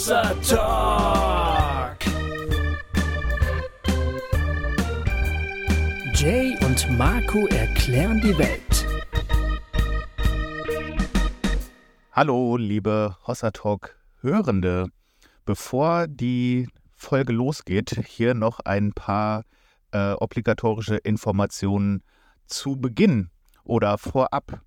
Hossa Talk. Jay und Marco erklären die Welt. Hallo, liebe Hossa Talk Hörende. Bevor die Folge losgeht, hier noch ein paar äh, obligatorische Informationen zu Beginn oder vorab.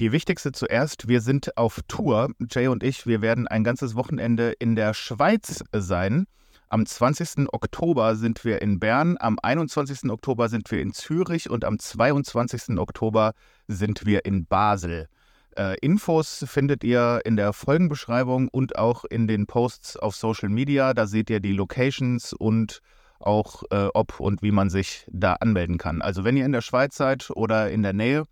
Die wichtigste zuerst, wir sind auf Tour. Jay und ich, wir werden ein ganzes Wochenende in der Schweiz sein. Am 20. Oktober sind wir in Bern, am 21. Oktober sind wir in Zürich und am 22. Oktober sind wir in Basel. Äh, Infos findet ihr in der Folgenbeschreibung und auch in den Posts auf Social Media. Da seht ihr die Locations und auch äh, ob und wie man sich da anmelden kann. Also wenn ihr in der Schweiz seid oder in der Nähe,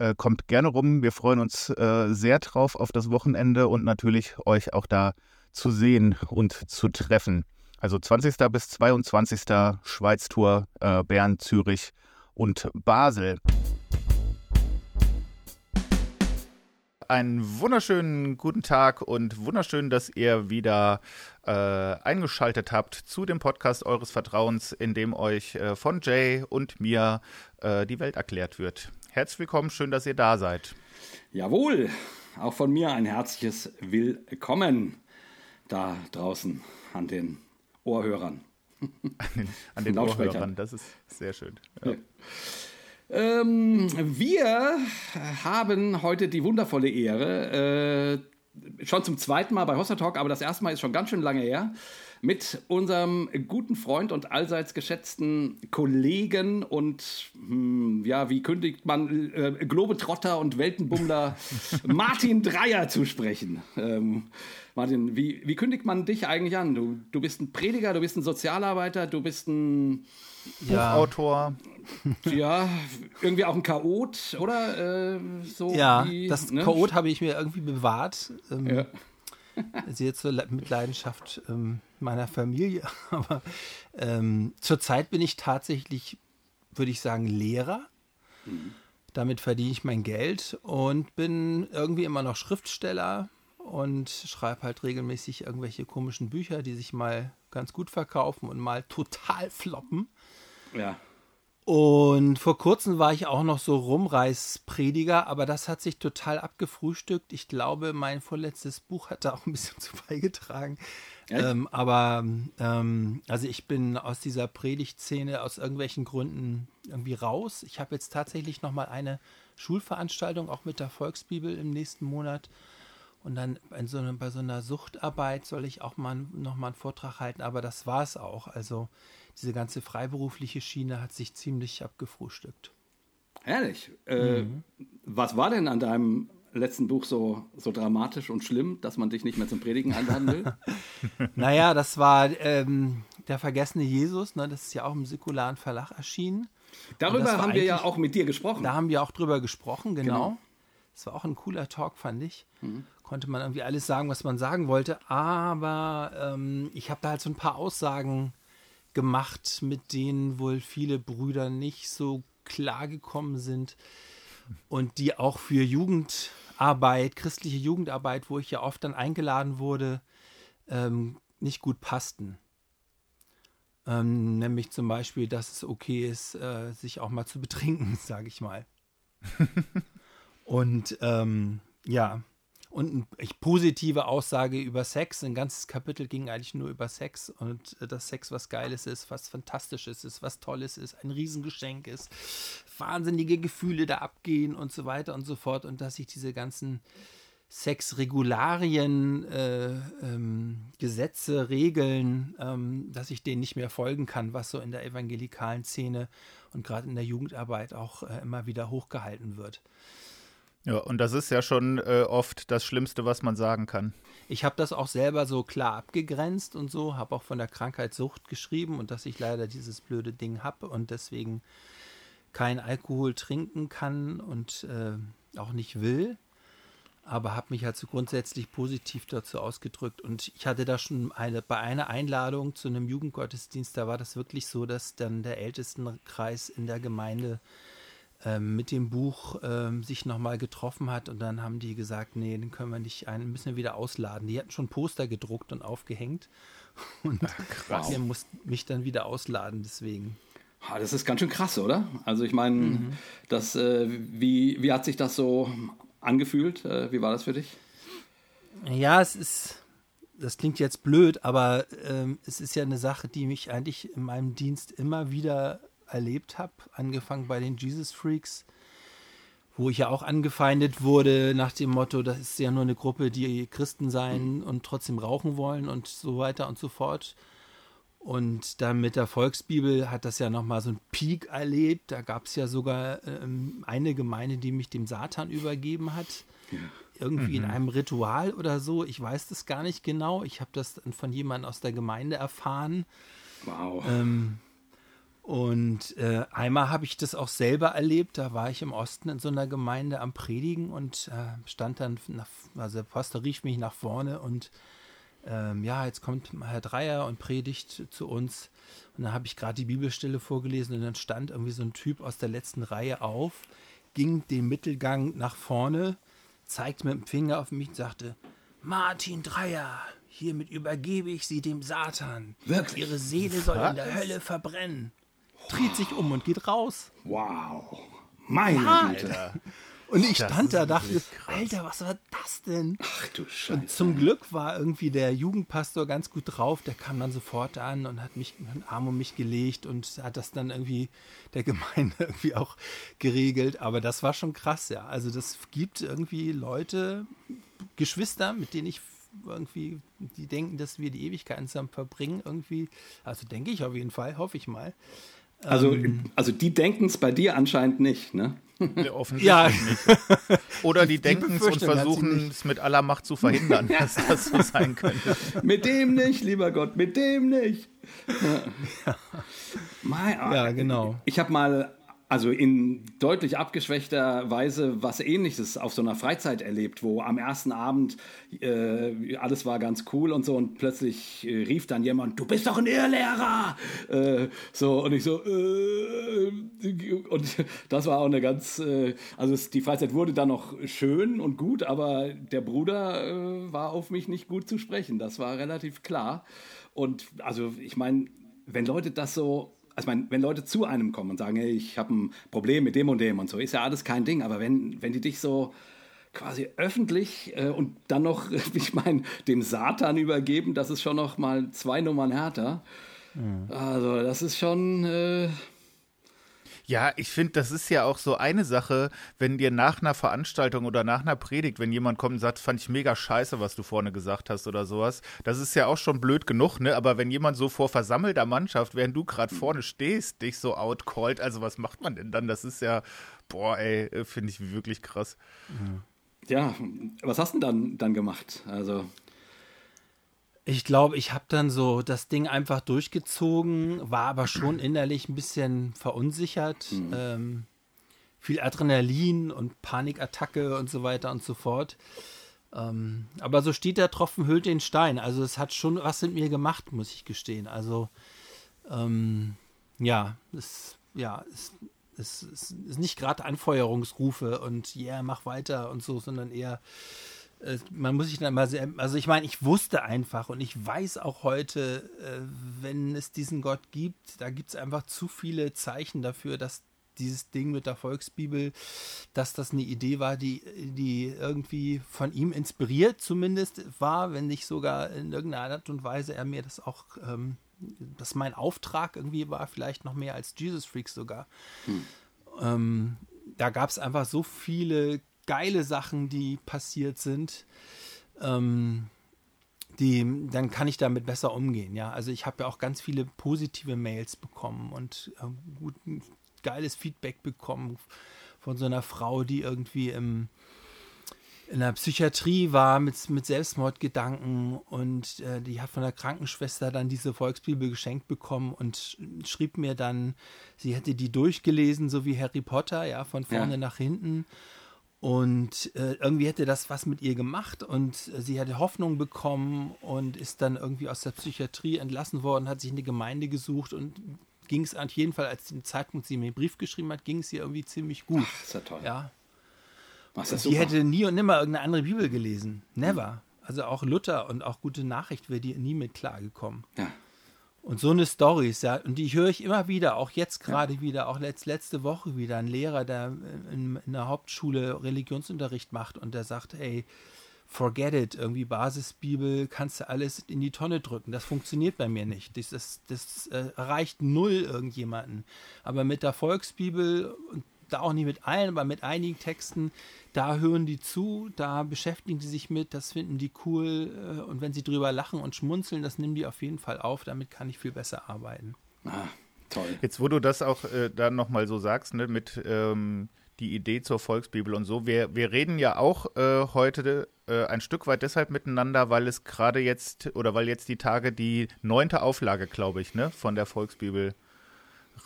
äh, kommt gerne rum. Wir freuen uns äh, sehr drauf auf das Wochenende und natürlich euch auch da zu sehen und zu treffen. Also 20. bis 22. Schweiz-Tour, äh, Bern, Zürich und Basel. Einen wunderschönen guten Tag und wunderschön, dass ihr wieder äh, eingeschaltet habt zu dem Podcast eures Vertrauens, in dem euch äh, von Jay und mir äh, die Welt erklärt wird. Herzlich willkommen, schön, dass ihr da seid. Jawohl, auch von mir ein herzliches Willkommen da draußen an den Ohrhörern. An den, an den Ohrhörern, das ist sehr schön. Ja. Ja. Ähm, wir haben heute die wundervolle Ehre, äh, schon zum zweiten Mal bei Hossa Talk, aber das erste Mal ist schon ganz schön lange her, mit unserem guten Freund und allseits geschätzten Kollegen und, hm, ja, wie kündigt man, äh, Globetrotter und Weltenbummler Martin Dreier zu sprechen. Ähm, Martin, wie, wie kündigt man dich eigentlich an? Du, du bist ein Prediger, du bist ein Sozialarbeiter, du bist ein ja. Buchautor. Ja, irgendwie auch ein Chaot, oder? Äh, so ja, wie, das ne? Chaot habe ich mir irgendwie bewahrt. Ähm, ja. Sehr zur mit Leidenschaft ähm, meiner Familie. Aber ähm, zurzeit bin ich tatsächlich, würde ich sagen, Lehrer. Mhm. Damit verdiene ich mein Geld und bin irgendwie immer noch Schriftsteller und schreibe halt regelmäßig irgendwelche komischen Bücher, die sich mal ganz gut verkaufen und mal total floppen. Ja. Und vor kurzem war ich auch noch so Rumreißprediger, aber das hat sich total abgefrühstückt. Ich glaube, mein vorletztes Buch hat da auch ein bisschen zu beigetragen. Ähm, aber ähm, also ich bin aus dieser Predigtszene aus irgendwelchen Gründen irgendwie raus. Ich habe jetzt tatsächlich noch mal eine Schulveranstaltung auch mit der Volksbibel im nächsten Monat. Und dann so eine, bei so einer Suchtarbeit soll ich auch mal noch mal einen Vortrag halten, aber das war es auch. Also diese ganze freiberufliche Schiene hat sich ziemlich abgefrühstückt. Ehrlich? Äh, mhm. Was war denn an deinem letzten Buch so, so dramatisch und schlimm, dass man dich nicht mehr zum Predigen einladen will? naja, das war ähm, Der vergessene Jesus, ne? das ist ja auch im säkularen Verlag erschienen. Darüber haben wir ja auch mit dir gesprochen. Da haben wir auch drüber gesprochen, genau. genau. Das war auch ein cooler Talk, fand ich. Mhm. Konnte man irgendwie alles sagen, was man sagen wollte, aber ähm, ich habe da halt so ein paar Aussagen gemacht, mit denen wohl viele Brüder nicht so klar gekommen sind und die auch für Jugendarbeit, christliche Jugendarbeit, wo ich ja oft dann eingeladen wurde, ähm, nicht gut passten. Ähm, nämlich zum Beispiel, dass es okay ist, äh, sich auch mal zu betrinken, sage ich mal. und ähm, ja, und eine positive Aussage über Sex. Ein ganzes Kapitel ging eigentlich nur über Sex und äh, dass Sex was Geiles ist, was Fantastisches ist, was Tolles ist, ein Riesengeschenk ist, wahnsinnige Gefühle da abgehen und so weiter und so fort und dass ich diese ganzen Sexregularien, äh, ähm, Gesetze, Regeln, ähm, dass ich denen nicht mehr folgen kann, was so in der evangelikalen Szene und gerade in der Jugendarbeit auch äh, immer wieder hochgehalten wird. Ja, und das ist ja schon äh, oft das Schlimmste, was man sagen kann. Ich habe das auch selber so klar abgegrenzt und so, habe auch von der Krankheit Sucht geschrieben und dass ich leider dieses blöde Ding habe und deswegen kein Alkohol trinken kann und äh, auch nicht will. Aber habe mich halt so grundsätzlich positiv dazu ausgedrückt. Und ich hatte da schon eine, bei einer Einladung zu einem Jugendgottesdienst, da war das wirklich so, dass dann der Ältestenkreis in der Gemeinde mit dem Buch ähm, sich nochmal getroffen hat und dann haben die gesagt, nee, den können wir nicht ein, müssen wir wieder ausladen. Die hatten schon Poster gedruckt und aufgehängt und Ach, ihr musst mich dann wieder ausladen, deswegen. Das ist ganz schön krass, oder? Also ich meine, mhm. das, äh, wie, wie hat sich das so angefühlt? Äh, wie war das für dich? Ja, es ist, das klingt jetzt blöd, aber ähm, es ist ja eine Sache, die mich eigentlich in meinem Dienst immer wieder erlebt habe, angefangen bei den Jesus Freaks, wo ich ja auch angefeindet wurde nach dem Motto, das ist ja nur eine Gruppe, die Christen sein und trotzdem rauchen wollen und so weiter und so fort. Und dann mit der Volksbibel hat das ja nochmal so einen Peak erlebt. Da gab es ja sogar ähm, eine Gemeinde, die mich dem Satan übergeben hat. Irgendwie mhm. in einem Ritual oder so. Ich weiß das gar nicht genau. Ich habe das dann von jemandem aus der Gemeinde erfahren. Wow. Ähm, und äh, einmal habe ich das auch selber erlebt. Da war ich im Osten in so einer Gemeinde am Predigen und äh, stand dann, nach, also der Pastor rief mich nach vorne und ähm, ja, jetzt kommt Herr Dreier und predigt zu uns. Und dann habe ich gerade die Bibelstelle vorgelesen und dann stand irgendwie so ein Typ aus der letzten Reihe auf, ging den Mittelgang nach vorne, zeigte mit dem Finger auf mich und sagte, Martin Dreier, hiermit übergebe ich Sie dem Satan. Wirklich? Ihre Seele soll in der Hölle verbrennen. Dreht sich um und geht raus. Wow. Meine Güte. Und ich das stand da, dachte, Alter, was war das denn? Ach du Scheiße. Und zum Glück war irgendwie der Jugendpastor ganz gut drauf. Der kam dann sofort an und hat mich einen Arm um mich gelegt und hat das dann irgendwie der Gemeinde irgendwie auch geregelt. Aber das war schon krass, ja. Also das gibt irgendwie Leute, Geschwister, mit denen ich irgendwie, die denken, dass wir die Ewigkeit zusammen verbringen, irgendwie. Also denke ich auf jeden Fall, hoffe ich mal. Also, ähm, also die denken es bei dir anscheinend nicht, ne? Ja, offensichtlich ja. nicht. Oder die, die denken es und versuchen es mit aller Macht zu verhindern, dass das so sein könnte. mit dem nicht, lieber Gott, mit dem nicht. Ja, ja genau. Ich habe mal also in deutlich abgeschwächter Weise was ähnliches auf so einer Freizeit erlebt, wo am ersten Abend äh, alles war ganz cool und so und plötzlich äh, rief dann jemand, du bist doch ein Irrlehrer! Äh, so und ich so, äh, und das war auch eine ganz, äh, also es, die Freizeit wurde dann noch schön und gut, aber der Bruder äh, war auf mich nicht gut zu sprechen, das war relativ klar. Und also ich meine, wenn Leute das so also meine, wenn Leute zu einem kommen und sagen, hey, ich habe ein Problem mit dem und dem und so, ist ja alles kein Ding. Aber wenn, wenn die dich so quasi öffentlich äh, und dann noch, ich meine, dem Satan übergeben, das ist schon noch mal zwei Nummern härter. Mhm. Also das ist schon, äh, ja, ich finde, das ist ja auch so eine Sache, wenn dir nach einer Veranstaltung oder nach einer Predigt, wenn jemand kommt und sagt, fand ich mega scheiße, was du vorne gesagt hast oder sowas, das ist ja auch schon blöd genug, ne? Aber wenn jemand so vor versammelter Mannschaft, während du gerade vorne stehst, dich so outcallt, also was macht man denn dann? Das ist ja, boah, ey, finde ich wirklich krass. Ja, was hast du denn dann, dann gemacht? Also. Ich glaube, ich habe dann so das Ding einfach durchgezogen, war aber schon innerlich ein bisschen verunsichert. Mhm. Ähm, viel Adrenalin und Panikattacke und so weiter und so fort. Ähm, aber so steht der Tropfen hüllt den Stein. Also es hat schon was mit mir gemacht, muss ich gestehen. Also ähm, ja, es ja, es, es, es ist nicht gerade Anfeuerungsrufe und ja, yeah, mach weiter und so, sondern eher man muss sich dann mal also ich meine, ich wusste einfach und ich weiß auch heute, äh, wenn es diesen Gott gibt, da gibt es einfach zu viele Zeichen dafür, dass dieses Ding mit der Volksbibel, dass das eine Idee war, die, die irgendwie von ihm inspiriert zumindest war, wenn nicht sogar in irgendeiner Art und Weise er mir das auch, ähm, dass mein Auftrag irgendwie war, vielleicht noch mehr als Jesus Freaks sogar. Hm. Ähm, da gab es einfach so viele geile Sachen, die passiert sind, ähm, die, dann kann ich damit besser umgehen. Ja, also ich habe ja auch ganz viele positive Mails bekommen und äh, gut, geiles Feedback bekommen von so einer Frau, die irgendwie im in der Psychiatrie war mit, mit Selbstmordgedanken und äh, die hat von der Krankenschwester dann diese Volksbibel geschenkt bekommen und schrieb mir dann, sie hätte die durchgelesen, so wie Harry Potter, ja, von vorne ja. nach hinten und äh, irgendwie hätte das was mit ihr gemacht und äh, sie hatte Hoffnung bekommen und ist dann irgendwie aus der Psychiatrie entlassen worden, hat sich eine Gemeinde gesucht und ging es auf jeden Fall, als zum Zeitpunkt sie mir einen Brief geschrieben hat, ging es ihr irgendwie ziemlich gut. Ach, ist ja toll. Ja. Ach, ist Die hätte nie und nimmer irgendeine andere Bibel gelesen. Never. Also auch Luther und auch gute Nachricht wäre die nie mit klargekommen. ja. Und so eine Stories, ja, und die höre ich immer wieder, auch jetzt gerade wieder, auch letzt, letzte Woche wieder, ein Lehrer, der in, in der Hauptschule Religionsunterricht macht und der sagt, ey, forget it, irgendwie Basisbibel, kannst du alles in die Tonne drücken. Das funktioniert bei mir nicht. Das, das, das äh, erreicht null irgendjemanden. Aber mit der Volksbibel und da auch nicht mit allen, aber mit einigen Texten, da hören die zu, da beschäftigen die sich mit, das finden die cool äh, und wenn sie drüber lachen und schmunzeln, das nehmen die auf jeden Fall auf, damit kann ich viel besser arbeiten. Ah, toll. Jetzt, wo du das auch äh, dann nochmal so sagst, ne, mit ähm, die Idee zur Volksbibel und so, wir, wir reden ja auch äh, heute äh, ein Stück weit deshalb miteinander, weil es gerade jetzt oder weil jetzt die Tage die neunte Auflage, glaube ich, ne, von der Volksbibel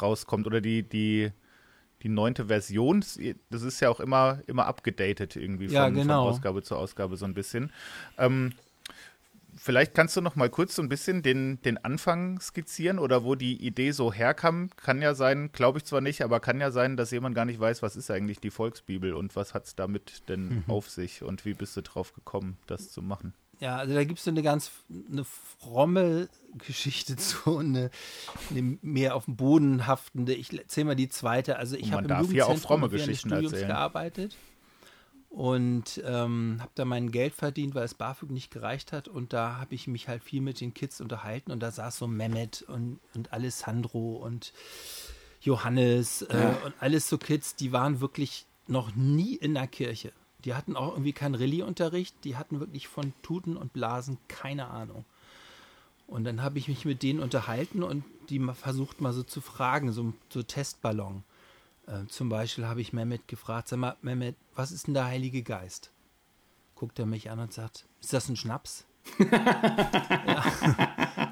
rauskommt oder die, die, die neunte Version. Das ist ja auch immer, immer abgedatet irgendwie von, Ja, genau. von Ausgabe zu Ausgabe so ein bisschen. Ähm, Vielleicht kannst du noch mal kurz so ein bisschen den, den Anfang skizzieren oder wo die Idee so herkam. Kann ja sein, glaube ich zwar nicht, aber kann ja sein, dass jemand gar nicht weiß, was ist eigentlich die Volksbibel und was hat es damit denn auf sich und wie bist du drauf gekommen, das zu machen? Ja, also da gibt es so eine ganz eine fromme Geschichte zu, eine, eine mehr auf dem Boden haftende. Ich erzähle mal die zweite. Also ich habe im Jugendzentrum während des Geschichten Studiums erzählen. gearbeitet und ähm, habe da mein Geld verdient, weil es BAföG nicht gereicht hat. Und da habe ich mich halt viel mit den Kids unterhalten und da saß so Mehmet und, und Alessandro und Johannes äh, Ja. und alles so Kids, die waren wirklich noch nie in der Kirche. Die hatten auch irgendwie keinen Rallye-Unterricht, die hatten wirklich von Tuten und Blasen keine Ahnung. Und dann habe ich mich mit denen unterhalten und die mal versucht mal so zu fragen, so, so Testballon. Äh, zum Beispiel habe ich Mehmet gefragt, sag mal, Mehmet, was ist denn der Heilige Geist? Guckt er mich an und sagt, ist das ein Schnaps? ja.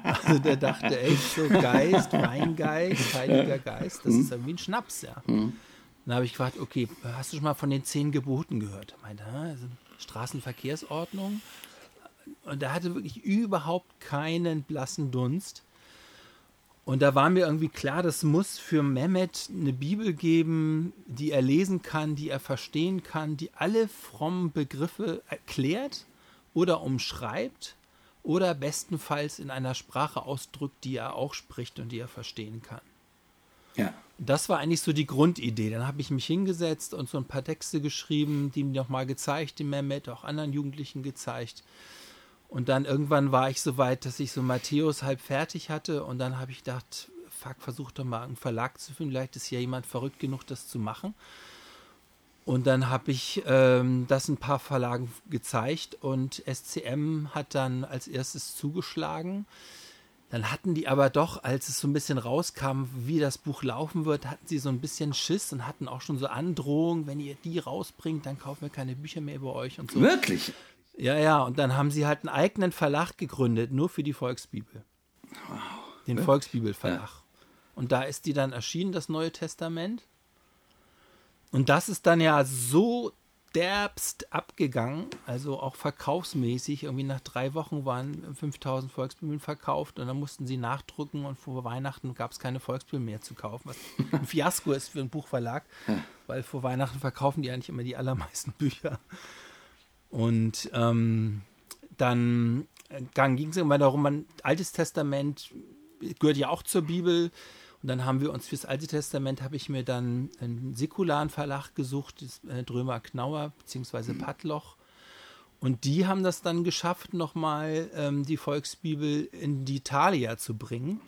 Also der dachte echt so, Geist, Weingeist, Heiliger Geist, das ist irgendwie ein Schnaps, ja. Dann habe ich gefragt, okay, hast du schon mal von den zehn Geboten gehört? Er meinte, "Hä, also Straßenverkehrsordnung. Und er hatte wirklich überhaupt keinen blassen Dunst. Und da war mir irgendwie klar, das muss für Mehmet eine Bibel geben, die er lesen kann, die er verstehen kann, die alle frommen Begriffe erklärt oder umschreibt oder bestenfalls in einer Sprache ausdrückt, die er auch spricht und die er verstehen kann. Ja. Das war eigentlich so die Grundidee. Dann habe ich mich hingesetzt und so ein paar Texte geschrieben, die mir nochmal gezeigt, dem Mehmet, auch anderen Jugendlichen gezeigt. Und dann irgendwann war ich so weit, dass ich so Matthäus halb fertig hatte und dann habe ich gedacht, fuck, versuch doch mal einen Verlag zu finden, vielleicht ist ja jemand verrückt genug, das zu machen. Und dann habe ich ähm, das ein paar Verlagen gezeigt und SCM hat dann als erstes zugeschlagen. Dann hatten die aber doch, als es so ein bisschen rauskam, wie das Buch laufen wird, hatten sie so ein bisschen Schiss und hatten auch schon so Androhungen, wenn ihr die rausbringt, dann kaufen wir keine Bücher mehr über euch und so. Wirklich? Ja, ja, und dann haben sie halt einen eigenen Verlag gegründet, nur für die Volksbibel. Den Volksbibelverlag. Und da ist die dann erschienen, das Neue Testament. Und das ist dann ja so derbst abgegangen, also auch verkaufsmäßig. Irgendwie nach drei Wochen waren 5000 Volksbibeln verkauft und dann mussten sie nachdrucken und vor Weihnachten gab es keine Volksbibel mehr zu kaufen, was ein Fiasko ist für einen Buchverlag, weil vor Weihnachten verkaufen die eigentlich immer die allermeisten Bücher. Und ähm, dann, dann ging es irgendwann darum, man, Altes Testament gehört ja auch zur Bibel. Und dann haben wir uns fürs Alte Testament, habe ich mir dann einen säkularen Verlag gesucht, äh, Drömer Knauer beziehungsweise Pattloch. Und die haben das dann geschafft, nochmal ähm, die Volksbibel in die Thalia zu bringen.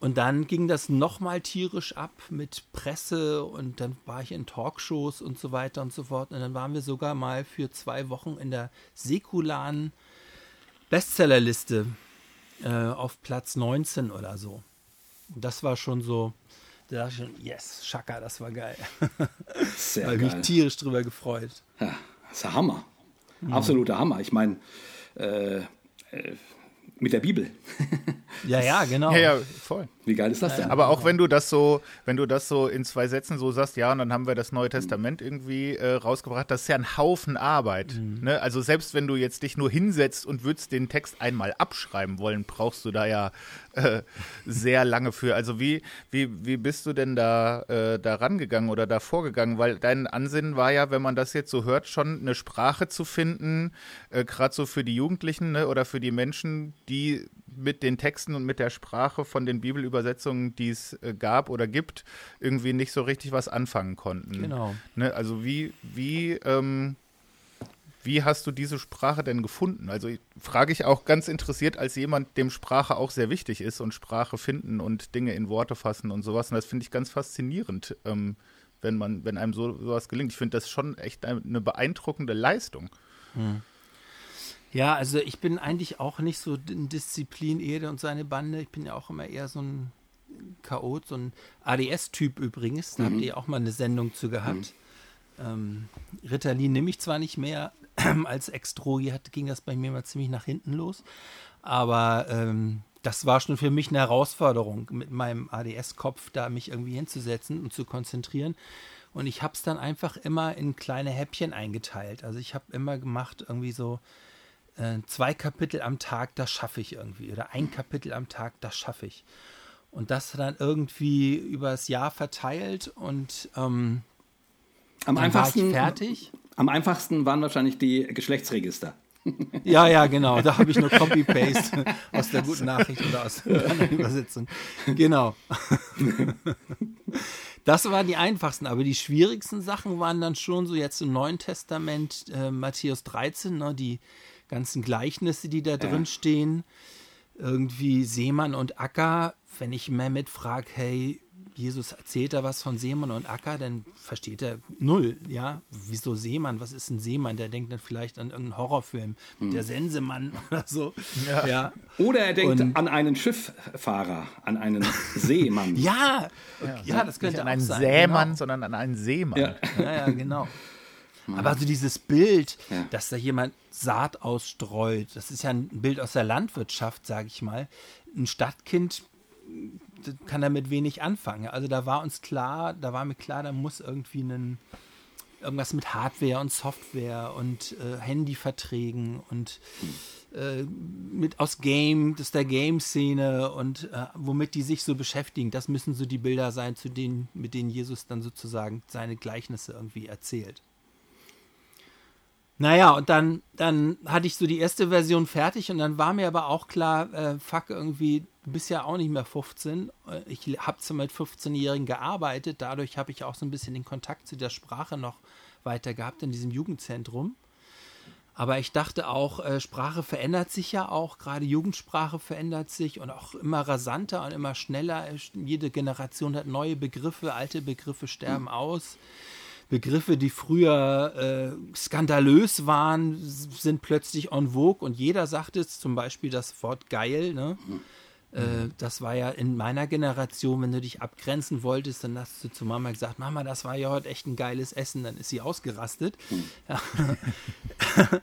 Und dann ging das nochmal tierisch ab mit Presse und dann war ich in Talkshows und so weiter und so fort. Und dann waren wir sogar mal für zwei Wochen in der säkularen Bestsellerliste äh, auf Platz 19 oder so. Das war schon so, da dachte ich schon, yes, Schaka, das war geil. Sehr Habe mich geil. tierisch drüber gefreut. Ja, das ist der Hammer. Absoluter Hammer. Ich meine, äh, äh, Mit der Bibel. ja, ja, genau. Ja, ja, voll. Wie geil ist das denn? Aber auch wenn du das so, wenn du das so in zwei Sätzen so sagst, ja, und dann haben wir das Neue Testament irgendwie äh, rausgebracht, das ist ja ein Haufen Arbeit. Mhm. Ne? Also selbst wenn du jetzt dich nur hinsetzt und würdest den Text einmal abschreiben wollen, brauchst du da ja äh, sehr lange für. Also wie, wie, wie bist du denn da, äh, da rangegangen oder da vorgegangen? Weil dein Ansinnen war ja, wenn man das jetzt so hört, schon eine Sprache zu finden, äh, gerade so für die Jugendlichen ne, oder für die Menschen, die mit den Texten und mit der Sprache von den Bibelübersetzungen, die es äh, gab oder gibt, irgendwie nicht so richtig was anfangen konnten. Genau. Ne, also wie, wie, ähm, wie hast du diese Sprache denn gefunden? Also frage ich auch ganz interessiert als jemand, dem Sprache auch sehr wichtig ist und Sprache finden und Dinge in Worte fassen und sowas. Und das finde ich ganz faszinierend, ähm, wenn man, wenn einem so, sowas gelingt. Ich finde das schon echt eine beeindruckende Leistung. Hm. Ja, also ich bin eigentlich auch nicht so in Disziplin Ede und seine Bande. Ich bin ja auch immer eher so ein Chaot, so ein ADS-Typ übrigens. Da mhm. habt ihr auch mal eine Sendung zu gehabt. Mhm. Ähm, Ritalin nehme ich zwar nicht mehr, als Extrogi hat, ging das bei mir mal ziemlich nach hinten los. Aber ähm, das war schon für mich eine Herausforderung, mit meinem ADS-Kopf da mich irgendwie hinzusetzen und zu konzentrieren. Und ich habe es dann einfach immer in kleine Häppchen eingeteilt. Also ich habe immer gemacht, irgendwie so, äh, zwei Kapitel am Tag, das schaffe ich irgendwie. Oder ein Kapitel am Tag, das schaffe ich. Und das dann irgendwie übers Jahr verteilt und ähm, am einfachsten, fertig. Am einfachsten waren wahrscheinlich die Geschlechtsregister. Ja, ja, genau. Da habe ich nur Copy-Paste aus der guten Nachricht oder aus der Übersetzung. Genau. Das waren die einfachsten, aber die schwierigsten Sachen waren dann schon so jetzt im Neuen Testament, äh, Matthäus 13, ne, die ganzen Gleichnisse, die da drin stehen. Irgendwie Seemann und Acker. Wenn ich Mehmet frage, hey, Jesus erzählt da was von Seemann und Acker, dann versteht er null, ja. Wieso Seemann? Was ist ein Seemann? Der denkt dann vielleicht an irgendeinen Horrorfilm, hm. der Sensemann oder so. Ja. ja. Oder er denkt und, an einen Schifffahrer, an einen Seemann. ja, ja, ja, das könnte Nicht an einen sein, Sämann, genau. sondern an einen Seemann. Ja, ja, ja genau. Aber also dieses Bild, ja. dass da jemand Saat ausstreut, das ist ja ein Bild aus der Landwirtschaft, sage ich mal. Ein Stadtkind kann damit wenig anfangen. Also da war uns klar, da war mir klar, da muss irgendwie ein, irgendwas mit Hardware und Software und äh, Handyverträgen und äh, mit aus Game, das der Game-Szene und äh, womit die sich so beschäftigen. Das müssen so die Bilder sein, zu denen, mit denen Jesus dann sozusagen seine Gleichnisse irgendwie erzählt. Naja, und dann, dann hatte ich so die erste Version fertig und dann war mir aber auch klar, äh, fuck, irgendwie, du bist ja auch nicht mehr 15. Äh, ich habe zwar mit 15-Jährigen gearbeitet, dadurch habe ich auch so ein bisschen den Kontakt zu der Sprache noch weiter gehabt in diesem Jugendzentrum. Aber ich dachte auch, äh, Sprache verändert sich ja auch, gerade Jugendsprache verändert sich und auch immer rasanter und immer schneller. Jede Generation hat neue Begriffe, alte Begriffe sterben mhm. Begriffe, die früher äh, skandalös waren, sind plötzlich en vogue und jeder sagt es, zum Beispiel das Wort geil. Ne? Mhm. Äh, das war ja in meiner Generation, wenn du dich abgrenzen wolltest, dann hast du zu Mama gesagt, Mama, das war ja heute echt ein geiles Essen, dann ist sie ausgerastet. Mhm.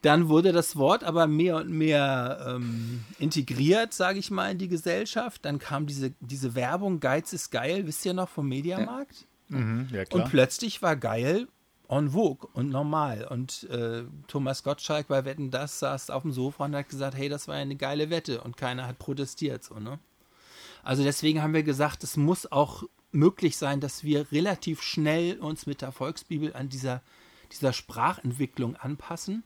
dann wurde das Wort aber mehr und mehr ähm, integriert, sage ich mal, in die Gesellschaft. Dann kam diese, diese Werbung, Geiz ist geil, wisst ihr noch vom Mediamarkt? Ja. Mhm, ja, und plötzlich war geil en vogue und normal. Und äh, Thomas Gottschalk bei Wetten das saß auf dem Sofa und hat gesagt, hey, das war eine geile Wette und keiner hat protestiert. So, ne? Also deswegen haben wir gesagt, es muss auch möglich sein, dass wir relativ schnell uns mit der Volksbibel an dieser, dieser Sprachentwicklung anpassen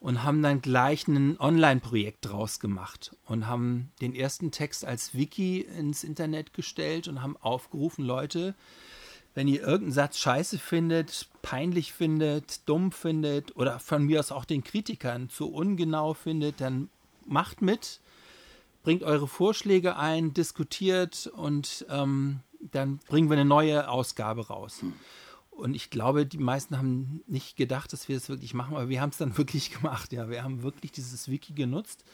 und haben dann gleich ein Online-Projekt draus gemacht und haben den ersten Text als Wiki ins Internet gestellt und haben aufgerufen, Leute, wenn ihr irgendeinen Satz scheiße findet, peinlich findet, dumm findet oder von mir aus auch den Kritikern zu ungenau findet, dann macht mit, bringt eure Vorschläge ein, diskutiert und ähm, dann bringen wir eine neue Ausgabe raus. Und ich glaube, die meisten haben nicht gedacht, dass wir das wirklich machen, aber wir haben es dann wirklich gemacht. Ja, wir haben wirklich dieses Wiki genutzt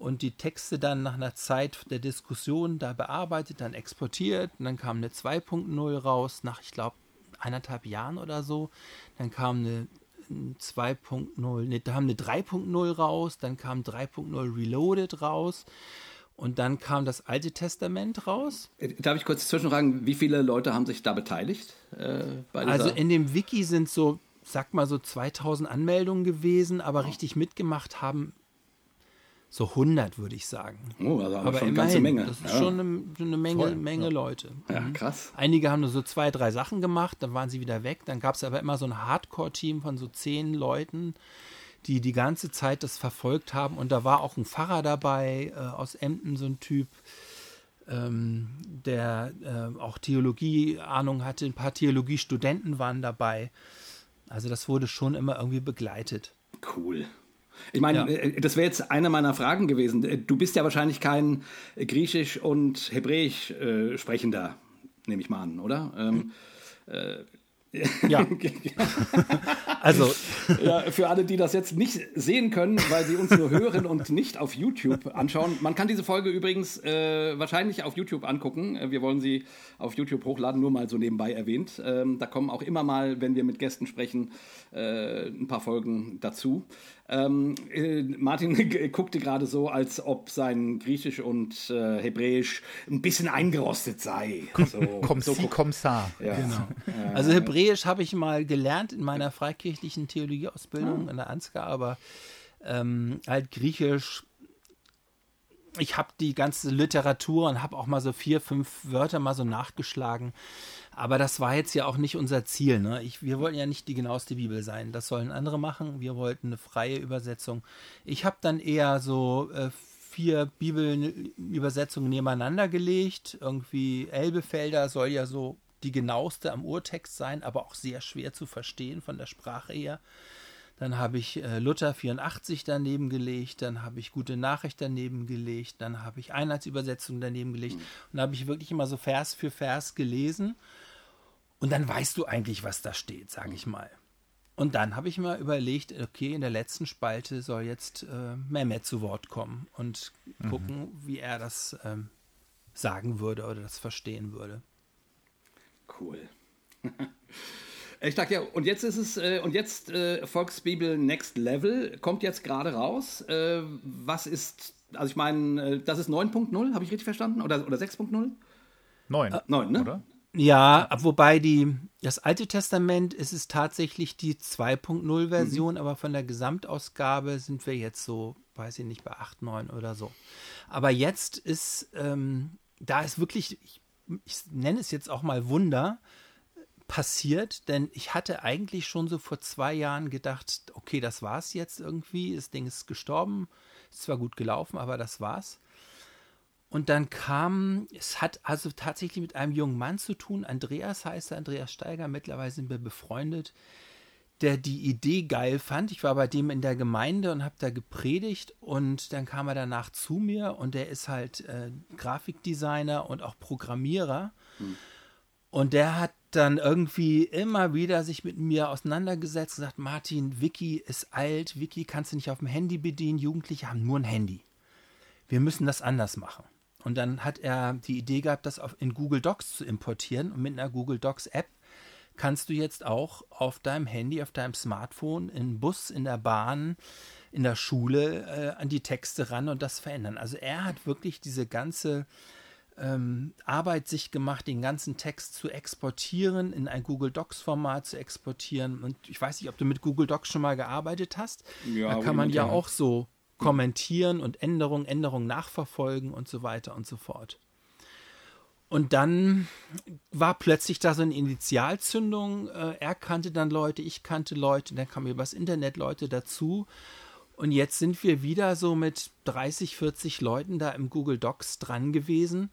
und die Texte dann nach einer Zeit der Diskussion da bearbeitet, dann exportiert und dann kam eine 2.0 raus nach, ich glaube, eineinhalb Jahren oder so. Dann kam eine 2.0, ne, da haben eine 3.0 raus, dann kam 3.0 Reloaded raus und dann kam das Alte Testament raus. Äh, darf ich kurz zwischenfragen, wie viele Leute haben sich da beteiligt? Äh, also in dem Wiki sind so, sag mal so 2000 Anmeldungen gewesen, aber oh. richtig mitgemacht haben so 100, würde ich sagen. Oh, also aber, aber schon immerhin, eine ganze Menge. Das ist ja. schon eine, eine Menge, Voll, Menge ja. Leute. Ja, mhm. krass. Einige haben nur so zwei, drei Sachen gemacht, dann waren sie wieder weg. Dann gab es aber immer so ein Hardcore-Team von so zehn Leuten, die die ganze Zeit das verfolgt haben. Und da war auch ein Pfarrer dabei, äh, aus Emden, so ein Typ, ähm, der äh, auch Theologie-Ahnung hatte. Ein paar Theologiestudenten waren dabei. Also das wurde schon immer irgendwie begleitet. Cool. Ich meine, ja. Äh, das wäre jetzt eine meiner Fragen gewesen. Äh, du bist ja wahrscheinlich kein Griechisch und Hebräisch äh, sprechender, nehme ich mal an, oder? Ähm, äh, ja. also. Ja, für alle, die das jetzt nicht sehen können, weil sie uns nur hören und nicht auf YouTube anschauen. Man kann diese Folge übrigens äh, wahrscheinlich auf YouTube angucken. Äh, wir wollen sie auf YouTube hochladen, nur mal so nebenbei erwähnt. Ähm, da kommen auch immer mal, wenn wir mit Gästen sprechen, äh, ein paar Folgen dazu. Ähm, äh, Martin guckte gerade so, als ob sein Griechisch und äh, Hebräisch ein bisschen eingerostet sei. So, komm so, komm sa. Ja. Genau. Also Hebräisch habe ich mal gelernt in meiner freikirchlichen Theologieausbildung ah. in der Ansgar, aber ähm, halt Griechisch ich habe die ganze Literatur und habe auch mal so vier, fünf Wörter mal so nachgeschlagen. Aber das war jetzt ja auch nicht unser Ziel. Ne? Ich, wir wollten ja nicht die genaueste Bibel sein. Das sollen andere machen. Wir wollten eine freie Übersetzung. Ich habe dann eher so äh, vier Bibelübersetzungen nebeneinander gelegt. Irgendwie Elbefelder soll ja so die genaueste am Urtext sein, aber auch sehr schwer zu verstehen von der Sprache her. Dann habe ich äh, Luther 84 daneben gelegt, dann habe ich Gute Nachricht daneben gelegt, dann habe ich Einheitsübersetzung daneben gelegt mhm. und da habe ich wirklich immer so Vers für Vers gelesen und dann weißt du eigentlich, was da steht, sage ich mal. Und dann habe ich mir überlegt, okay, in der letzten Spalte soll jetzt äh, Mehmet zu Wort kommen und mhm. gucken, wie er das ähm, sagen würde oder das verstehen würde. Cool. ich dachte ja, und jetzt ist es, äh, und jetzt äh, Volksbibel Next Level kommt jetzt gerade raus. Äh, was ist, also ich meine, äh, das ist 9.0, habe ich richtig verstanden? Oder, oder 6.0? 9. 9, ne? Oder? Ja, wobei die, das Alte Testament ist es tatsächlich die 2.0-Version, mhm. aber von der Gesamtausgabe sind wir jetzt so, weiß ich nicht, bei 8, 9 oder so. Aber jetzt ist, ähm, da ist wirklich, ich, ich nenne es jetzt auch mal Wunder, passiert, denn ich hatte eigentlich schon so vor zwei Jahren gedacht, okay, das war's jetzt irgendwie, das Ding ist gestorben, ist zwar gut gelaufen, aber das war's. Und dann kam, es hat also tatsächlich mit einem jungen Mann zu tun, Andreas heißt er, Andreas Steiger, mittlerweile sind wir befreundet, der die Idee geil fand. Ich war bei dem in der Gemeinde und habe da gepredigt und dann kam er danach zu mir und der ist halt äh, Grafikdesigner und auch Programmierer. Hm. Und der hat dann irgendwie immer wieder sich mit mir auseinandergesetzt und gesagt, Martin, Wiki ist alt, Wiki kannst du nicht auf dem Handy bedienen, Jugendliche haben nur ein Handy. Wir müssen das anders machen. Und dann hat er die Idee gehabt, das in Google Docs zu importieren. Und mit einer Google Docs App kannst du jetzt auch auf deinem Handy, auf deinem Smartphone, im Bus, in der Bahn, in der Schule äh, an die Texte ran und das verändern. Also er hat wirklich diese ganze ähm, Arbeit sich gemacht, den ganzen Text zu exportieren, in ein Google Docs-Format zu exportieren. Und ich weiß nicht, ob du mit Google Docs schon mal gearbeitet hast. Ja, da kann man ja auch so kommentieren und Änderungen, Änderungen nachverfolgen und so weiter und so fort. Und dann war plötzlich da so eine Initialzündung. Äh, er kannte dann Leute, ich kannte Leute, dann kamen übers Internet Leute dazu. Und jetzt sind wir wieder so mit 30, 40 Leuten da im Google Docs dran gewesen.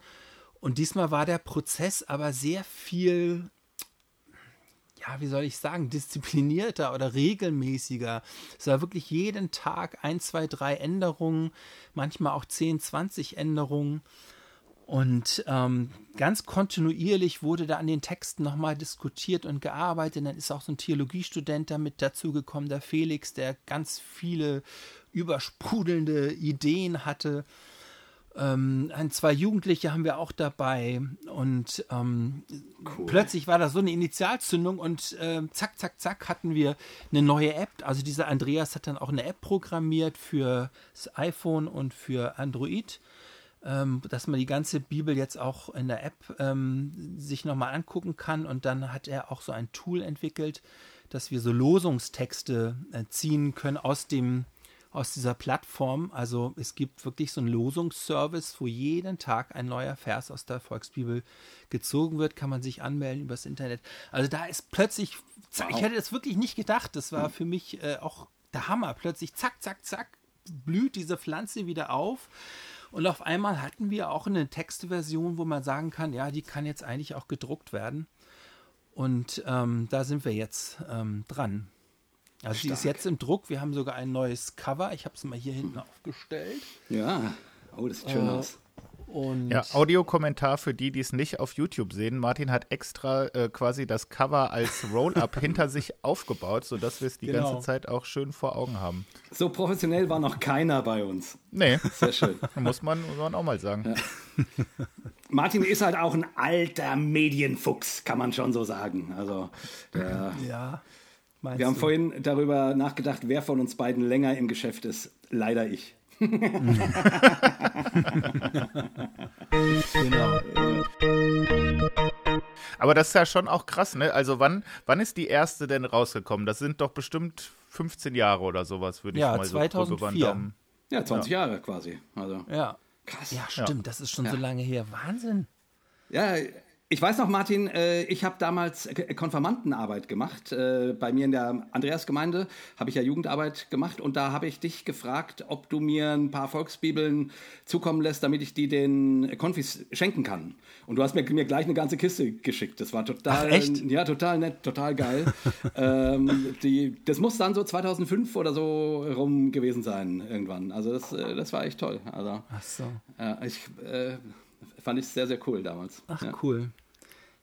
Und diesmal war der Prozess aber sehr viel ja, wie soll ich sagen, disziplinierter oder regelmäßiger. Es war wirklich jeden Tag ein, zwei, drei Änderungen, manchmal auch 10, 20 Änderungen. Und ähm, ganz kontinuierlich wurde da an den Texten nochmal diskutiert und gearbeitet. Und dann ist auch so ein Theologiestudent damit dazugekommen, der Felix, der ganz viele übersprudelnde Ideen hatte. Ähm, ein, zwei Jugendliche haben wir auch dabei und ähm, cool. plötzlich war da so eine Initialzündung und äh, zack, zack, zack hatten wir eine neue App. Also dieser Andreas hat dann auch eine App programmiert für das iPhone und für Android, ähm, dass man die ganze Bibel jetzt auch in der App ähm, sich nochmal angucken kann und dann hat er auch so ein Tool entwickelt, dass wir so Losungstexte äh, ziehen können aus dem aus dieser Plattform. Also es gibt wirklich so einen Losungsservice, wo jeden Tag ein neuer Vers aus der Volksbibel gezogen wird, kann man sich anmelden übers Internet. Also da ist plötzlich, wow. ich hätte das wirklich nicht gedacht, das war für mich äh, auch der Hammer. Plötzlich zack, zack, zack, blüht diese Pflanze wieder auf. Und auf einmal hatten wir auch eine Textversion, wo man sagen kann, ja, die kann jetzt eigentlich auch gedruckt werden. Und ähm, da sind wir jetzt ähm, dran. Also sie ist jetzt im Druck. Wir haben sogar ein neues Cover. Ich habe es mal hier hinten aufgestellt. Ja, oh, das sieht schön äh, aus. Und ja, Audiokommentar für die, die es nicht auf YouTube sehen. Martin hat extra äh, quasi das Cover als Roll-Up hinter sich aufgebaut, sodass wir es die genau. ganze Zeit auch schön vor Augen haben. So professionell war noch keiner bei uns. Nee. Sehr schön. muss, man, muss man auch mal sagen. Ja. Martin ist halt auch ein alter Medienfuchs, kann man schon so sagen. Also, der, ja. Wir haben du? vorhin darüber nachgedacht, wer von uns beiden länger im Geschäft ist. Leider ich. genau. Aber das ist ja schon auch krass, ne? Also wann, wann ist die erste denn rausgekommen? Das sind doch bestimmt 15 Jahre oder sowas, würde ich ja, mal 2004. so Ja, 20 ja. Jahre quasi. Also. Ja. Krass. Ja, stimmt, ja. das ist schon ja. so lange her. Wahnsinn. Ja, ich weiß noch, Martin, äh, ich habe damals Konfirmandenarbeit gemacht. Äh, bei mir in der Andreasgemeinde habe ich ja Jugendarbeit gemacht und da habe ich dich gefragt, ob du mir ein paar Volksbibeln zukommen lässt, damit ich die den Konfis schenken kann. Und du hast mir, mir gleich eine ganze Kiste geschickt. Das war total, Ach, echt? ja, total nett, total geil. ähm, die, das muss dann so 2005 oder so rum gewesen sein irgendwann. Also das, äh, das war echt toll. Also, Ach so. Ja, ich fand ich sehr, sehr cool damals. Ach, ja. cool.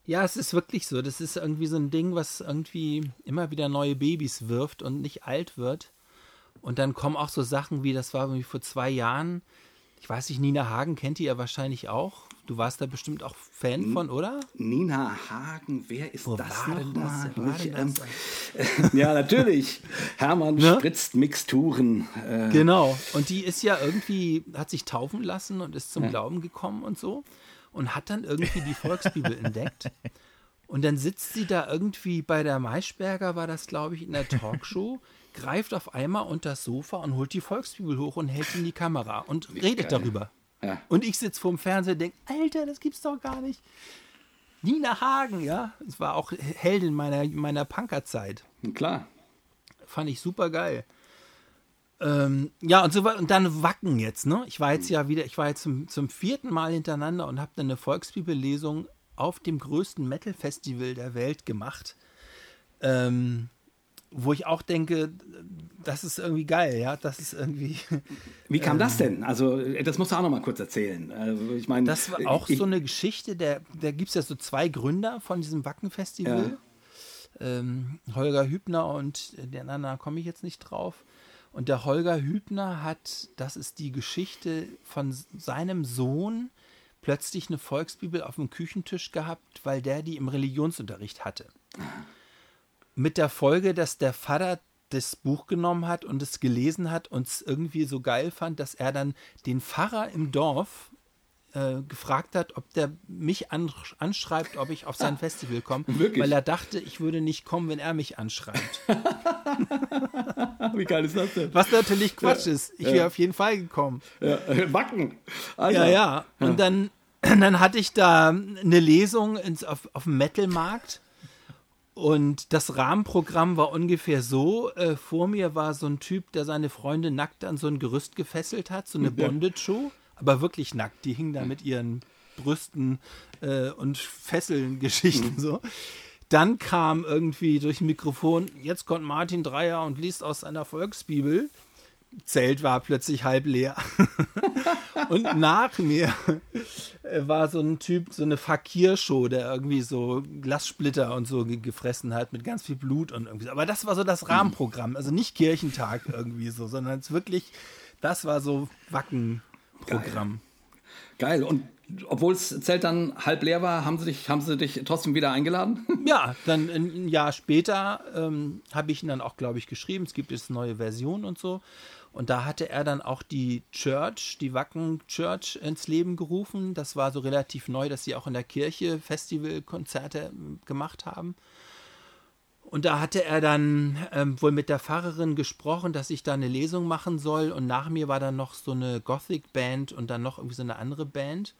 Ja, es ist wirklich so. Das ist irgendwie so ein Ding, was irgendwie immer wieder neue Babys wirft und nicht alt wird. Und dann kommen auch so Sachen wie, das war irgendwie vor zwei Jahren. Ich weiß nicht, Nina Hagen kennt ihr ja wahrscheinlich auch. Du warst da bestimmt auch Fan von, oder? Nina Hagen, wer ist Wo das denn ähm, ja, natürlich. Hermann ne? spritzt Mixturen. Äh. Genau. Und die ist ja irgendwie, hat sich taufen lassen und ist zum ja. Glauben gekommen und so und hat dann irgendwie die Volksbibel entdeckt. Und dann sitzt sie da irgendwie bei der Maischberger, war das, glaube ich, in der Talkshow, greift auf einmal unter das Sofa und holt die Volksbibel hoch und hält in die Kamera und Wie redet geil. darüber. Ja. Und ich sitze vorm Fernseher und denke, Alter, das gibt's doch gar nicht. Nina Hagen, ja, es war auch Heldin meiner, meiner Punkerzeit. Klar. Fand ich super geil. Ähm, ja, und so und dann Wacken jetzt, ne? Ich war jetzt ja wieder, ich war jetzt zum, zum vierten Mal hintereinander und habe dann eine Volksbibellesung auf dem größten Metal-Festival der Welt gemacht. Ähm, wo ich auch denke, das ist irgendwie geil, ja, das ist irgendwie. Wie kam ähm, das denn? Also, das musst du auch noch mal kurz erzählen. Also, ich meine, das war auch ich, so eine Geschichte, der, da gibt es ja so zwei Gründer von diesem Wacken-Festival. Ja. Ähm, Holger Hübner und den anderen komme ich jetzt nicht drauf. Und der Holger Hübner hat, das ist die Geschichte von seinem Sohn, plötzlich eine Volksbibel auf dem Küchentisch gehabt, weil der die im Religionsunterricht hatte. Mit der Folge, dass der Vater das Buch genommen hat und es gelesen hat und es irgendwie so geil fand, dass er dann den Pfarrer im Dorf äh, gefragt hat, ob der mich anschreibt, ob ich auf sein Festival komme, weil er dachte, ich würde nicht kommen, wenn er mich anschreibt. Wie geil ist das denn? Was natürlich Quatsch ja, ist. Ich ja. wäre auf jeden Fall gekommen. Ja. Wacken. Alter. Ja, ja. Und dann, dann hatte ich da eine Lesung ins, auf, auf dem Metal-Markt. Und das Rahmenprogramm war ungefähr so: äh, Vor mir war so ein Typ, der seine Freunde nackt an so ein Gerüst gefesselt hat, so eine Bondage-Show aber wirklich nackt. Die hingen da mit ihren Brüsten äh, und Fesseln Geschichten mhm. so. Dann kam irgendwie durch ein Mikrofon, jetzt kommt Martin Dreier und liest aus seiner Volksbibel. Zelt war plötzlich halb leer. und nach mir äh, war so ein Typ, so eine Fakir-Show, der irgendwie so Glassplitter und so gefressen hat mit ganz viel Blut und irgendwie. Aber das war so das Rahmenprogramm. Also nicht Kirchentag irgendwie so, sondern es wirklich, das war so Wacken Programm. Geil. Und obwohl das Zelt dann halb leer war, haben sie dich, haben sie dich trotzdem wieder eingeladen? Ja, dann ein Jahr später ähm, habe ich ihn dann auch, glaube ich, geschrieben. Es gibt jetzt neue Versionen und so. Und da hatte er dann auch die Church, die Wacken Church ins Leben gerufen. Das war so relativ neu, dass sie auch in der Kirche Festivalkonzerte ähm, gemacht haben. Und da hatte er dann ähm, wohl mit der Pfarrerin gesprochen, dass ich da eine Lesung machen soll. Und nach mir war dann noch so eine Gothic-Band und dann noch irgendwie so eine andere Band.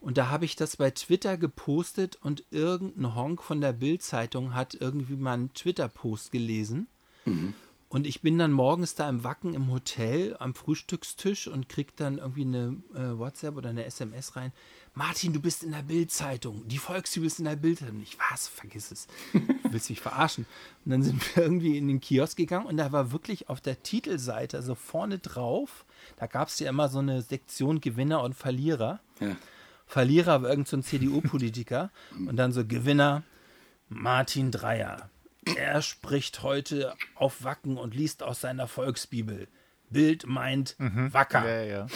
Und da habe ich das bei Twitter gepostet und irgendein Honk von der Bild-Zeitung hat irgendwie mal einen Twitter-Post gelesen. Mhm. Und ich bin dann morgens da im Wacken im Hotel am Frühstückstisch und krieg dann irgendwie eine äh, WhatsApp oder eine SMS rein. Martin, du bist in der Bild-Zeitung. Die Volksbibel ist in der Bild-Zeitung. Ich, was? Vergiss es. Du willst mich verarschen. Und dann sind wir irgendwie in den Kiosk gegangen und da war wirklich auf der Titelseite, also vorne drauf, da gab es ja immer so eine Sektion Gewinner und Verlierer. Ja. Verlierer war irgendein so CDU-Politiker und dann so Gewinner Martin Dreier. Er spricht heute auf Wacken und liest aus seiner Volksbibel. Bild meint mhm. Wacker. Ja, ja.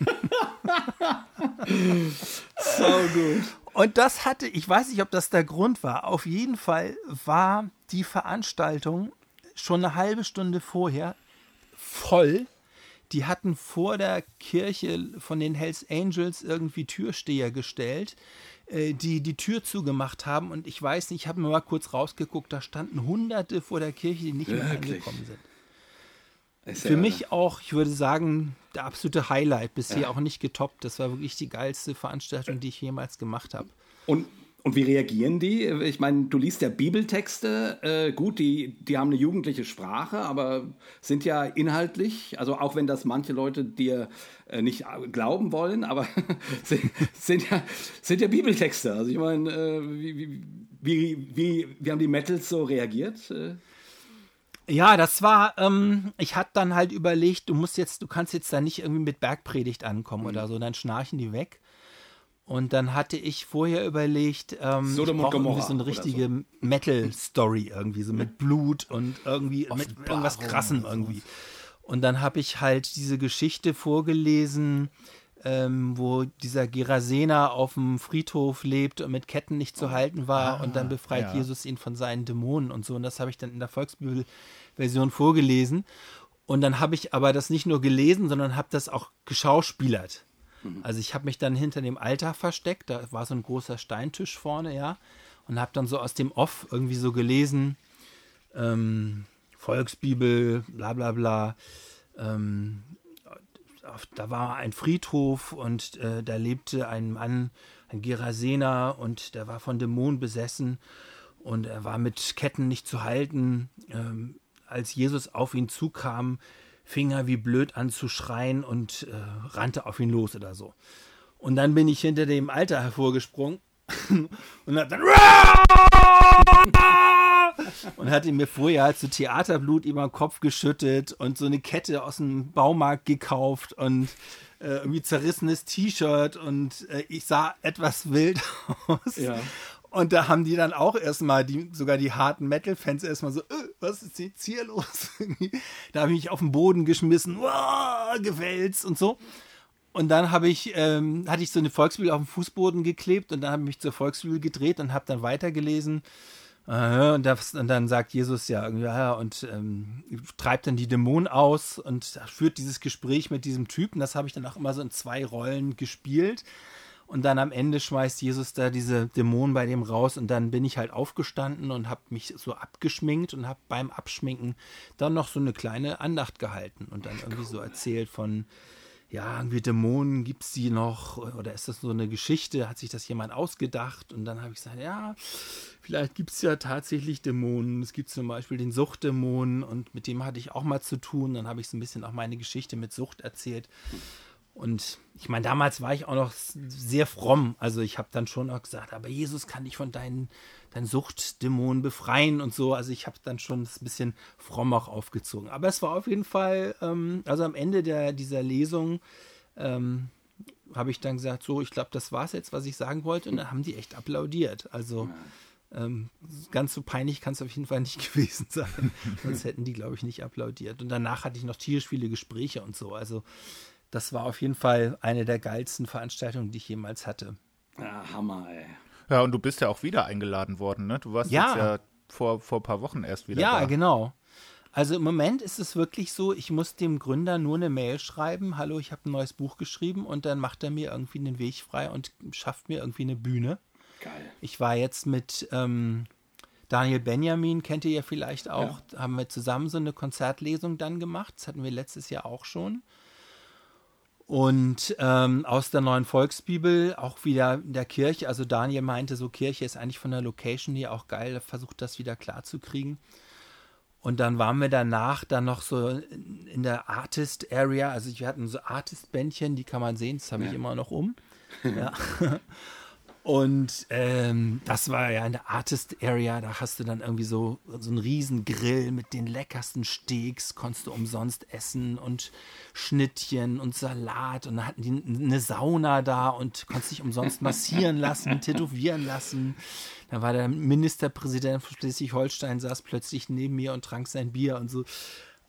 so gut. Und das hatte, ich weiß nicht, ob das der Grund war. Auf jeden Fall war die Veranstaltung schon eine halbe Stunde vorher voll. Die hatten vor der Kirche von den Hells Angels irgendwie Türsteher gestellt, die die Tür zugemacht haben. Und ich weiß nicht, ich habe mir mal kurz rausgeguckt, da standen Hunderte vor der Kirche, die nicht Wirklich? mehr angekommen sind. Ist Für ja, mich auch, ich würde sagen, der absolute Highlight, bisher ja. auch nicht getoppt. Das war wirklich die geilste Veranstaltung, die ich jemals gemacht habe. Und, und wie reagieren die? Ich meine, du liest ja Bibeltexte, äh, gut, die, die haben eine jugendliche Sprache, aber sind ja inhaltlich, also auch wenn das manche Leute dir äh, nicht glauben wollen, aber sind, sind, ja, sind ja Bibeltexte. Also ich meine, äh, wie, wie, wie, wie, haben die Metals so reagiert? Äh? Ja, das war, ähm, ich hatte dann halt überlegt, du musst jetzt, du kannst jetzt da nicht irgendwie mit Bergpredigt ankommen mhm. oder so, dann schnarchen die weg. Und dann hatte ich vorher überlegt, ähm, Sodom ich irgendwie so eine richtige so. Metal-Story irgendwie, so mit Blut und irgendwie mit irgendwas Krassem irgendwie. Und dann habe ich halt diese Geschichte vorgelesen, ähm, wo dieser Gerasener auf dem Friedhof lebt und mit Ketten nicht zu halten war ah, und dann befreit ja. Jesus ihn von seinen Dämonen und so. Und das habe ich dann in der Volksbibel Version vorgelesen. Und dann habe ich aber das nicht nur gelesen, sondern habe das auch geschauspielert. Mhm. Also ich habe mich dann hinter dem Altar versteckt, da war so ein großer Steintisch vorne, ja, und habe dann so aus dem Off irgendwie so gelesen, ähm, Volksbibel, bla bla bla. Ähm, da war ein Friedhof und äh, da lebte ein Mann, ein Gerasener, und der war von Dämonen besessen und er war mit Ketten nicht zu halten. Ähm, als Jesus auf ihn zukam, fing er wie blöd an zu schreien und äh, rannte auf ihn los oder so. Und dann bin ich hinter dem Alter hervorgesprungen und hat dann und hatte mir vorher halt so Theaterblut über den Kopf geschüttet und so eine Kette aus dem Baumarkt gekauft und äh, irgendwie zerrissenes T-Shirt und äh, ich sah etwas wild aus. Ja. Und da haben die dann auch erstmal, die, sogar die harten Metal-Fans erstmal so, äh, was ist jetzt hier los? da habe ich mich auf den Boden geschmissen, gewälzt und so. Und dann habe ich, ähm, hatte ich so eine Volksbibel auf dem Fußboden geklebt und dann habe ich mich zur Volksbibel gedreht und habe dann weitergelesen. Äh, und, das, und, dann sagt Jesus ja, ja und ähm, treibt dann die Dämonen aus und führt dieses Gespräch mit diesem Typen. Das habe ich dann auch immer so in zwei Rollen gespielt. Und dann am Ende schmeißt Jesus da diese Dämonen bei dem raus und dann bin ich halt aufgestanden und habe mich so abgeschminkt und habe beim Abschminken dann noch so eine kleine Andacht gehalten und dann irgendwie so erzählt von, ja, irgendwie Dämonen gibt es die noch oder ist das so eine Geschichte, hat sich das jemand ausgedacht und dann habe ich gesagt, ja, vielleicht gibt es ja tatsächlich Dämonen. Es gibt zum Beispiel den Suchtdämonen und mit dem hatte ich auch mal zu tun. Dann habe ich so ein bisschen auch meine Geschichte mit Sucht erzählt. Und ich meine, damals war ich auch noch sehr fromm. Also ich habe dann schon auch gesagt, aber Jesus kann dich von deinen, deinen Suchtdämonen befreien und so. Also ich habe dann schon ein bisschen fromm auch aufgezogen. Aber es war auf jeden Fall, ähm, also am Ende der, dieser Lesung ähm, habe ich dann gesagt, so, ich glaube, das war es jetzt, was ich sagen wollte. Und dann haben die echt applaudiert. Also ähm, ganz so peinlich kann es auf jeden Fall nicht gewesen sein. Sonst hätten die, glaube ich, nicht applaudiert. Und danach hatte ich noch tierisch viele Gespräche und so. Also das war auf jeden Fall eine der geilsten Veranstaltungen, die ich jemals hatte. Ja, Hammer, ey. Ja, und du bist ja auch wieder eingeladen worden, ne? Du warst Ja. jetzt ja vor, vor ein paar Wochen erst wieder Ja, da. genau. Also im Moment ist es wirklich so, ich muss dem Gründer nur eine Mail schreiben, hallo, ich habe ein neues Buch geschrieben und dann macht er mir irgendwie einen Weg frei und schafft mir irgendwie eine Bühne. Geil. Ich war jetzt mit ähm, Daniel Benjamin, kennt ihr ja vielleicht auch, haben wir zusammen so eine Konzertlesung dann gemacht. Das hatten wir letztes Jahr auch schon. Und ähm, aus der neuen Volksbibel auch wieder in der Kirche. Also Daniel meinte, so Kirche ist eigentlich von der Location hier auch geil. Er versucht das wieder klar zu kriegen. Und dann waren wir danach dann noch so in der Artist Area. Also wir hatten so Artist-Bändchen, die kann man sehen, das habe ich Ja. immer noch um. Ja. Und ähm, das war ja in der Artist Area, da hast du dann irgendwie so, so einen riesen Grill mit den leckersten Steaks, konntest du umsonst essen und Schnittchen und Salat und dann hatten die eine Sauna da und konntest dich umsonst massieren lassen, tätowieren lassen. Dann war der Ministerpräsident von Schleswig-Holstein, saß plötzlich neben mir und trank sein Bier und so.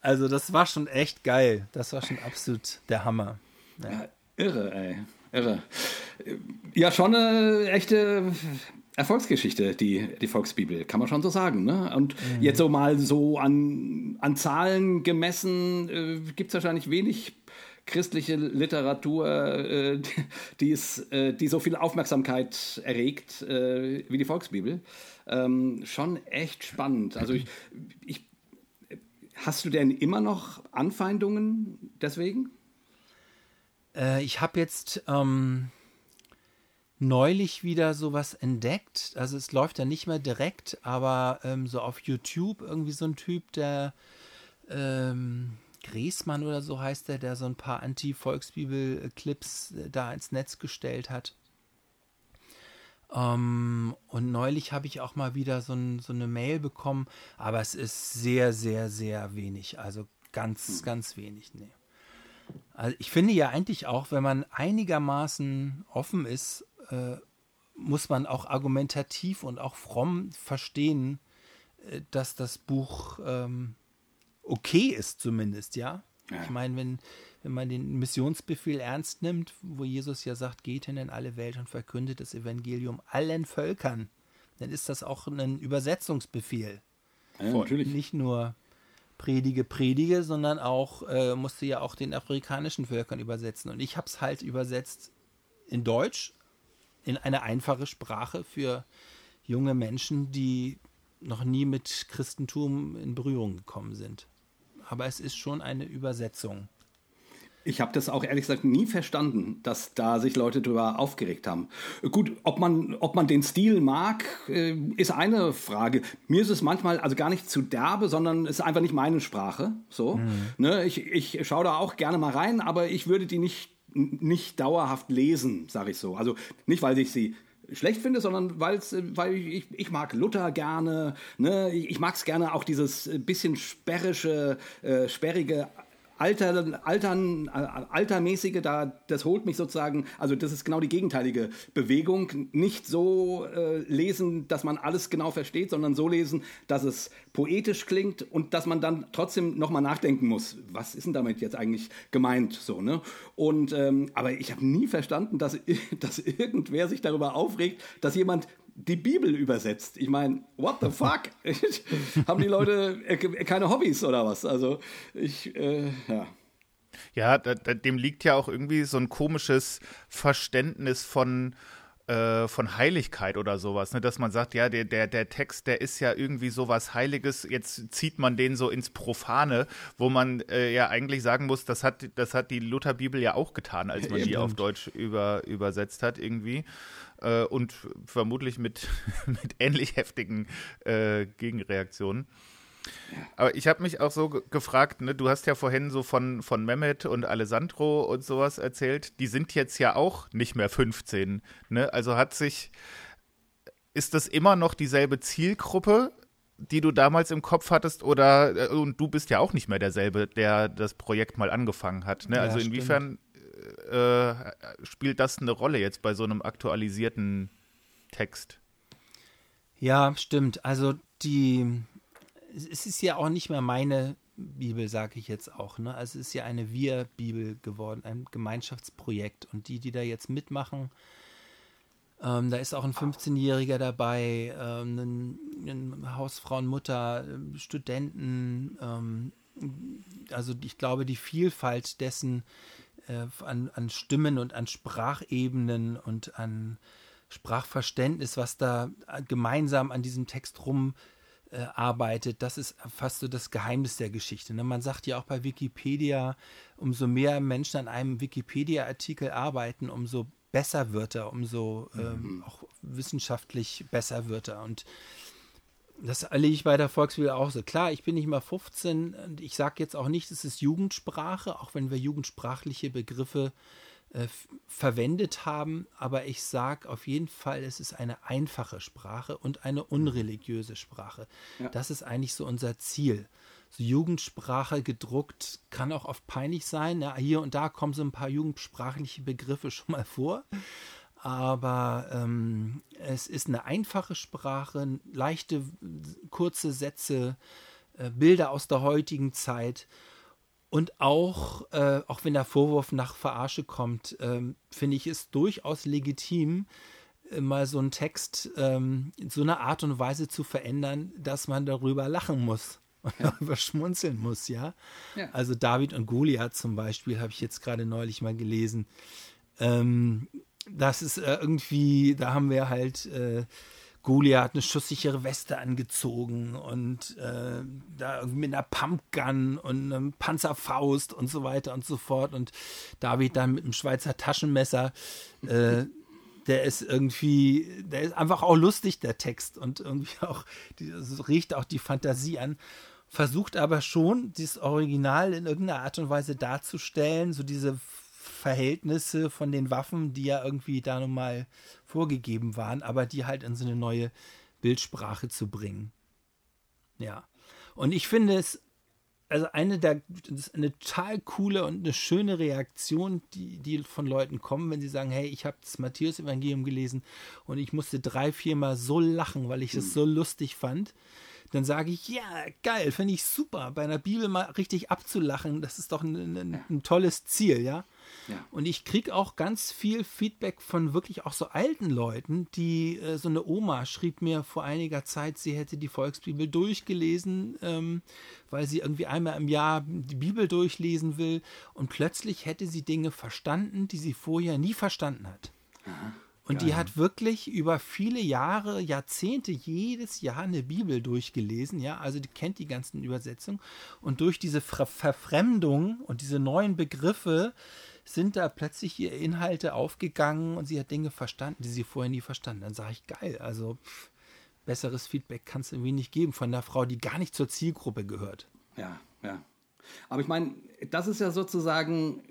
Also das war schon echt geil. Das war schon absolut der Hammer. Ja, irre, ey. Irre. Ja, schon eine echte Erfolgsgeschichte, die, die Volksbibel, kann man schon so sagen. Ne? Und jetzt so mal so an, an Zahlen gemessen, äh, gibt es wahrscheinlich wenig christliche Literatur, äh, die, es, äh, die so viel Aufmerksamkeit erregt äh, wie die Volksbibel. Ähm, schon echt spannend. Also ich, ich, hast du denn immer noch Anfeindungen deswegen? Äh, ich habe jetzt ähm, neulich wieder sowas entdeckt. Also es läuft ja nicht mehr direkt, aber ähm, so auf YouTube irgendwie so ein Typ, der ähm, Griesmann oder so heißt der, der so ein paar Anti-Volksbibel-Clips äh, da ins Netz gestellt hat. Ähm, und neulich habe ich auch mal wieder so, ein, so eine Mail bekommen, aber es ist sehr, sehr, sehr wenig. Also ganz, ganz wenig, nee. Also ich finde ja eigentlich auch, wenn man einigermaßen offen ist, äh, muss man auch argumentativ und auch fromm verstehen, äh, dass das Buch ähm, okay ist zumindest, ja. Ja. Ich meine, wenn, wenn man den Missionsbefehl ernst nimmt, wo Jesus ja sagt, geht hin in alle Welt und verkündet das Evangelium allen Völkern, dann ist das auch ein Übersetzungsbefehl Ja, natürlich. nicht nur predige, predige, sondern auch äh, musste ja auch den afrikanischen Völkern übersetzen. Und ich habe es halt übersetzt in Deutsch, in eine einfache Sprache für junge Menschen, die noch nie mit Christentum in Berührung gekommen sind. Aber es ist schon eine Übersetzung. Ich habe das auch ehrlich gesagt nie verstanden, dass da sich Leute drüber aufgeregt haben. Gut, ob man, ob man den Stil mag, äh, ist eine Frage. Mir ist es manchmal also gar nicht zu derbe, sondern es ist einfach nicht meine Sprache. So, ne, ich, ich schaue da auch gerne mal rein, aber ich würde die nicht, nicht dauerhaft lesen, sage ich so. Also nicht, weil ich sie schlecht finde, sondern weil's, äh, weil ich, ich mag Luther gerne, ne? ich mag es gerne auch dieses bisschen sperrische, äh, sperrige Alter, Altern, äh, Altermäßige, da, das holt mich sozusagen, also das ist genau die gegenteilige Bewegung. Nicht so äh, lesen, dass man alles genau versteht, sondern so lesen, dass es poetisch klingt und dass man dann trotzdem nochmal nachdenken muss, was ist denn damit jetzt eigentlich gemeint, so, ne? Und, ähm, aber ich habe nie verstanden, dass, dass irgendwer sich darüber aufregt, dass jemand die Bibel übersetzt. Ich meine, what the fuck? Haben die Leute äh, keine Hobbys oder was? Also ich, äh, ja. Ja, da, da, dem liegt ja auch irgendwie so ein komisches Verständnis von, äh, von Heiligkeit oder sowas, ne? dass man sagt, ja, der, der, der Text, der ist ja irgendwie sowas Heiliges, jetzt zieht man den so ins Profane, wo man äh, ja eigentlich sagen muss, das hat, das hat die Lutherbibel ja auch getan, als man die Eben. auf Deutsch über, übersetzt hat irgendwie. Äh, und vermutlich mit, mit ähnlich heftigen äh, Gegenreaktionen. Aber ich habe mich auch so ge gefragt, ne, du hast ja vorhin so von, von Mehmet und Alessandro und sowas erzählt, die sind jetzt ja auch nicht mehr 15. Ne? Also hat sich, ist das immer noch dieselbe Zielgruppe, die du damals im Kopf hattest, oder, äh, und du bist ja auch nicht mehr derselbe, der das Projekt mal angefangen hat. Ne? Ja, also stimmt. Äh, spielt das eine Rolle jetzt bei so einem aktualisierten Text? Ja, stimmt. Also die, es ist ja auch nicht mehr meine, Bibel, sage ich jetzt auch. Ne? Also es ist ja eine Wir-Bibel geworden, ein Gemeinschaftsprojekt. Und die, die da jetzt mitmachen, ähm, da ist auch ein 15-Jähriger dabei, ähm, eine Hausfrauenmutter, Studenten. Ähm, also ich glaube, die Vielfalt dessen äh, an, an Stimmen und an Sprachebenen und an Sprachverständnis, was da gemeinsam an diesem Text rum äh, arbeitet, das ist fast so das Geheimnis der Geschichte. Ne? Man sagt ja auch bei Wikipedia, umso mehr Menschen an einem Wikipedia-Artikel arbeiten, umso besser wird er, umso ähm, mhm. auch wissenschaftlich besser wird er. Und das erlebe ich bei der Volksbibel auch so. Klar, ich bin nicht mal 15 und ich sage jetzt auch nicht, es ist Jugendsprache, auch wenn wir jugendsprachliche Begriffe äh, verwendet haben, aber ich sage auf jeden Fall, es ist eine einfache Sprache und eine unreligiöse Sprache. Ja. Das ist eigentlich so unser Ziel. So Jugendsprache gedruckt kann auch oft peinlich sein. Ja, hier und da kommen so ein paar jugendsprachliche Begriffe schon mal vor. Aber ähm, es ist eine einfache Sprache, leichte, kurze Sätze, äh, Bilder aus der heutigen Zeit. Und auch, äh, auch wenn der Vorwurf nach Verarsche kommt, ähm, finde ich es durchaus legitim, äh, mal so einen Text ähm, in so einer Art und Weise zu verändern, dass man darüber lachen muss und ja. darüber schmunzeln muss, ja? ja? Also David und Goliath zum Beispiel habe ich jetzt gerade neulich mal gelesen. Ähm, das ist äh, irgendwie, da haben wir halt äh, Goliath eine schusssichere Weste angezogen und äh, da mit einer Pumpgun und einem Panzerfaust und so weiter und so fort. Und David dann mit einem Schweizer Taschenmesser. Äh, der ist irgendwie, der ist einfach auch lustig, der Text. Und irgendwie auch, so riecht auch die Fantasie an. Versucht aber schon, dieses Original in irgendeiner Art und Weise darzustellen, so diese Verhältnisse von den Waffen, die ja irgendwie da nun mal vorgegeben waren, aber die halt in so eine neue Bildsprache zu bringen. Ja. Und ich finde es, also eine der, eine total coole und eine schöne Reaktion, die, die von Leuten kommen, wenn sie sagen, hey, ich habe das Matthäus-Evangelium gelesen und ich musste drei, viermal so lachen, weil ich es mhm. so lustig fand dann sage ich, ja, geil, finde ich super, bei einer Bibel mal richtig abzulachen, das ist doch ein, ein, ein tolles Ziel, ja. Ja. Und ich kriege auch ganz viel Feedback von wirklich auch so alten Leuten, die äh, so eine Oma schrieb mir vor einiger Zeit, sie hätte die Volksbibel durchgelesen, ähm, weil sie irgendwie einmal im Jahr die Bibel durchlesen will und plötzlich hätte sie Dinge verstanden, die sie vorher nie verstanden hat. Aha. Und Geil. die hat wirklich über viele Jahre, Jahrzehnte jedes Jahr eine Bibel durchgelesen, ja, also die kennt die ganzen Übersetzungen und durch diese Ver Verfremdung und diese neuen Begriffe sind da plötzlich ihr Inhalte aufgegangen und sie hat Dinge verstanden, die sie vorher nie verstanden. Dann sage ich, geil, also besseres Feedback kann es irgendwie nicht geben von einer Frau, die gar nicht zur Zielgruppe gehört. Ja, ja. Aber ich meine, das ist ja sozusagen,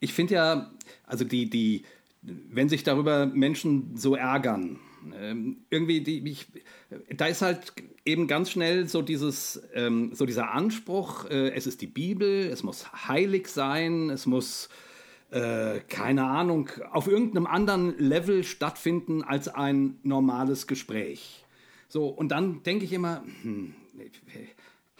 ich finde ja, also die, die, wenn sich darüber Menschen so ärgern, ähm, irgendwie, die, ich, da ist halt eben ganz schnell so dieses, ähm, so dieser Anspruch, äh, es ist die Bibel, es muss heilig sein, es muss, äh, keine Ahnung, auf irgendeinem anderen Level stattfinden als ein normales Gespräch. So, und dann denke ich immer, hm,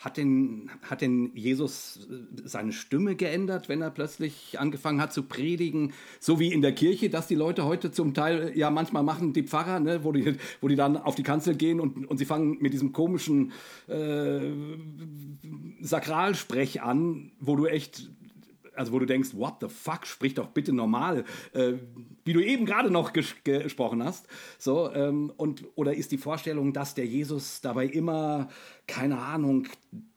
hat denn, hat denn Jesus äh, seine Stimme geändert, wenn er plötzlich angefangen hat zu predigen? So wie in der Kirche, dass die Leute heute zum Teil ja manchmal machen, die Pfarrer, ne, wo, die, wo die dann auf die Kanzel gehen und, und sie fangen mit diesem komischen äh, Sakralsprech an, wo du echt also wo du denkst, what the fuck, sprich doch bitte normal, äh, wie du eben gerade noch ges gesprochen hast. So, ähm, und, oder ist die Vorstellung, dass der Jesus dabei immer, keine Ahnung,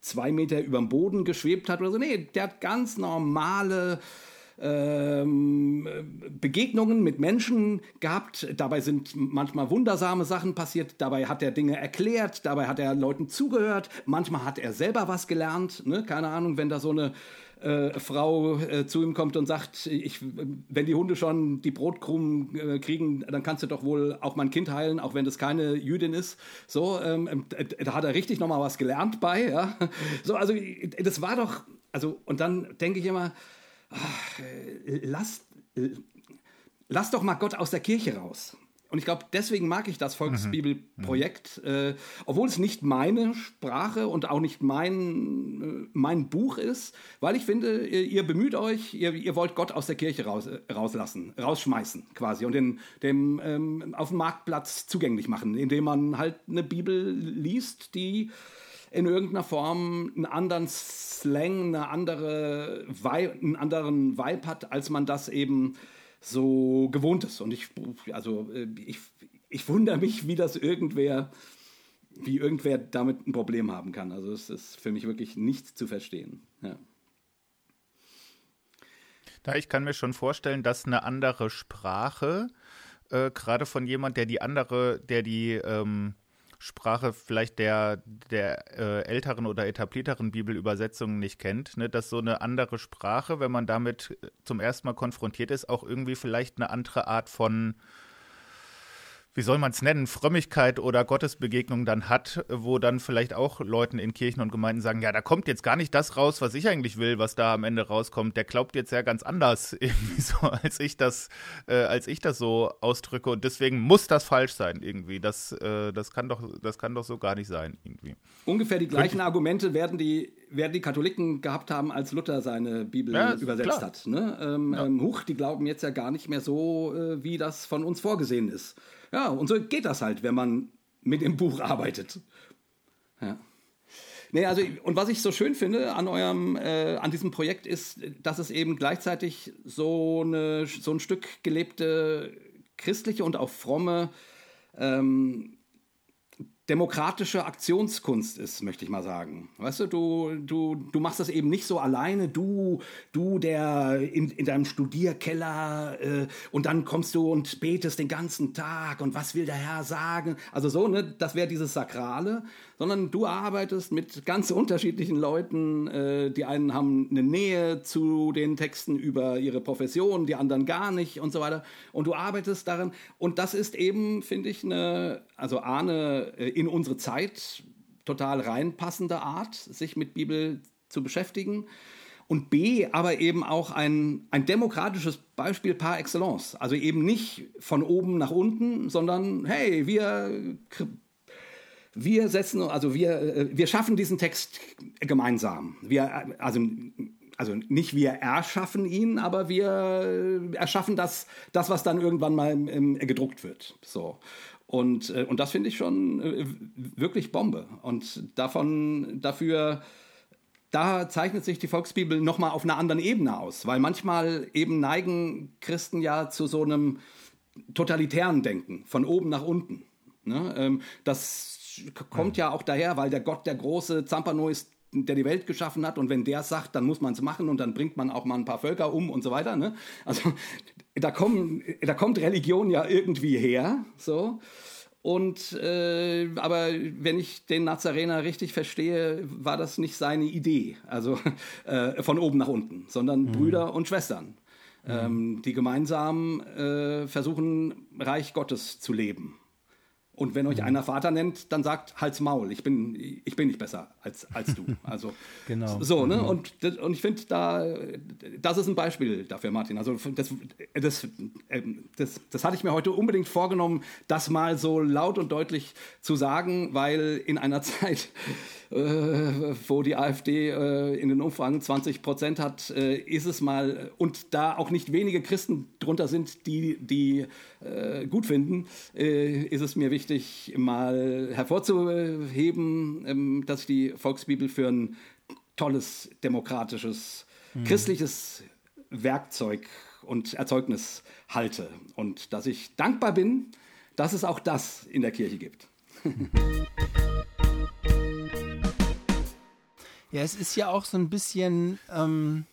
zwei Meter über dem Boden geschwebt hat oder so? Nee, der hat ganz normale ähm, Begegnungen mit Menschen gehabt. Dabei sind manchmal wundersame Sachen passiert. Dabei hat er Dinge erklärt. Dabei hat er Leuten zugehört. Manchmal hat er selber was gelernt. Ne? Keine Ahnung, wenn da so eine äh, Frau äh, zu ihm kommt und sagt, ich, wenn die Hunde schon die Brotkrumen äh, kriegen, dann kannst du doch wohl auch mein Kind heilen, auch wenn das keine Jüdin ist. So, ähm, da hat er richtig nochmal was gelernt bei. Ja? So, also das war doch, also und dann denke ich immer, ach, lass, lass doch mal Gott aus der Kirche raus. Und ich glaube, deswegen mag ich das Volksbibelprojekt, mhm. äh, obwohl es nicht meine Sprache und auch nicht mein, äh, mein Buch ist, weil ich finde, ihr, ihr bemüht euch, ihr, ihr, wollt Gott aus der Kirche raus, äh, rauslassen, rausschmeißen quasi und den, dem ähm, auf dem Marktplatz zugänglich machen, indem man halt eine Bibel liest, die in irgendeiner Form einen anderen Slang, eine andere Vibe, einen anderen Vibe hat, als man das eben so gewohnt ist. Und ich, also äh, ich, ich wundere mich, wie das irgendwer, wie irgendwer damit ein Problem haben kann. Also es ist für mich wirklich nicht zu verstehen. Ja. Da ich kann mir schon vorstellen, dass eine andere Sprache, äh, gerade von jemand, der die andere, der die ähm, Sprache vielleicht der, der äh, älteren oder etablierteren Bibelübersetzungen nicht kennt, ne, dass so eine andere Sprache, wenn man damit zum ersten Mal konfrontiert ist, auch irgendwie vielleicht eine andere Art von wie soll man es nennen, Frömmigkeit oder Gottesbegegnung dann hat, wo dann vielleicht auch Leuten in Kirchen und Gemeinden sagen, ja, da kommt jetzt gar nicht das raus, was ich eigentlich will, was da am Ende rauskommt. Der glaubt jetzt ja ganz anders, irgendwie so, als ich das, äh, als ich das so ausdrücke. Und deswegen muss das falsch sein, irgendwie. Das, äh, das kann doch, das kann doch so gar nicht sein, irgendwie. Ungefähr die gleichen Argumente werden die, werden die Katholiken gehabt haben, als Luther seine Bibel ja, übersetzt klar. hat. Ne? Ähm, ja. ähm, Huch, die glauben jetzt ja gar nicht mehr so, äh, wie das von uns vorgesehen ist. Ja, und so geht das halt, wenn man mit dem Buch arbeitet. Ja. Nee, also, und was ich so schön finde an eurem, äh, an diesem Projekt ist, dass es eben gleichzeitig so, eine, so ein Stück gelebte christliche und auch fromme ähm, demokratische Aktionskunst ist, möchte ich mal sagen. Weißt du, du, du, du machst das eben nicht so alleine, du, du, der in, in deinem Studierkeller äh, und dann kommst du und betest den ganzen Tag und was will der Herr sagen? Also so, ne, das wäre dieses Sakrale, sondern du arbeitest mit ganz unterschiedlichen Leuten. Äh, die einen haben eine Nähe zu den Texten über ihre Profession, die anderen gar nicht und so weiter. Und du arbeitest darin. Und das ist eben, finde ich, eine, also eine äh, in unsere Zeit total reinpassende Art, sich mit Bibel zu beschäftigen. Und B, aber eben auch ein, ein demokratisches Beispiel par excellence. Also eben nicht von oben nach unten, sondern hey, wir wir setzen, also wir, äh, wir schaffen diesen Text gemeinsam. Wir, also, also nicht wir erschaffen ihn, aber wir erschaffen das, das was dann irgendwann mal im, gedruckt wird. So. Und, äh, und das finde ich schon äh, wirklich Bombe. Und davon, dafür, da zeichnet sich die Volksbibel nochmal auf einer anderen Ebene aus, weil manchmal eben neigen Christen ja zu so einem totalitären Denken, von oben nach unten. Ne? Ähm, das kommt ja auch daher, weil der Gott der große Zampano ist, der die Welt geschaffen hat und wenn der sagt, dann muss man es machen und dann bringt man auch mal ein paar Völker um und so weiter. Ne? Also da, kommen, da kommt Religion ja irgendwie her, so. Und äh, aber wenn ich den Nazarener richtig verstehe, war das nicht seine Idee, also äh, von oben nach unten, sondern mhm. Brüder und Schwestern, mhm. ähm, die gemeinsam äh, versuchen, Reich Gottes zu leben. Und wenn euch mhm. einer Vater nennt, dann sagt, halt's Maul, ich bin, ich bin nicht besser als, als du. Also genau. so, ne? Mhm. Und, und ich finde, da, das ist ein Beispiel dafür, Martin. Also das, das, ähm, das, das hatte ich mir heute unbedingt vorgenommen, das mal so laut und deutlich zu sagen, weil in einer Zeit, äh, wo die AfD äh, in den Umfragen 20 Prozent hat, äh, ist es mal, und da auch nicht wenige Christen drunter sind, die, die äh, gut finden, äh, ist es mir wichtig, mal hervorzuheben, ähm, dass ich die Volksbibel für ein tolles, demokratisches, mhm. christliches Werkzeug und Erzeugnis halte und dass ich dankbar bin, dass es auch das in der Kirche gibt. Ja, es ist ja auch so ein bisschen ähm,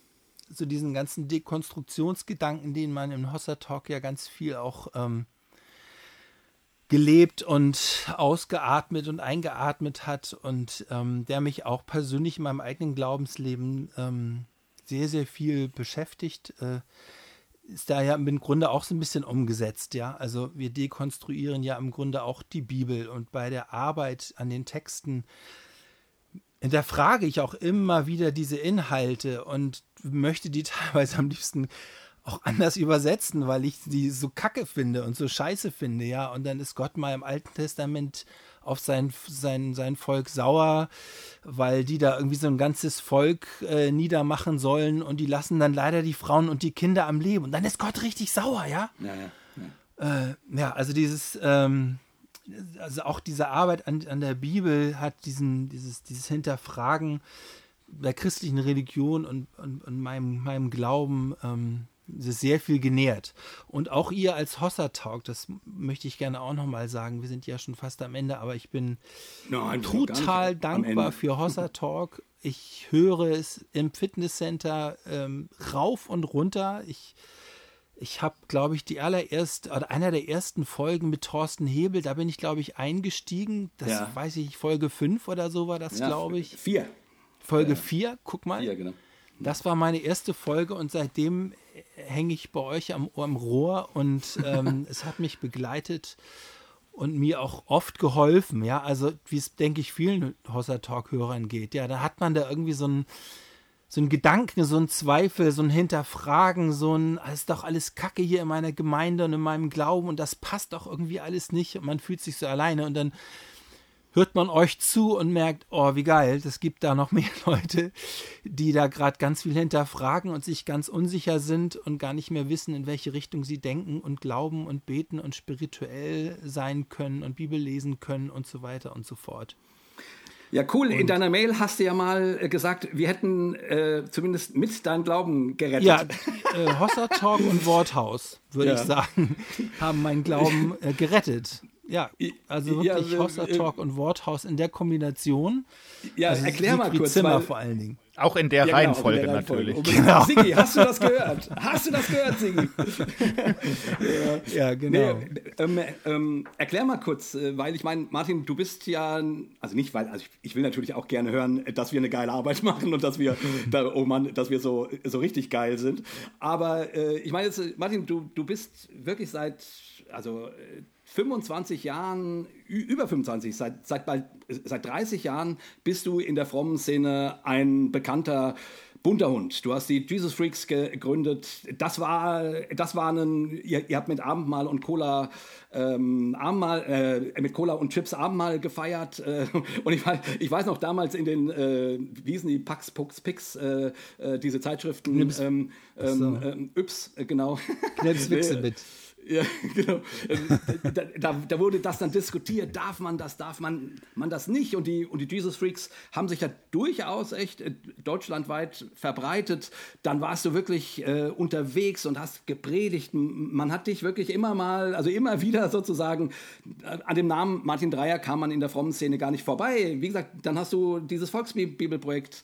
so diesen ganzen Dekonstruktionsgedanken, den man im Hossa Talk ja ganz viel auch ähm, gelebt und ausgeatmet und eingeatmet hat und ähm, der mich auch persönlich in meinem eigenen Glaubensleben ähm, sehr, sehr viel beschäftigt. Äh, ist da ja im Grunde auch so ein bisschen umgesetzt, ja. Also wir dekonstruieren ja im Grunde auch die Bibel und bei der Arbeit an den Texten hinterfrage ich auch immer wieder diese Inhalte und möchte die teilweise am liebsten auch anders übersetzen, weil ich die so kacke finde und so scheiße finde, ja. Und dann ist Gott mal im Alten Testament auf sein, sein, sein Volk sauer, weil die da irgendwie so ein ganzes Volk äh, niedermachen sollen und die lassen dann leider die Frauen und die Kinder am Leben. Und dann ist Gott richtig sauer, ja? Ja, ja. Ja, äh, ja also dieses, ähm, also auch diese Arbeit an, an der Bibel hat diesen, dieses, dieses Hinterfragen der christlichen Religion und, und, und meinem, meinem Glauben ähm, sehr viel genährt. Und auch ihr als Hossa Talk, das möchte ich gerne auch nochmal sagen. Wir sind ja schon fast am Ende, aber ich bin Nein, total dankbar für Hossa Talk. Ich höre es im Fitnesscenter ähm, rauf und runter. Ich, ich habe, glaube ich, die allererste oder einer der ersten Folgen mit Thorsten Hebel, da bin ich, glaube ich, eingestiegen. Das Ja. weiß ich, Folge 5 oder so war das, Ja, glaube ich. Vier. Folge 4, guck mal. Vier, genau. Das war meine erste Folge und seitdem hänge ich bei euch am, am Rohr und ähm, es hat mich begleitet und mir auch oft geholfen. Ja, also wie es, denke ich, vielen Hossa Talk-Hörern geht. Ja, da hat man da irgendwie so ein so ein Gedanken, so ein Zweifel, so ein Hinterfragen, so ein, es ist doch alles Kacke hier in meiner Gemeinde und in meinem Glauben und das passt doch irgendwie alles nicht und man fühlt sich so alleine und dann hört man euch zu und merkt, oh, wie geil, es gibt da noch mehr Leute, die da gerade ganz viel hinterfragen und sich ganz unsicher sind und gar nicht mehr wissen, in welche Richtung sie denken und glauben und beten und spirituell sein können und Bibel lesen können und so weiter und so fort. Ja, cool. In deiner Mail hast du ja mal äh, gesagt, wir hätten äh, zumindest mit deinem Glauben gerettet. Ja, äh, Hossa Talk und Worthaus, würde Ja. ich sagen, haben meinen Glauben äh, gerettet. Ja, also Ja, wirklich äh, Hossa äh, Talk und Worthaus in der Kombination. Ja, Also erklär mal kurz. Zimmer weil- vor allen Dingen. Auch in der Ja, genau, Reihenfolge in der Reihenfolge. natürlich. Unbedingt. Genau. Sigi, hast du das gehört? Hast du das gehört, Sigi? Ja, genau. Nee, ähm, ähm, erklär mal kurz, äh, weil ich meine, Martin, du bist ja, also nicht, weil, also ich, ich will natürlich auch gerne hören, dass wir eine geile Arbeit machen und dass wir, da, oh Mann, dass wir so, so richtig geil sind. Aber äh, ich meine, jetzt, äh, Martin, du, du bist wirklich seit, also äh, 25 Jahren, über 25, seit, seit bald, seit 30 Jahren bist du in der frommen Szene ein bekannter bunter Hund. Du hast die Jesus Freaks gegründet. Das war, das war ein, ihr, ihr habt mit Abendmahl und Cola, ähm, Abendmahl, äh, mit Cola und Chips Abendmahl gefeiert. Äh, und ich, weiß- ich weiß noch damals in den, äh, wie hießen die, Pax, Pux, Pix, äh, äh, diese Zeitschriften, Knips. ähm, ähm, so. ähm, Yps, äh, genau. Knips, Wixelbit. Ja, genau. Ähm, da, da, da wurde das dann diskutiert, darf man das, darf man, man das nicht? Und die, und die Jesus Freaks haben sich ja durchaus echt äh, deutschlandweit verbreitet. Dann warst du wirklich äh, unterwegs und hast gepredigt. Man hat dich wirklich immer mal, also immer wieder sozusagen, äh, an dem Namen Martin Dreier kam man in der frommen Szene gar nicht vorbei. Wie gesagt, dann hast du dieses Volksbibelprojekt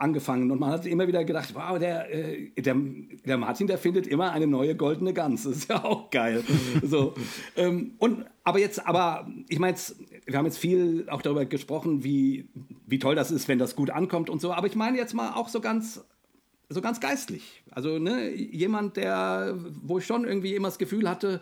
angefangen und man hat immer wieder gedacht, wow, der, äh, der, der Martin, der findet immer eine neue goldene Gans. Das ist ja auch geil. so, ähm, und, aber jetzt, aber ich meine, wir haben jetzt viel auch darüber gesprochen, wie, wie toll das ist, wenn das gut ankommt und so, aber ich meine jetzt mal auch so ganz so ganz geistlich. Also ne, jemand, der, wo ich schon irgendwie immer das Gefühl hatte,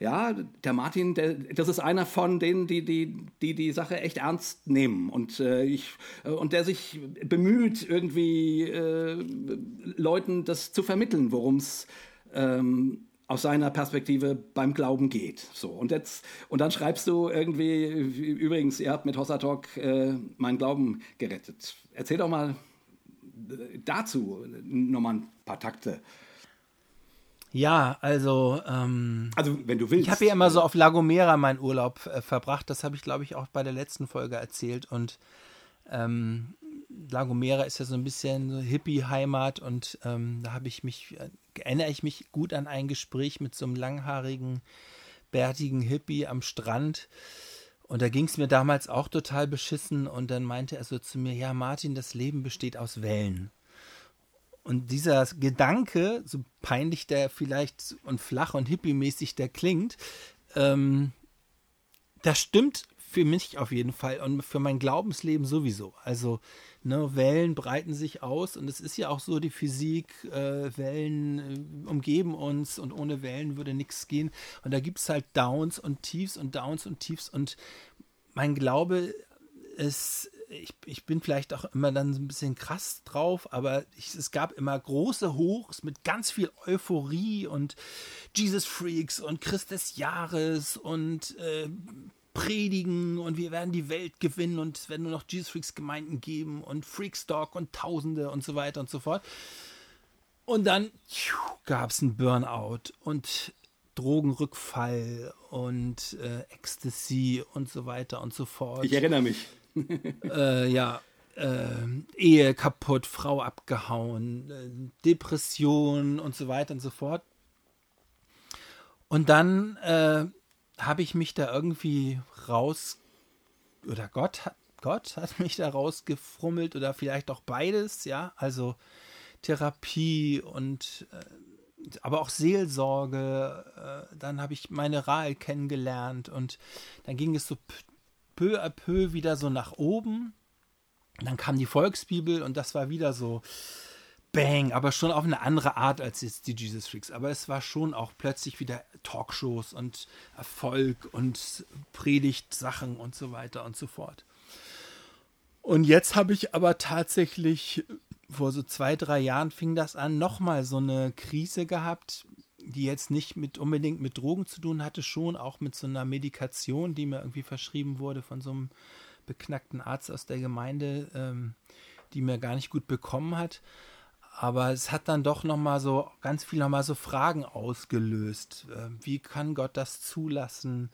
ja, der Martin, der, das ist einer von denen, die die, die, die Sache echt ernst nehmen und, äh, ich, äh, und der sich bemüht, irgendwie äh, Leuten das zu vermitteln, worum es ähm, aus seiner Perspektive beim Glauben geht. So, und, jetzt, und dann schreibst du irgendwie, übrigens, ihr habt mit Hossa Talk äh, meinen Glauben gerettet. Erzähl doch mal dazu nochmal ein paar Takte. Ja, also ähm, Also, wenn du willst. ich habe ja immer so auf La Gomera meinen Urlaub äh, verbracht. Das habe ich, glaube ich, auch bei der letzten Folge erzählt. Und ähm, La Gomera ist ja so ein bisschen so Hippie-Heimat und ähm, da habe ich mich, äh, erinnere ich mich gut an ein Gespräch mit so einem langhaarigen, bärtigen Hippie am Strand. Und da ging es mir damals auch total beschissen und dann meinte er so zu mir, ja Martin, das Leben besteht aus Wellen. Und dieser Gedanke, so peinlich der vielleicht und flach und hippie-mäßig der klingt, ähm, das stimmt für mich auf jeden Fall und für mein Glaubensleben sowieso. Also ne, Wellen breiten sich aus und es ist ja auch so, die Physik, äh, Wellen äh, umgeben uns und ohne Wellen würde nichts gehen. Und da gibt es halt Downs und Tiefs und Downs und Tiefs und mein Glaube ist ich, ich bin vielleicht auch immer dann so ein bisschen krass drauf, aber ich, es gab immer große Hochs mit ganz viel Euphorie und Jesus Freaks und Christ des Jahres und äh, predigen und wir werden die Welt gewinnen und es werden nur noch Jesus Freaks Gemeinden geben und Freakstock und Tausende und so weiter und so fort. Und dann gab es einen Burnout und Drogenrückfall und äh, Ecstasy und so weiter und so fort. Ich erinnere mich. äh, ja, äh, Ehe kaputt, Frau abgehauen, äh, Depression und so weiter und so fort. Und dann äh, habe ich mich da irgendwie raus, oder Gott hat, Gott hat mich da rausgefrummelt oder vielleicht auch beides, ja, also Therapie und äh, aber auch Seelsorge. Äh, dann habe ich meine Rahel kennengelernt und dann ging es so peu à peu wieder so nach oben. Dann kam die Volksbibel und das war wieder so Bang, aber schon auf eine andere Art als jetzt die Jesus Freaks. Aber es war schon auch plötzlich wieder Talkshows und Erfolg und Predigtsachen und so weiter und so fort. Und jetzt habe ich aber tatsächlich vor so zwei, drei Jahren fing das an, nochmal so eine Krise gehabt, die jetzt nicht mit unbedingt mit Drogen zu tun hatte, schon auch mit so einer Medikation, die mir irgendwie verschrieben wurde von so einem beknackten Arzt aus der Gemeinde, ähm, die mir gar nicht gut bekommen hat. Aber es hat dann doch nochmal so ganz viel nochmal so Fragen ausgelöst. Äh, wie kann Gott das zulassen?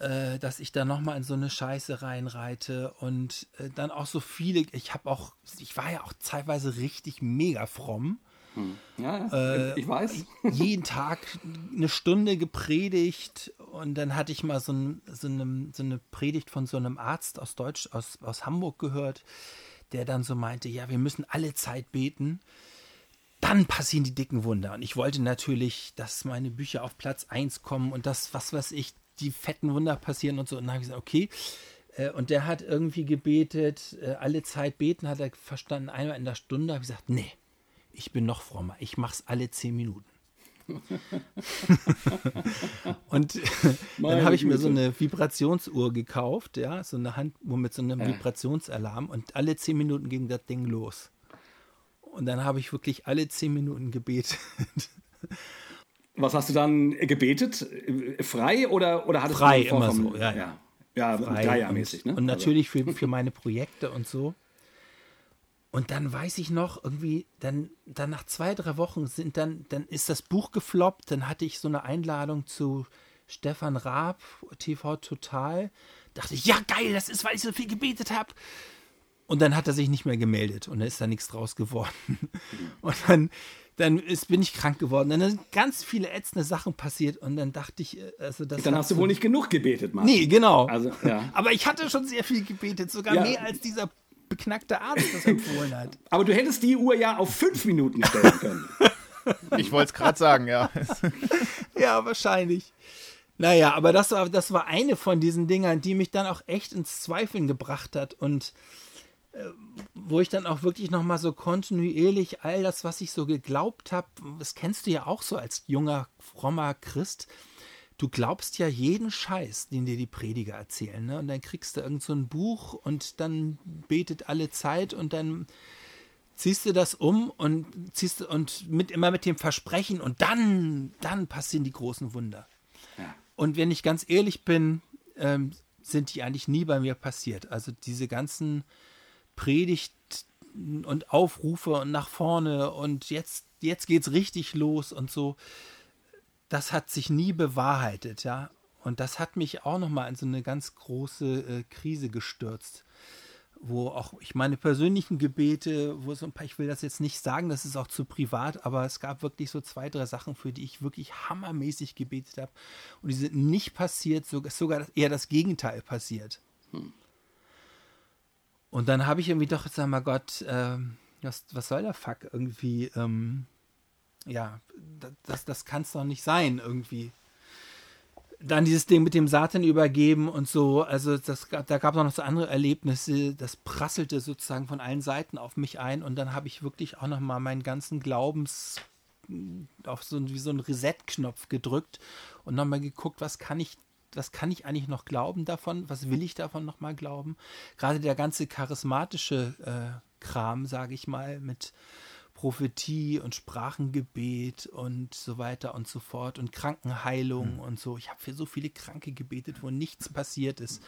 äh, dass ich da nochmal in so eine Scheiße reinreite und äh, dann auch so viele, ich habe auch, ich war ja auch zeitweise richtig mega fromm. Hm. Ja, äh, ich weiß. jeden Tag eine Stunde gepredigt und dann hatte ich mal so, ein, so, eine, so eine Predigt von so einem Arzt aus Deutsch, aus, aus Hamburg gehört, der dann so meinte, ja, wir müssen alle Zeit beten dann passieren die dicken Wunder. Und ich wollte natürlich, dass meine Bücher auf Platz 1 kommen und das, was weiß ich, die fetten Wunder passieren und so. Und dann habe ich gesagt, okay. Äh, und der hat irgendwie gebetet, äh, alle Zeit beten, hat er verstanden, einmal in der Stunde. habe ich gesagt, nee, ich bin noch frommer. Ich mache es alle zehn Minuten. und dann habe ich mir so eine Vibrationsuhr gekauft, ja, so eine Handuhr mit so einem ja. Vibrationsalarm und alle zehn Minuten ging das Ding los. Und dann habe ich wirklich alle zehn Minuten gebetet. Was hast du dann gebetet? Frei oder, oder hattest Frei, du immer so, ja. Ja, ja dreiermäßig. Ne? Und natürlich für, für meine Projekte und so. Und dann weiß ich noch, irgendwie, dann, dann nach zwei, drei Wochen sind dann, dann ist das Buch gefloppt, dann hatte ich so eine Einladung zu Stefan Raab, TV Total. Dachte ich, ja geil, das ist, weil ich so viel gebetet habe. Und dann hat er sich nicht mehr gemeldet und da ist da nichts draus geworden. Und dann dann ist, bin ich krank geworden. Dann sind ganz viele ätzende Sachen passiert und dann dachte ich, äh, also das. Dann hast du wohl nicht genug gebetet, Mann. Nee, genau. Also, ja. Aber ich hatte schon sehr viel gebetet, sogar ja. mehr als dieser beknackte Arzt das empfohlen hat. Aber du hättest die Uhr ja auf fünf Minuten stellen können. ich wollte es gerade sagen, ja. ja, wahrscheinlich. Naja, aber das war, das war eine von diesen Dingern, die mich dann auch echt ins Zweifeln gebracht hat und wo ich dann auch wirklich nochmal so kontinuierlich all das, was ich so geglaubt habe, das kennst du ja auch so als junger, frommer Christ, du glaubst ja jeden Scheiß, den dir die Prediger erzählen. Ne? Und dann kriegst du irgend so ein Buch und dann betet alle Zeit und dann ziehst du das um und ziehst und mit immer mit dem Versprechen und dann, dann passieren die großen Wunder. Ja. Und wenn ich ganz ehrlich bin, ähm, sind die eigentlich nie bei mir passiert. Also diese ganzen Predigt und Aufrufe und nach vorne und jetzt, jetzt geht's richtig los und so. Das hat sich nie bewahrheitet, ja. Und das hat mich auch nochmal in so eine ganz große äh, Krise gestürzt, wo auch ich meine persönlichen Gebete, wo so ein paar, ich will das jetzt nicht sagen, das ist auch zu privat, aber es gab wirklich so zwei, drei Sachen, für die ich wirklich hammermäßig gebetet habe. Und die sind nicht passiert, sogar eher das Gegenteil passiert. Hm. Und dann habe ich irgendwie doch, sag mal Gott, äh, was, was soll der Fuck irgendwie? Ähm, ja, das, das kann es doch nicht sein irgendwie. Dann dieses Ding mit dem Satan übergeben und so, also das, da gab es noch so andere Erlebnisse, das prasselte sozusagen von allen Seiten auf mich ein und dann habe ich wirklich auch noch mal meinen ganzen Glaubens auf so, wie so einen Reset-Knopf gedrückt und nochmal geguckt, was kann ich was kann ich eigentlich noch glauben davon? Was will ich davon nochmal glauben? Gerade der ganze charismatische äh, Kram, sage ich mal, mit Prophetie und Sprachengebet und so weiter und so fort und Krankenheilung mhm. und so. Ich habe für so viele Kranke gebetet, wo nichts passiert ist.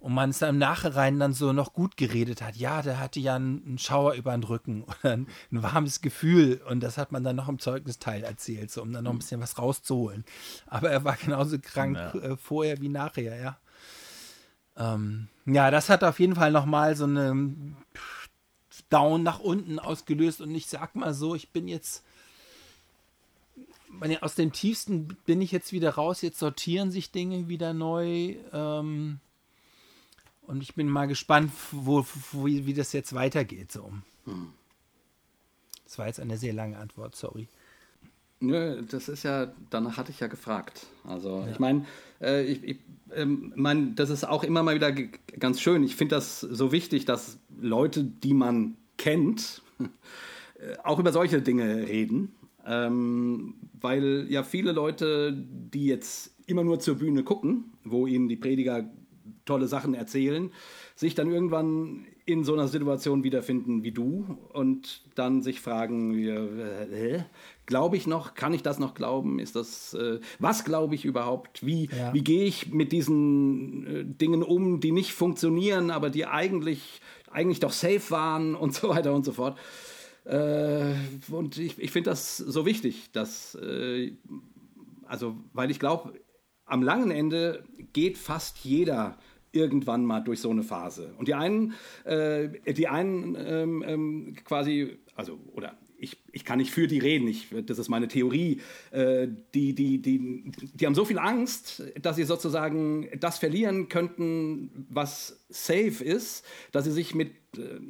Und man es dann im Nachhinein dann so noch gut geredet hat. Ja, der hatte ja einen Schauer über den Rücken oder ein, ein warmes Gefühl. Und das hat man dann noch im Zeugnisteil erzählt, so, um dann noch ein mhm. bisschen was rauszuholen. Aber er war genauso krank ja. äh, vorher wie nachher, ja. Ähm, ja, das hat auf jeden Fall nochmal so eine Down nach unten ausgelöst. Und ich sag mal so, ich bin jetzt aus dem Tiefsten bin ich jetzt wieder raus. Jetzt sortieren sich Dinge wieder neu. Ähm, und ich bin mal gespannt, wo, wo, wie das jetzt weitergeht. So. Hm. Das war jetzt eine sehr lange Antwort, sorry. Nö, das ist ja, danach hatte ich ja gefragt. Also ja. ich meine, äh, ich, ich ähm, mein, das ist auch immer mal wieder ganz schön. Ich finde das so wichtig, dass Leute, die man kennt, äh, auch über solche Dinge reden. Ähm, weil ja viele Leute, die jetzt immer nur zur Bühne gucken, wo ihnen die Prediger tolle Sachen erzählen, sich dann irgendwann in so einer Situation wiederfinden wie du und dann sich fragen, äh, glaube ich noch, kann ich das noch glauben? Ist das, äh, was glaube ich überhaupt? Wie, ja. wie gehe ich mit diesen äh, Dingen um, die nicht funktionieren, aber die eigentlich, eigentlich doch safe waren und so weiter und so fort. Äh, und ich, ich finde das so wichtig, dass, äh, also, weil ich glaube, am langen Ende geht fast jeder irgendwann mal durch so eine Phase. Und die einen, äh, die einen ähm, ähm, quasi, also, oder ich, ich kann nicht für die reden, ich, das ist meine Theorie, äh, die, die, die, die haben so viel Angst, dass sie sozusagen das verlieren könnten, was safe ist, dass sie sich mit, äh,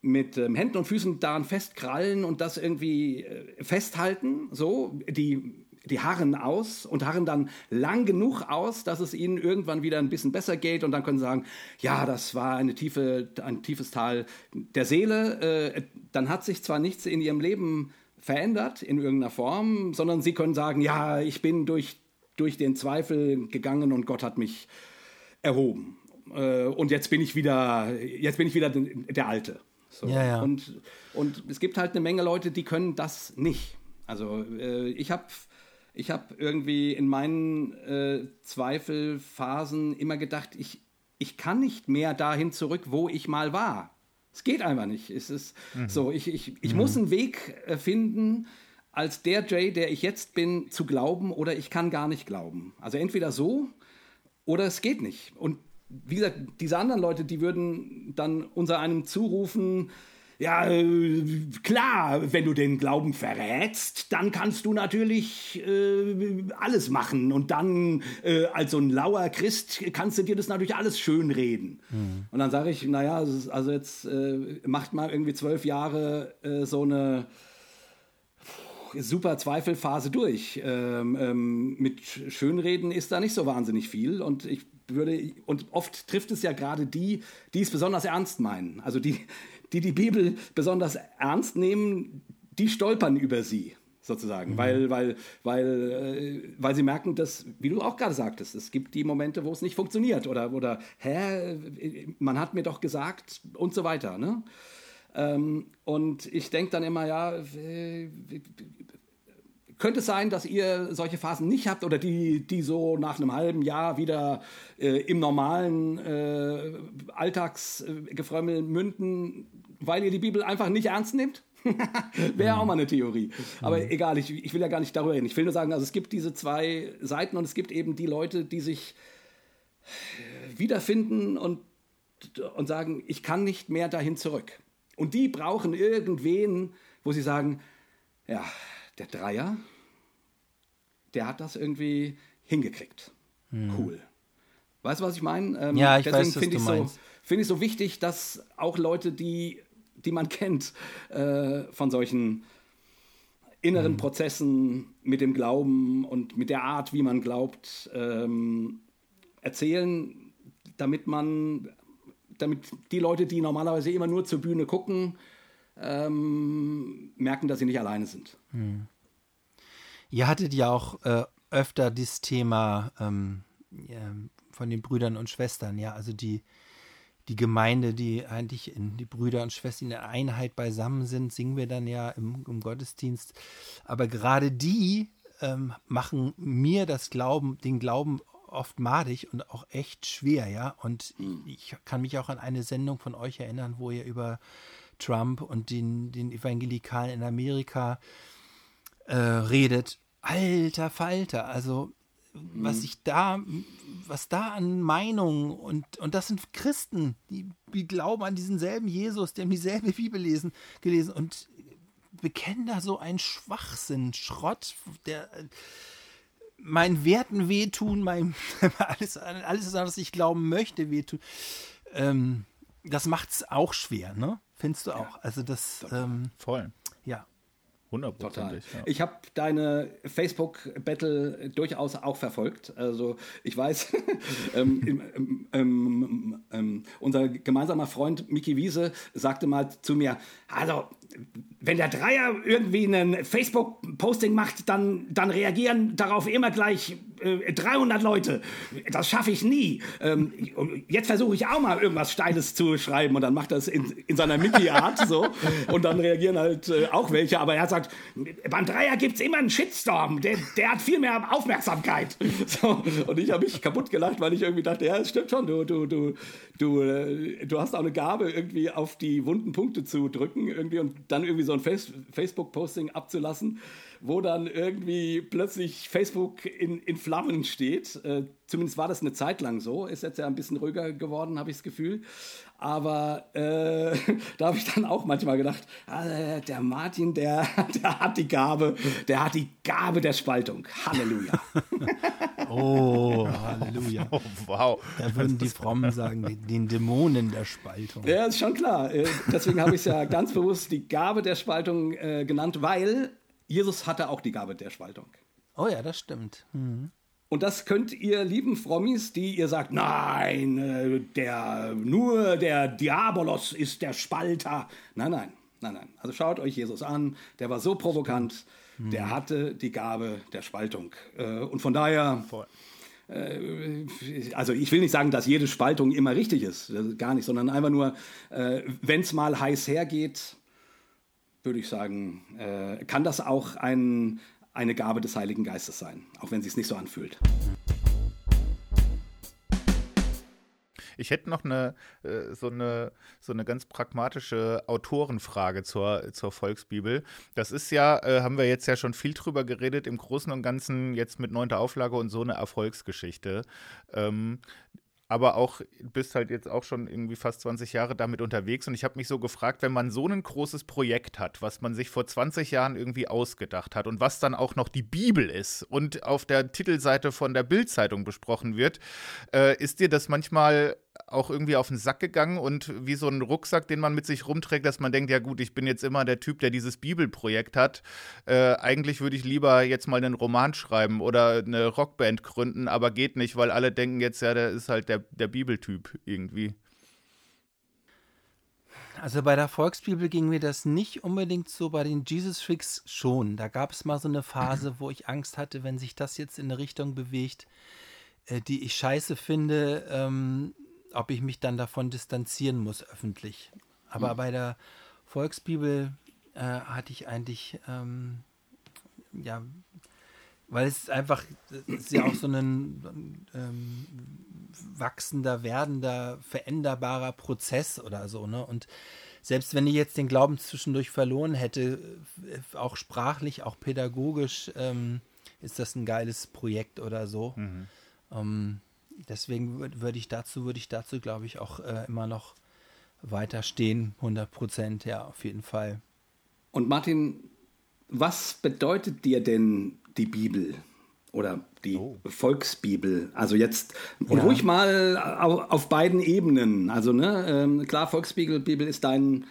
mit ähm, Händen und Füßen daran festkrallen und das irgendwie äh, festhalten, so, die die harren aus und harren dann lang genug aus, dass es ihnen irgendwann wieder ein bisschen besser geht und dann können sie sagen, ja, das war eine tiefe, ein tiefes Tal der Seele. Äh, dann hat sich zwar nichts in ihrem Leben verändert in irgendeiner Form, sondern sie können sagen, ja, ich bin durch, durch den Zweifel gegangen und Gott hat mich erhoben. Äh, und jetzt bin ich wieder, jetzt bin ich wieder der Alte. So. Ja, ja. Und, und es gibt halt eine Menge Leute, die können das nicht. Also äh, ich habe ich habe irgendwie in meinen äh, Zweifelphasen immer gedacht, ich, ich kann nicht mehr dahin zurück, wo ich mal war. Es geht einfach nicht. Es ist mhm. so, ich, ich, ich mhm. muss einen Weg äh, finden, als der Jay, der ich jetzt bin, zu glauben oder ich kann gar nicht glauben. Also entweder so oder es geht nicht. Und wie gesagt, diese anderen Leute, die würden dann unser einem zurufen, ja, äh, klar, wenn du den Glauben verrätst, dann kannst du natürlich äh, alles machen. Und dann, äh, als so ein lauer Christ, kannst du dir das natürlich alles schönreden. Mhm. Und dann sage ich, naja, also jetzt äh, macht mal irgendwie zwölf Jahre äh, so eine super Zweifelphase durch. Ähm, ähm, mit Schönreden ist da nicht so wahnsinnig viel. Und ich würde, und oft trifft es ja gerade die, die es besonders ernst meinen. Also die, die die Bibel besonders ernst nehmen, die stolpern über sie sozusagen, mhm. weil, weil, weil, äh, weil sie merken, dass, wie du auch gerade sagtest, es gibt die Momente, wo es nicht funktioniert oder, oder hä, man hat mir doch gesagt und so weiter. Ne? Ähm, und ich denke dann immer, ja, könnte es sein, dass ihr solche Phasen nicht habt oder die, die so nach einem halben Jahr wieder äh, im normalen äh, Alltagsgefrömmel münden, weil ihr die Bibel einfach nicht ernst nehmt? Wäre auch mal eine Theorie. Aber mhm. egal, ich, ich will ja gar nicht darüber reden. Ich will nur sagen, also es gibt diese zwei Seiten und es gibt eben die Leute, die sich wiederfinden und, und sagen, ich kann nicht mehr dahin zurück. Und die brauchen irgendwen, wo sie sagen, ja, der Dreier, der hat das irgendwie hingekriegt. Hm. Cool. Weißt du, was ich meine? Ähm, ja, ich deswegen finde ich, so, find ich so wichtig, dass auch Leute, die, die man kennt, äh, von solchen inneren hm. Prozessen mit dem Glauben und mit der Art, wie man glaubt, ähm, erzählen, damit man, damit die Leute, die normalerweise immer nur zur Bühne gucken, ähm, merken, dass sie nicht alleine sind. Hm. Ihr hattet ja auch äh, öfter das Thema ähm, von den Brüdern und Schwestern, ja, also die, die Gemeinde, die eigentlich in die Brüder und Schwestern in der Einheit beisammen sind, singen wir dann ja im, im Gottesdienst. Aber gerade die ähm, machen mir das Glauben, den Glauben oft madig und auch echt schwer, ja. Und ich kann mich auch an eine Sendung von euch erinnern, wo ihr über Trump und den, den Evangelikalen in Amerika äh, redet. Alter Falter, also was mhm. ich da, was da an Meinungen und, und das sind Christen, die, die glauben an diesen selben Jesus, die haben dieselbe Bibel lesen, gelesen und bekennen da so einen Schwachsinn, Schrott, der meinen Werten wehtun, mein, alles, alles, was ich glauben möchte, wehtun. Ähm, das es auch schwer, ne? Findest du auch? Ja, also das ähm, voll. Hundertprozentig. Ja. Ich habe deine Facebook-Battle durchaus auch verfolgt. Also ich weiß, ähm, ähm, ähm, unser gemeinsamer Freund Miki Wiese sagte mal zu mir, also wenn der Dreier irgendwie ein Facebook-Posting macht, dann, dann reagieren darauf immer gleich äh, 300 Leute. Das schaffe ich nie. Ähm, jetzt versuche ich auch mal irgendwas Steiles zu schreiben und dann macht er es in, in seiner Mickey-Art so und dann reagieren halt äh, auch welche. Aber er sagt, beim Dreier gibt es immer einen Shitstorm. Der, der hat viel mehr Aufmerksamkeit. So, und ich habe mich kaputt gelacht, weil ich irgendwie dachte, ja, es stimmt schon, du, du, du, du, äh, du hast auch eine Gabe, irgendwie auf die wunden Punkte zu drücken irgendwie und dann irgendwie so ein Facebook-Posting abzulassen, wo dann irgendwie plötzlich Facebook in, in Flammen steht. Äh, zumindest war das eine Zeit lang so. Ist jetzt ja ein bisschen ruhiger geworden, habe ich das Gefühl. Aber äh, da habe ich dann auch manchmal gedacht, äh, der Martin, der, der hat die Gabe, der hat die Gabe der Spaltung. Halleluja. oh, Halleluja. Oh, wow. Da würden die Frommen sagen, den, den Dämonen der Spaltung. Ja, ist schon klar. Äh, deswegen habe ich es ja ganz bewusst die Gabe der Spaltung äh, genannt, weil Jesus hatte auch die Gabe der Spaltung. Oh ja, das stimmt. Mhm. Und das könnt ihr, lieben Frommis, die ihr sagt, nein, äh, der, nur der Diabolos ist der Spalter. Nein, nein, nein, nein. Also schaut euch Jesus an, der war so provokant, der hatte die Gabe der Spaltung. Äh, und von daher, äh, also ich will nicht sagen, dass jede Spaltung immer richtig ist, gar nicht, sondern einfach nur, wenn es mal heiß hergeht, würde ich sagen, kann das auch ein, eine Gabe des Heiligen Geistes sein, auch wenn sie es nicht so anfühlt. Ich hätte noch eine, äh, so, eine, so eine ganz pragmatische Autorenfrage zur, zur Volksbibel. Das ist ja, äh, haben wir jetzt ja schon viel drüber geredet, im Großen und Ganzen jetzt mit neunter Auflage und so eine Erfolgsgeschichte. Aber auch bist halt jetzt auch schon irgendwie fast 20 Jahre damit unterwegs. Und ich habe mich so gefragt, wenn man so ein großes Projekt hat, was man sich vor 20 Jahren irgendwie ausgedacht hat und was dann auch noch die Bibel ist und auf der Titelseite von der Bildzeitung besprochen wird, äh, ist dir das manchmal auch irgendwie auf den Sack gegangen und wie so ein Rucksack, den man mit sich rumträgt, dass man denkt, ja gut, ich bin jetzt immer der Typ, der dieses Bibelprojekt hat. Äh, eigentlich würde ich lieber jetzt mal einen Roman schreiben oder eine Rockband gründen, aber geht nicht, weil alle denken jetzt, ja, der ist halt der, der Bibeltyp irgendwie. Also bei der Volksbibel ging mir das nicht unbedingt so, bei den Jesus Freaks schon. Da gab es mal so eine Phase, wo ich Angst hatte, wenn sich das jetzt in eine Richtung bewegt, äh, die ich scheiße finde, ähm, ob ich mich dann davon distanzieren muss öffentlich. Aber hm. bei der Volksbibel äh, hatte ich eigentlich, ähm, ja, weil es einfach, es ist ja auch so ein ähm, wachsender, werdender, veränderbarer Prozess oder so, ne? Und selbst wenn ich jetzt den Glauben zwischendurch verloren hätte, äh, auch sprachlich, auch pädagogisch, ähm, ist das ein geiles Projekt oder so. Mhm. Deswegen würde ich dazu, würde ich dazu, glaube ich, auch äh, immer noch weiter stehen, 100 Prozent, ja, auf jeden Fall. Und Martin, was bedeutet dir denn die Bibel oder die oh. Volksbibel? Also jetzt ja. ruhig mal auf, auf, beiden Ebenen. Also ne, ähm, klar, Volksbibel Bibel ist dein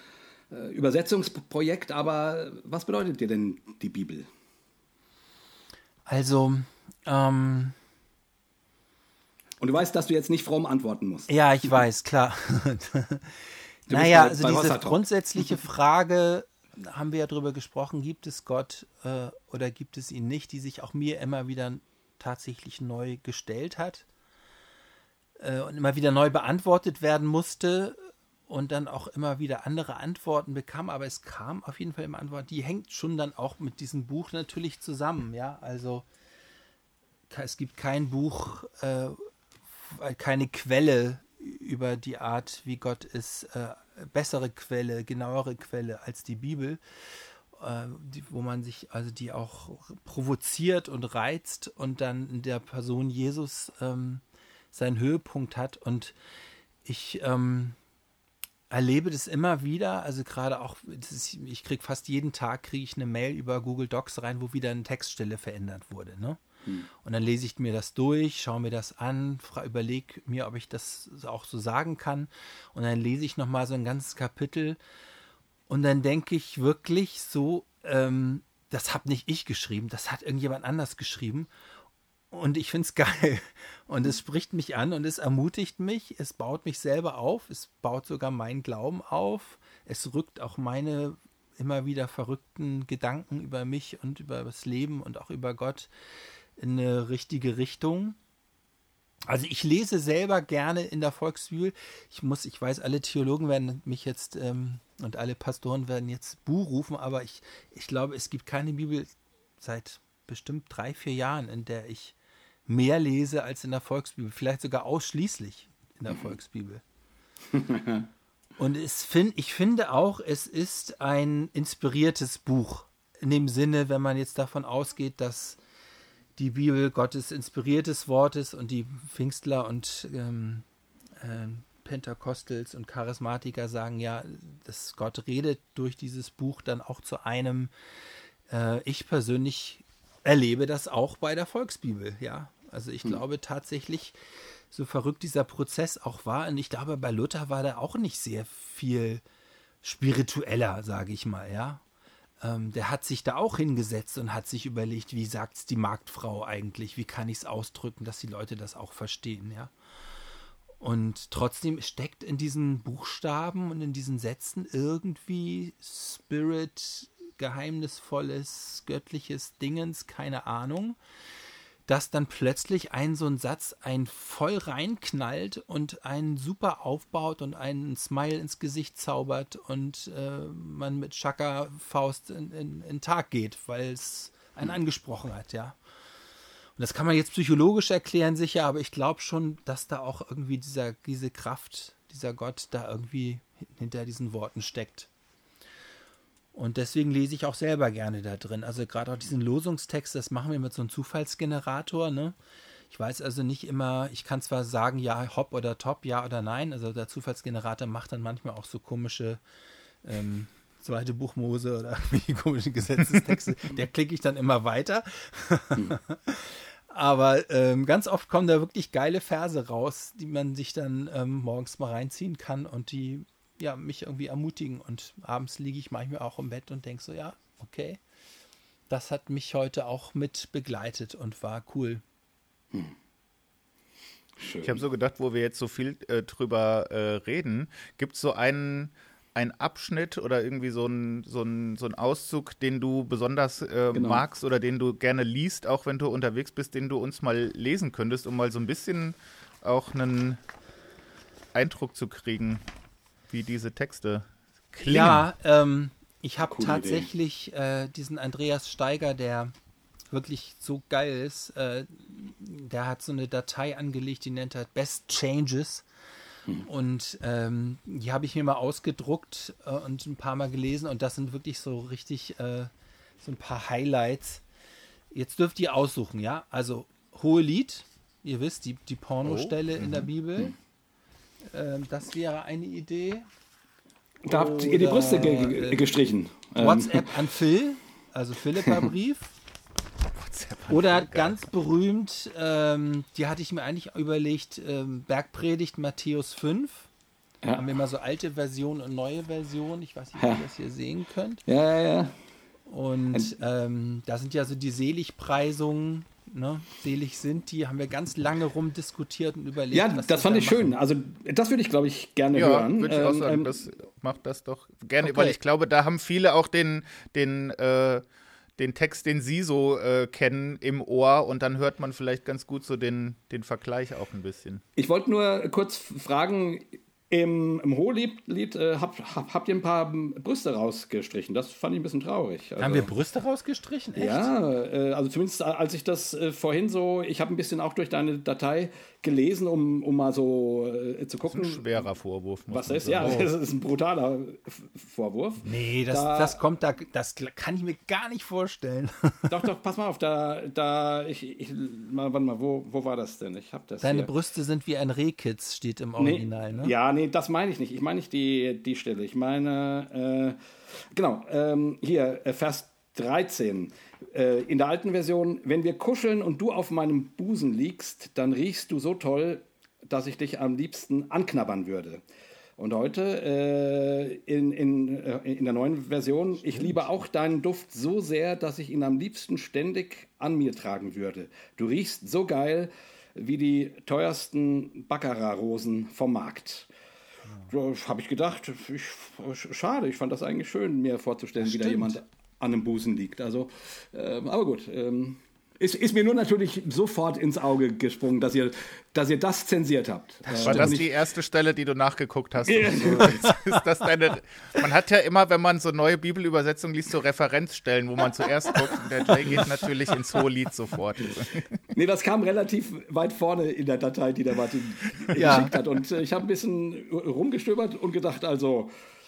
äh, Übersetzungsprojekt, aber was bedeutet dir denn die Bibel? Also, ähm, und du weißt, dass du jetzt nicht fromm antworten musst. Ja, ich weiß, klar. naja, also diese grundsätzliche Frage, haben wir ja drüber gesprochen, gibt es Gott äh, oder gibt es ihn nicht, die sich auch mir immer wieder tatsächlich neu gestellt hat. äh, und immer wieder neu beantwortet werden musste und dann auch immer wieder andere Antworten bekam, aber es kam auf jeden Fall immer Antwort, die hängt schon dann auch mit diesem Buch natürlich zusammen, ja, also es gibt kein Buch, äh, keine Quelle über die Art, wie Gott ist, äh, bessere Quelle, genauere Quelle als die Bibel, äh, die, wo man sich, also die auch provoziert und reizt und dann in der Person Jesus ähm, seinen Höhepunkt hat. Und ich ähm, erlebe das immer wieder, also gerade auch, ist, ich kriege fast jeden Tag kriege ich eine Mail über Google Docs rein, wo wieder eine Textstelle verändert wurde. Ne? Hm. Und dann lese ich mir das durch, schaue mir das an, überlege mir, ob ich das auch so sagen kann. Und dann lese ich nochmal so ein ganzes Kapitel. Und dann denke ich wirklich so, ähm, das habe nicht ich geschrieben, das hat irgendjemand anders geschrieben. Und ich finde es geil. Und es spricht mich an und es ermutigt mich. Es baut mich selber auf. Es baut sogar meinen Glauben auf. Es rückt auch meine immer wieder verrückten Gedanken über mich und über das Leben und auch über Gott in eine richtige Richtung. Also ich lese selber gerne in der Volksbibel. Ich muss, ich weiß, alle Theologen werden mich jetzt ähm, und alle Pastoren werden jetzt Bu rufen, aber ich, ich glaube, es gibt keine Bibel seit bestimmt drei, vier Jahren, in der ich mehr lese als in der Volksbibel. Vielleicht sogar ausschließlich in der Volksbibel. und es find, ich finde auch, es ist ein inspiriertes Buch. In dem Sinne, wenn man jetzt davon ausgeht, dass die Bibel Gottes inspiriertes Wort ist und die Pfingstler und ähm, äh, Pentakostels und Charismatiker sagen ja, dass Gott redet durch dieses Buch dann auch zu einem. Äh, ich persönlich erlebe das auch bei der Volksbibel, ja. Also ich hm. glaube tatsächlich, so verrückt dieser Prozess auch war, und ich glaube, bei Luther war da auch nicht sehr viel spiritueller, sage ich mal, ja ähm, der hat sich da auch hingesetzt und hat sich überlegt, wie sagt es die Marktfrau eigentlich, wie kann ich es ausdrücken, dass die Leute das auch verstehen, ja. Und trotzdem steckt in diesen Buchstaben und in diesen Sätzen irgendwie Spirit, geheimnisvolles, göttliches Dingens, keine Ahnung dass dann plötzlich ein so ein Satz ein voll reinknallt und einen super aufbaut und einen Smile ins Gesicht zaubert und äh, man mit Chaka-Faust in, in, in Tag geht, weil es einen mhm. angesprochen hat, ja. Und das kann man jetzt psychologisch erklären, sicher, aber ich glaube schon, dass da auch irgendwie dieser, diese Kraft, dieser Gott da irgendwie hinter diesen Worten steckt. Und deswegen lese ich auch selber gerne da drin. Also gerade auch diesen Losungstext, das machen wir mit so einem Zufallsgenerator. Ne? Ich weiß also nicht immer, ich kann zwar sagen, ja, hopp oder top, ja oder nein. Also der Zufallsgenerator macht dann manchmal auch so komische ähm, zweite Buchmose oder komische Gesetzestexte. der klicke ich dann immer weiter. Aber ähm, ganz oft kommen da wirklich geile Verse raus, die man sich dann ähm, morgens mal reinziehen kann und die ja, mich irgendwie ermutigen. Und abends liege ich manchmal auch im Bett und denke so, ja, okay, das hat mich heute auch mit begleitet und war cool. Hm. Ich habe so gedacht, wo wir jetzt so viel äh, drüber äh, reden, gibt es so einen, einen Abschnitt oder irgendwie so einen so so ein Auszug, den du besonders äh, genau. magst oder den du gerne liest, auch wenn du unterwegs bist, den du uns mal lesen könntest, um mal so ein bisschen auch einen Eindruck zu kriegen? Wie diese Texte klingen. Ja, ähm, ich habe tatsächlich äh, diesen Andreas Steiger, der wirklich so geil ist, äh, der hat so eine Datei angelegt, die nennt er Best Changes. Hm. Und ähm, die habe ich mir mal ausgedruckt äh, und ein paar Mal gelesen und das sind wirklich so richtig äh, so ein paar Highlights. Jetzt dürft ihr aussuchen, ja? Also hohe Lied, ihr wisst, die, die Pornostelle oh. in der mhm. Bibel. Hm. Ähm, das wäre eine Idee. Da habt ihr die Brüste ge gestrichen. Ähm. WhatsApp an Phil, also Philippa-Brief. Oder ganz berühmt, ähm, die hatte ich mir eigentlich überlegt, ähm, Bergpredigt Matthäus 5. Ja. Haben wir mal so alte Version und neue Version. Ich weiß nicht, ob ihr das hier sehen könnt. Ja, ja, ja. Und ähm, da sind ja so die Seligpreisungen ne, selig sind, die haben wir ganz lange rumdiskutiert und überlegt. Ja, das fand da ich machen. schön. Also das würde ich, glaube ich, gerne ja, hören. Würde ich auch ähm, sagen, ähm, das macht das doch gerne, okay. weil ich glaube, da haben viele auch den, den, äh, den Text, den Sie so äh, kennen, im Ohr und dann hört man vielleicht ganz gut so den, den Vergleich auch ein bisschen. Ich wollte nur kurz fragen, im, im Hohelied äh, hab, hab, habt ihr ein paar Brüste rausgestrichen. Das fand ich ein bisschen traurig. Also, Haben wir Brüste rausgestrichen? Echt? Ja, äh, also zumindest als ich das äh, vorhin so, ich habe ein bisschen auch durch deine Datei gelesen, um, um mal so äh, zu gucken. Das ist ein schwerer Vorwurf. Was ist? Ja, oh. das ist ein brutaler Vorwurf. Nee, das, da, das kommt da, das kann ich mir gar nicht vorstellen. Doch, doch, pass mal auf, da, da, ich, ich mal, warte mal, wo, wo war das denn? Ich habe das. Deine hier. Brüste sind wie ein Rehkitz, steht im Original, nee, ne? Ja, nee, das meine ich nicht. Ich meine nicht die, die Stelle. Ich meine, äh, genau, ähm, hier, äh, Vers 13. Äh, in der alten Version, wenn wir kuscheln und du auf meinem Busen liegst, dann riechst du so toll, dass ich dich am liebsten anknabbern würde. Und heute äh, in, in, äh, in der neuen Version, ich liebe auch deinen Duft so sehr, dass ich ihn am liebsten ständig an mir tragen würde. Du riechst so geil wie die teuersten Baccarat-Rosen vom Markt. Ja. Habe ich gedacht, ich, schade, ich fand das eigentlich schön, mir vorzustellen, wie da jemand an dem Busen liegt. Also, ähm, aber gut. Ähm, ist, ist, mir nur natürlich sofort ins Auge gesprungen, dass ihr, dass ihr das zensiert habt. Das War das die erste Stelle, die du nachgeguckt hast? So? ist das deine, man hat ja immer, wenn man so neue Bibelübersetzungen liest, so Referenzstellen, wo man zuerst guckt. Und der Jay geht natürlich ins Hohelied sofort. Nee, das kam relativ weit vorne in der Datei, die der Martin ja. geschickt hat. Und äh, ich habe ein bisschen rumgestöbert und gedacht, also äh,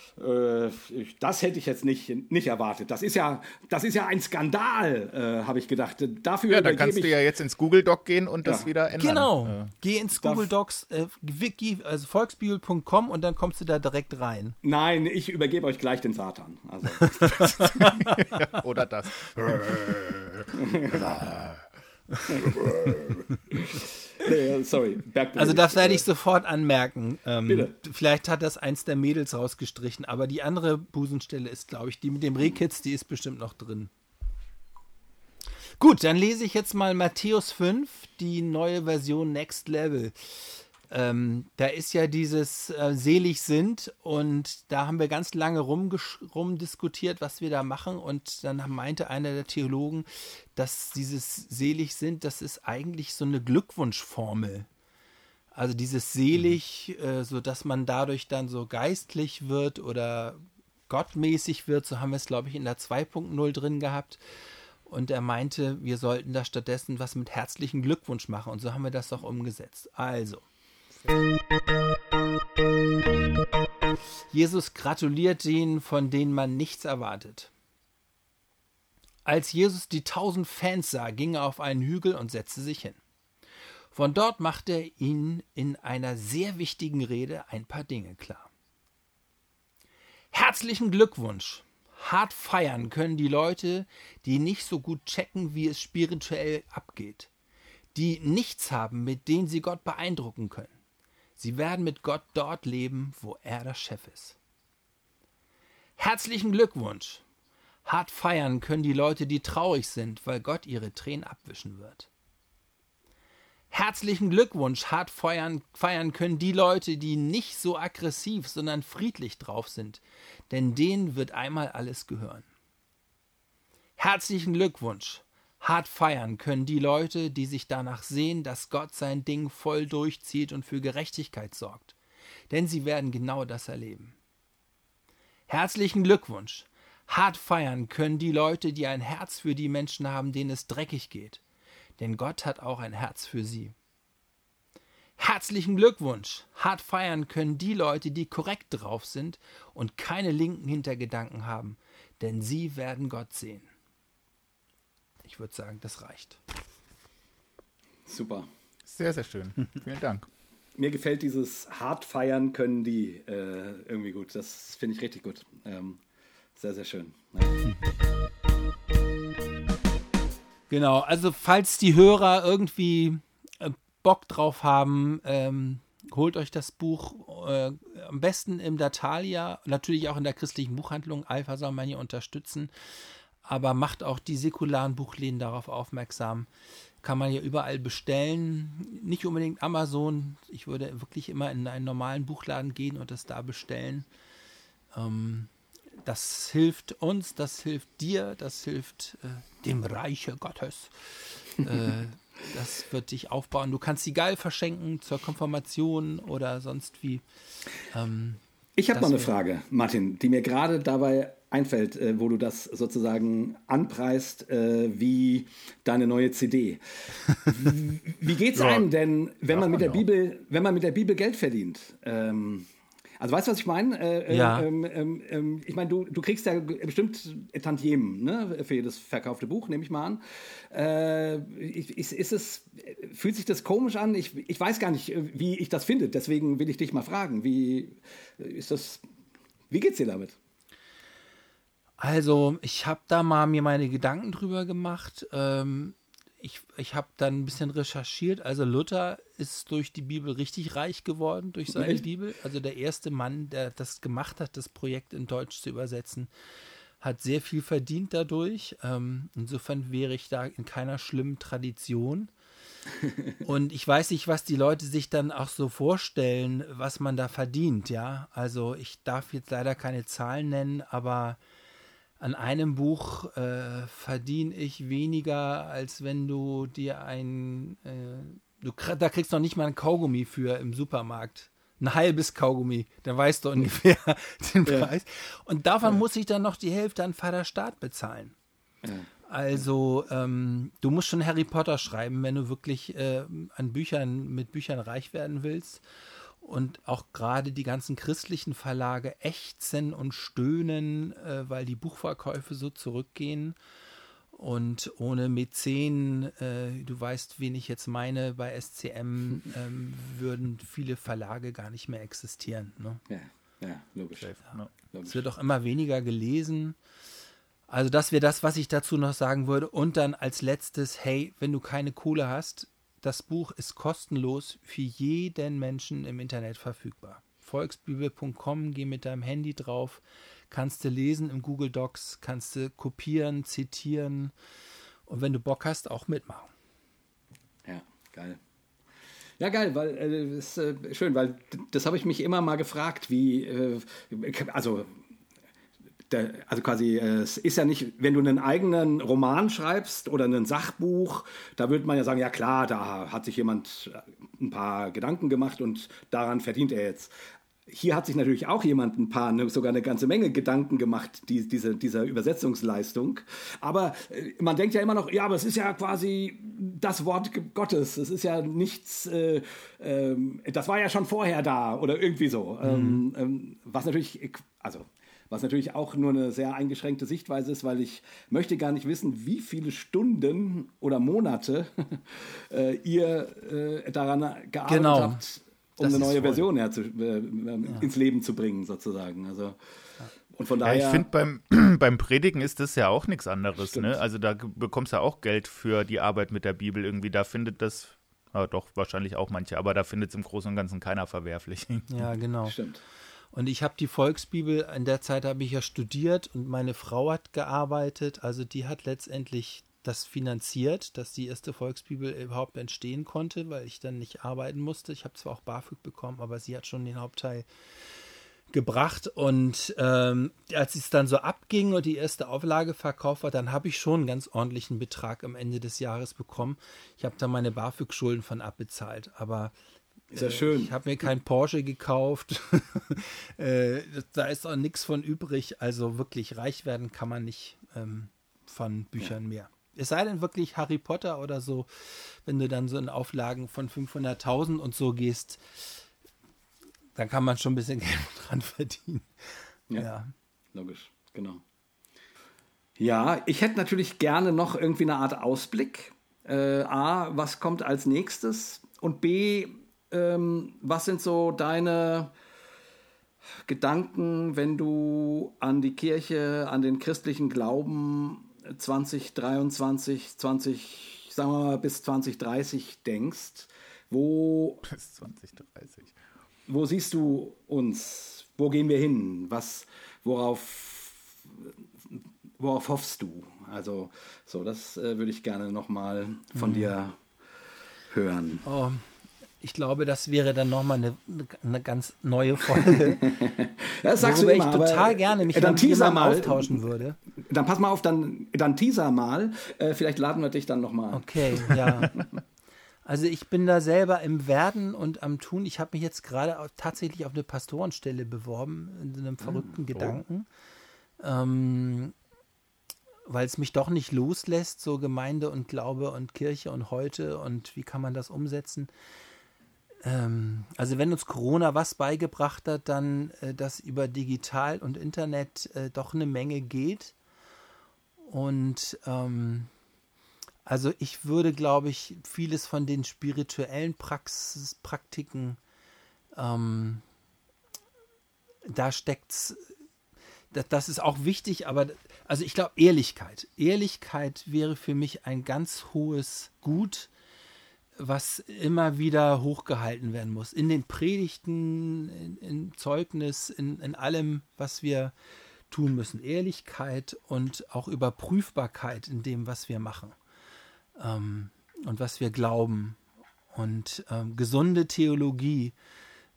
das hätte ich jetzt nicht, nicht erwartet. Das ist ja, das ist ja ein Skandal, äh, habe ich gedacht. Dafür ja, dann kannst du ja jetzt ins Google Doc gehen und das wieder ändern. Genau. Ja. Geh ins Google Docs, äh, wiki, also volksbibel.com und dann kommst du da direkt rein. Nein, ich übergebe euch gleich den Satan. Also. Oder das. sorry. Also das werde ich sofort anmerken. Ähm, Bitte. Vielleicht hat das eins der Mädels rausgestrichen, aber die andere Busenstelle ist, glaube ich, die mit dem Rehkitz, die ist bestimmt noch drin. Gut, dann lese ich jetzt mal Matthäus 5, die neue Version Next Level. Ähm, da ist ja dieses äh, selig sind und da haben wir ganz lange rumdiskutiert, was wir da machen und dann meinte einer der Theologen, dass dieses selig sind, das ist eigentlich so eine Glückwunschformel. Also dieses selig, mhm. äh, so dass man dadurch dann so geistlich wird oder gottmäßig wird, so haben wir es glaube ich in der 2.0 drin gehabt. Und er meinte, wir sollten da stattdessen was mit herzlichen Glückwunsch machen. Und so haben wir das auch umgesetzt. Also, Jesus gratuliert denen, von denen man nichts erwartet. Als Jesus die tausend Fans sah, ging er auf einen Hügel und setzte sich hin. Von dort machte er ihnen in einer sehr wichtigen Rede ein paar Dinge klar. Herzlichen Glückwunsch! Hart feiern können die Leute, die nicht so gut checken, wie es spirituell abgeht, die nichts haben, mit denen sie Gott beeindrucken können. Sie werden mit Gott dort leben, wo er der Chef ist. Herzlichen Glückwunsch! Hart feiern können die Leute, die traurig sind, weil Gott ihre Tränen abwischen wird. Herzlichen Glückwunsch! Hart feiern, feiern können die Leute, die nicht so aggressiv, sondern friedlich drauf sind, denn denen wird einmal alles gehören. Herzlichen Glückwunsch! Hart feiern können die Leute, die sich danach sehen, dass Gott sein Ding voll durchzieht und für Gerechtigkeit sorgt. Denn sie werden genau das erleben. Herzlichen Glückwunsch! Hart feiern können die Leute, die ein Herz für die Menschen haben, denen es dreckig geht. Denn Gott hat auch ein Herz für sie. Herzlichen Glückwunsch! Hart feiern können die Leute, die korrekt drauf sind und keine linken Hintergedanken haben, denn sie werden Gott sehen. Ich würde sagen, das reicht. Super. Sehr, sehr schön. Vielen Dank. Mir gefällt dieses hart feiern können die äh, irgendwie gut. Das finde ich richtig gut. Ähm, sehr, sehr schön. Ja. Genau, also falls die Hörer irgendwie äh, Bock drauf haben, ähm, holt euch das Buch äh, am besten im Datalia, natürlich auch in der christlichen Buchhandlung. Alpha soll man hier unterstützen aber macht auch die säkularen Buchläden darauf aufmerksam. Kann man ja überall bestellen. Nicht unbedingt Amazon. Ich würde wirklich immer in einen normalen Buchladen gehen und das da bestellen. Ähm, das hilft uns, das hilft dir, das hilft äh, dem Reiche Gottes. äh, das wird dich aufbauen. Du kannst sie geil verschenken zur Konfirmation oder sonst wie. Ähm, ich habe mal eine Frage, Martin, die mir gerade dabei einfällt, äh, wo du das sozusagen anpreist, äh, wie deine neue CD. wie, geht's ja, einem denn, wenn man mit der Bibel, wenn man mit der Bibel Geld verdient? Ähm, also weißt du, was ich meine? Äh, äh, ja. Ähm, ähm, ähm, ich meine, du, du kriegst ja bestimmt Tantiemen ne, für jedes verkaufte Buch, nehme ich mal an. Äh, ist, ist es, fühlt sich das komisch an? Ich, ich weiß gar nicht, wie ich das finde. Deswegen will ich dich mal fragen. Wie ist das? Wie geht's dir damit? Also, ich habe da mal mir meine Gedanken drüber gemacht. Ähm, ich, ich habe dann ein bisschen recherchiert. Also Luther ist durch die Bibel richtig reich geworden, durch seine Echt? Bibel. Also der erste Mann, der das gemacht hat, das Projekt in Deutsch zu übersetzen, hat sehr viel verdient dadurch. Ähm, insofern wäre ich da in keiner schlimmen Tradition. Und ich weiß nicht, was die Leute sich dann auch so vorstellen, was man da verdient, ja. Also ich darf jetzt leider keine Zahlen nennen, aber an einem Buch äh, verdiene ich weniger, als wenn du dir ein, äh, du, da kriegst du noch nicht mal ein Kaugummi für im Supermarkt. Ein halbes Kaugummi, dann weißt du ungefähr den Preis. Und davon ja. muss ich dann noch die Hälfte an Vaterstaat bezahlen. Ja. Also, ähm, du musst schon Harry Potter schreiben, wenn du wirklich äh, an Büchern, mit Büchern reich werden willst und auch gerade die ganzen christlichen Verlage ächzen und stöhnen, äh, weil die Buchverkäufe so zurückgehen. Und ohne Mäzen, äh, du weißt, wen ich jetzt meine, bei SCM ähm, würden viele Verlage gar nicht mehr existieren. Ne? Ja, ja, logisch. Ja, logisch. Es wird auch immer weniger gelesen. Also das wäre das, was ich dazu noch sagen würde. Und dann als letztes, hey, wenn du keine Kohle hast, das Buch ist kostenlos für jeden Menschen im Internet verfügbar. Volksbibel.com, geh mit deinem Handy drauf, kannst du lesen im Google Docs, kannst du kopieren, zitieren und wenn du Bock hast, auch mitmachen. Ja, geil. Ja, geil, weil äh, ist äh, schön, weil das habe ich mich immer mal gefragt, wie, äh, also also quasi, äh, es ist ja nicht, wenn du einen eigenen Roman schreibst oder ein Sachbuch, da würde man ja sagen, ja klar, da hat sich jemand ein paar Gedanken gemacht und daran verdient er jetzt. Hier hat sich natürlich auch jemand ein paar, ne, sogar eine ganze Menge Gedanken gemacht, die, diese, dieser Übersetzungsleistung. Aber äh, man denkt ja immer noch, ja, aber es ist ja quasi das Wort Gottes. Es ist ja nichts, äh, äh, das war ja schon vorher da oder irgendwie so. Mhm. Ähm, ähm, was natürlich, also was natürlich auch nur eine sehr eingeschränkte Sichtweise ist, weil ich möchte gar nicht wissen, wie viele Stunden oder Monate äh, ihr äh, daran gearbeitet genau. habt, um das eine neue Version herzu, äh, ja. ins Leben zu bringen, sozusagen. Also und von daher. Ja, ich finde, beim, beim Predigen ist das ja auch nichts anderes. Ne? Also da bekommst du ja auch Geld für die Arbeit mit der Bibel irgendwie. Da findet das, ja, doch, wahrscheinlich auch manche, aber da findet es im Großen und Ganzen keiner verwerflich. Ja, genau. Stimmt. Und ich habe die Volksbibel, in der Zeit habe ich ja studiert und meine Frau hat gearbeitet. Also die hat letztendlich das finanziert, dass die erste Volksbibel überhaupt entstehen konnte, weil ich dann nicht arbeiten musste. Ich habe zwar auch BAföG bekommen, aber sie hat schon den Hauptteil gebracht. Und ähm, als es dann so abging und die erste Auflage verkauft war, dann habe ich schon einen ganz ordentlichen Betrag am Ende des Jahres bekommen. Ich habe da meine BAföG-Schulden von abbezahlt. Aber ist ja schön. Ich habe mir kein Porsche gekauft. äh, da ist auch nichts von übrig. Also wirklich reich werden kann man nicht ähm, von Büchern ja. mehr. Es sei denn wirklich Harry Potter oder so, wenn du dann so in Auflagen von 500.000 und so gehst, dann kann man schon ein bisschen Geld dran verdienen. Ja, ja. logisch, genau. Ja, ich hätte natürlich gerne noch irgendwie eine Art Ausblick. Äh, A, was kommt als nächstes? Und B, ähm, was sind so deine Gedanken, wenn du an die Kirche, an den christlichen Glauben 2023, 20, sagen wir mal bis 2030 denkst? Wo, bis 2030. Wo siehst du uns? Wo gehen wir hin? Was, worauf, worauf hoffst du? Also, so, das äh, würde ich gerne nochmal von mhm. dir hören. Oh, ich glaube, das wäre dann nochmal eine, eine ganz neue Folge. das sagst du immer, ich total aber, gerne mich äh, dann mit teaser mal. austauschen würde. Dann pass mal auf, dann, dann teaser mal. Äh, vielleicht laden wir dich dann nochmal. Okay, ja. Also ich bin da selber im Werden und am Tun. Ich habe mich jetzt gerade tatsächlich auf eine Pastorenstelle beworben, in so einem verrückten Gedanken. Ähm, weil es mich doch nicht loslässt, so Gemeinde und Glaube und Kirche und heute und wie kann man das umsetzen. Ähm, also wenn uns Corona was beigebracht hat, dann, äh, dass über digital und Internet äh, doch eine Menge geht. Und ähm, also ich würde, glaube ich, vieles von den spirituellen Praxis, Praktiken, ähm, da steckt's, das, das ist auch wichtig, aber also ich glaube Ehrlichkeit. Ehrlichkeit wäre für mich ein ganz hohes Gut, was immer wieder hochgehalten werden muss. In den Predigten, in, in Zeugnis, in, in allem, was wir tun müssen. Ehrlichkeit und auch Überprüfbarkeit in dem, was wir machen ähm, und was wir glauben. Und ähm, gesunde Theologie.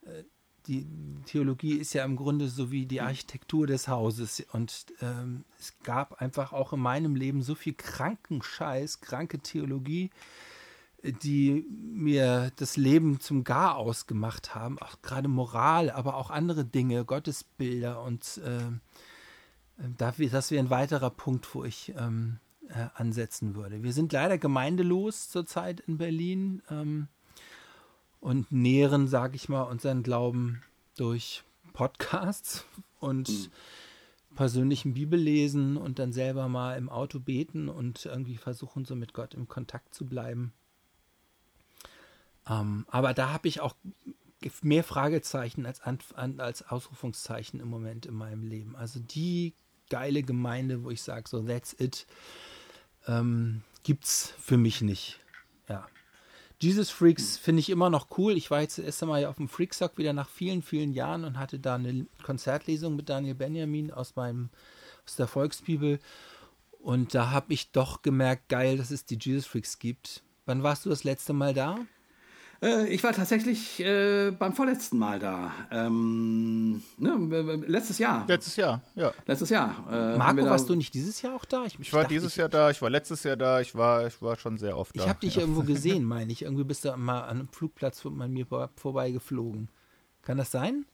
Äh, die Theologie ist ja im Grunde so wie die Architektur des Hauses. Und ähm, es gab einfach auch in meinem Leben so viel kranken Scheiß, kranke Theologie, die mir das Leben zum Garaus gemacht haben. Auch gerade Moral, aber auch andere Dinge, Gottesbilder. Und da wär- das wäre ein weiterer Punkt, wo ich ähm, äh, ansetzen würde. Wir sind leider gemeindelos zurzeit in Berlin ähm, und nähren, sage ich mal, unseren Glauben durch Podcasts und persönlichen Bibellesen und dann selber mal im Auto beten und irgendwie versuchen, so mit Gott im Kontakt zu bleiben. Ähm, aber da habe ich auch mehr Fragezeichen als, als Ausrufungszeichen im Moment in meinem Leben. Also die geile Gemeinde, wo ich sage, so that's it, ähm, gibt's für mich nicht. Ja. Jesus Freaks finde ich immer noch cool. Ich war jetzt das erste Mal auf dem Freaksock wieder nach vielen, vielen Jahren und hatte da eine Konzertlesung mit Daniel Benjamin aus meinem, aus der Volksbibel. Und da habe ich doch gemerkt, geil, dass es die Jesus Freaks gibt. Wann warst du das letzte Mal da? Äh, ich war tatsächlich äh, beim vorletzten Mal da. Ähm, ne, letztes Jahr. Letztes Jahr, ja. Letztes Jahr. Äh, Marco, da- warst du nicht dieses Jahr auch da? Ich war dachte, dieses ich, Jahr da, ich war letztes Jahr da, ich war, ich war schon sehr oft da. Ich habe dich ja. irgendwo gesehen, meine ich. Irgendwie bist du mal an einem Flugplatz von an mir vor- vorbeigeflogen. Kann das sein?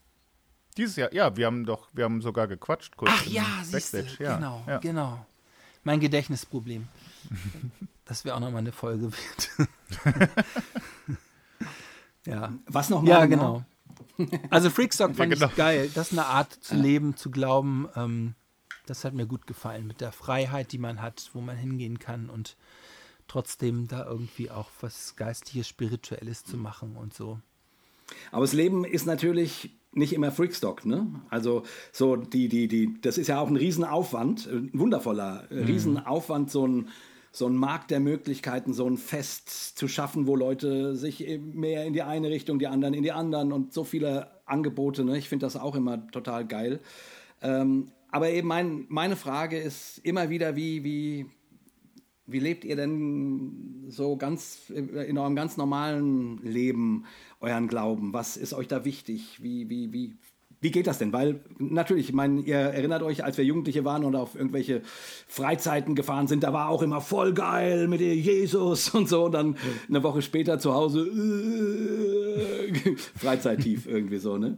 Dieses Jahr, ja, wir haben doch, wir haben sogar gequatscht kurz. Ach ja, siehst du. Backstage. Ja, genau, ja. genau. Mein Gedächtnisproblem. Das wäre auch nochmal eine Folge wert. ja. Was nochmal? Ja, genau. Also Freakstock fand genau. ich geil. Das ist eine Art zu leben, zu glauben. Ähm, das hat mir gut gefallen. Mit der Freiheit, die man hat, wo man hingehen kann und trotzdem da irgendwie auch was Geistiges, Spirituelles zu machen und so. Aber das Leben ist natürlich nicht immer Freakstock, ne? Also so die, die, die, das ist ja auch ein Riesenaufwand, ein wundervoller äh, Riesenaufwand, so ein, so ein Markt der Möglichkeiten, so ein Fest zu schaffen, wo Leute sich mehr in die eine Richtung, die anderen in die anderen und so viele Angebote, ne? Ich finde das auch immer total geil. Ähm, aber eben mein, meine Frage ist immer wieder, wie, wie, wie lebt ihr denn so ganz in eurem ganz normalen Leben euren Glauben? Was ist euch da wichtig? Wie, wie, wie, wie geht das denn? Weil natürlich, ich meine, ihr erinnert euch, als wir Jugendliche waren und auf irgendwelche Freizeiten gefahren sind, da war auch immer voll geil mit Jesus und so. Und dann eine Woche später zu Hause äh, Freizeittief irgendwie so, ne?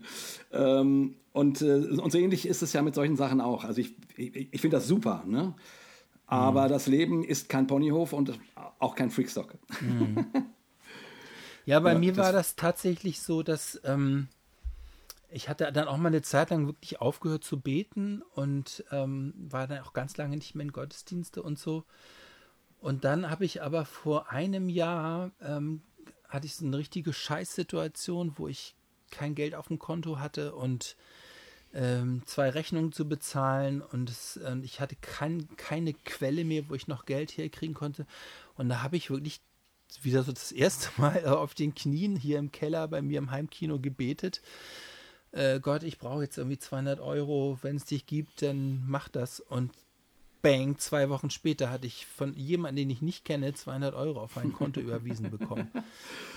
Ähm, und, äh, und so ähnlich ist es ja mit solchen Sachen auch. Also ich, ich, ich finde das super, ne? Aber das Leben ist kein Ponyhof und auch kein Freakstock. Ja, bei Ja, mir das- war das tatsächlich so, dass ähm, ich hatte dann auch mal eine Zeit lang wirklich aufgehört zu beten und ähm, war dann auch ganz lange nicht mehr in Gottesdienste und so. Und dann habe ich aber vor einem Jahr ähm, hatte ich so eine richtige Scheißsituation, wo ich kein Geld auf dem Konto hatte und ähm, zwei Rechnungen zu bezahlen und es, ähm, ich hatte kein, keine Quelle mehr, wo ich noch Geld herkriegen konnte. Und da habe ich wirklich wieder so das erste Mal äh, auf den Knien hier im Keller bei mir im Heimkino gebetet. Äh, Gott, ich brauche jetzt irgendwie 200 Euro. Wenn es dich gibt, dann mach das. Und bang, zwei Wochen später hatte ich von jemandem, den ich nicht kenne, 200 Euro auf mein Konto überwiesen bekommen.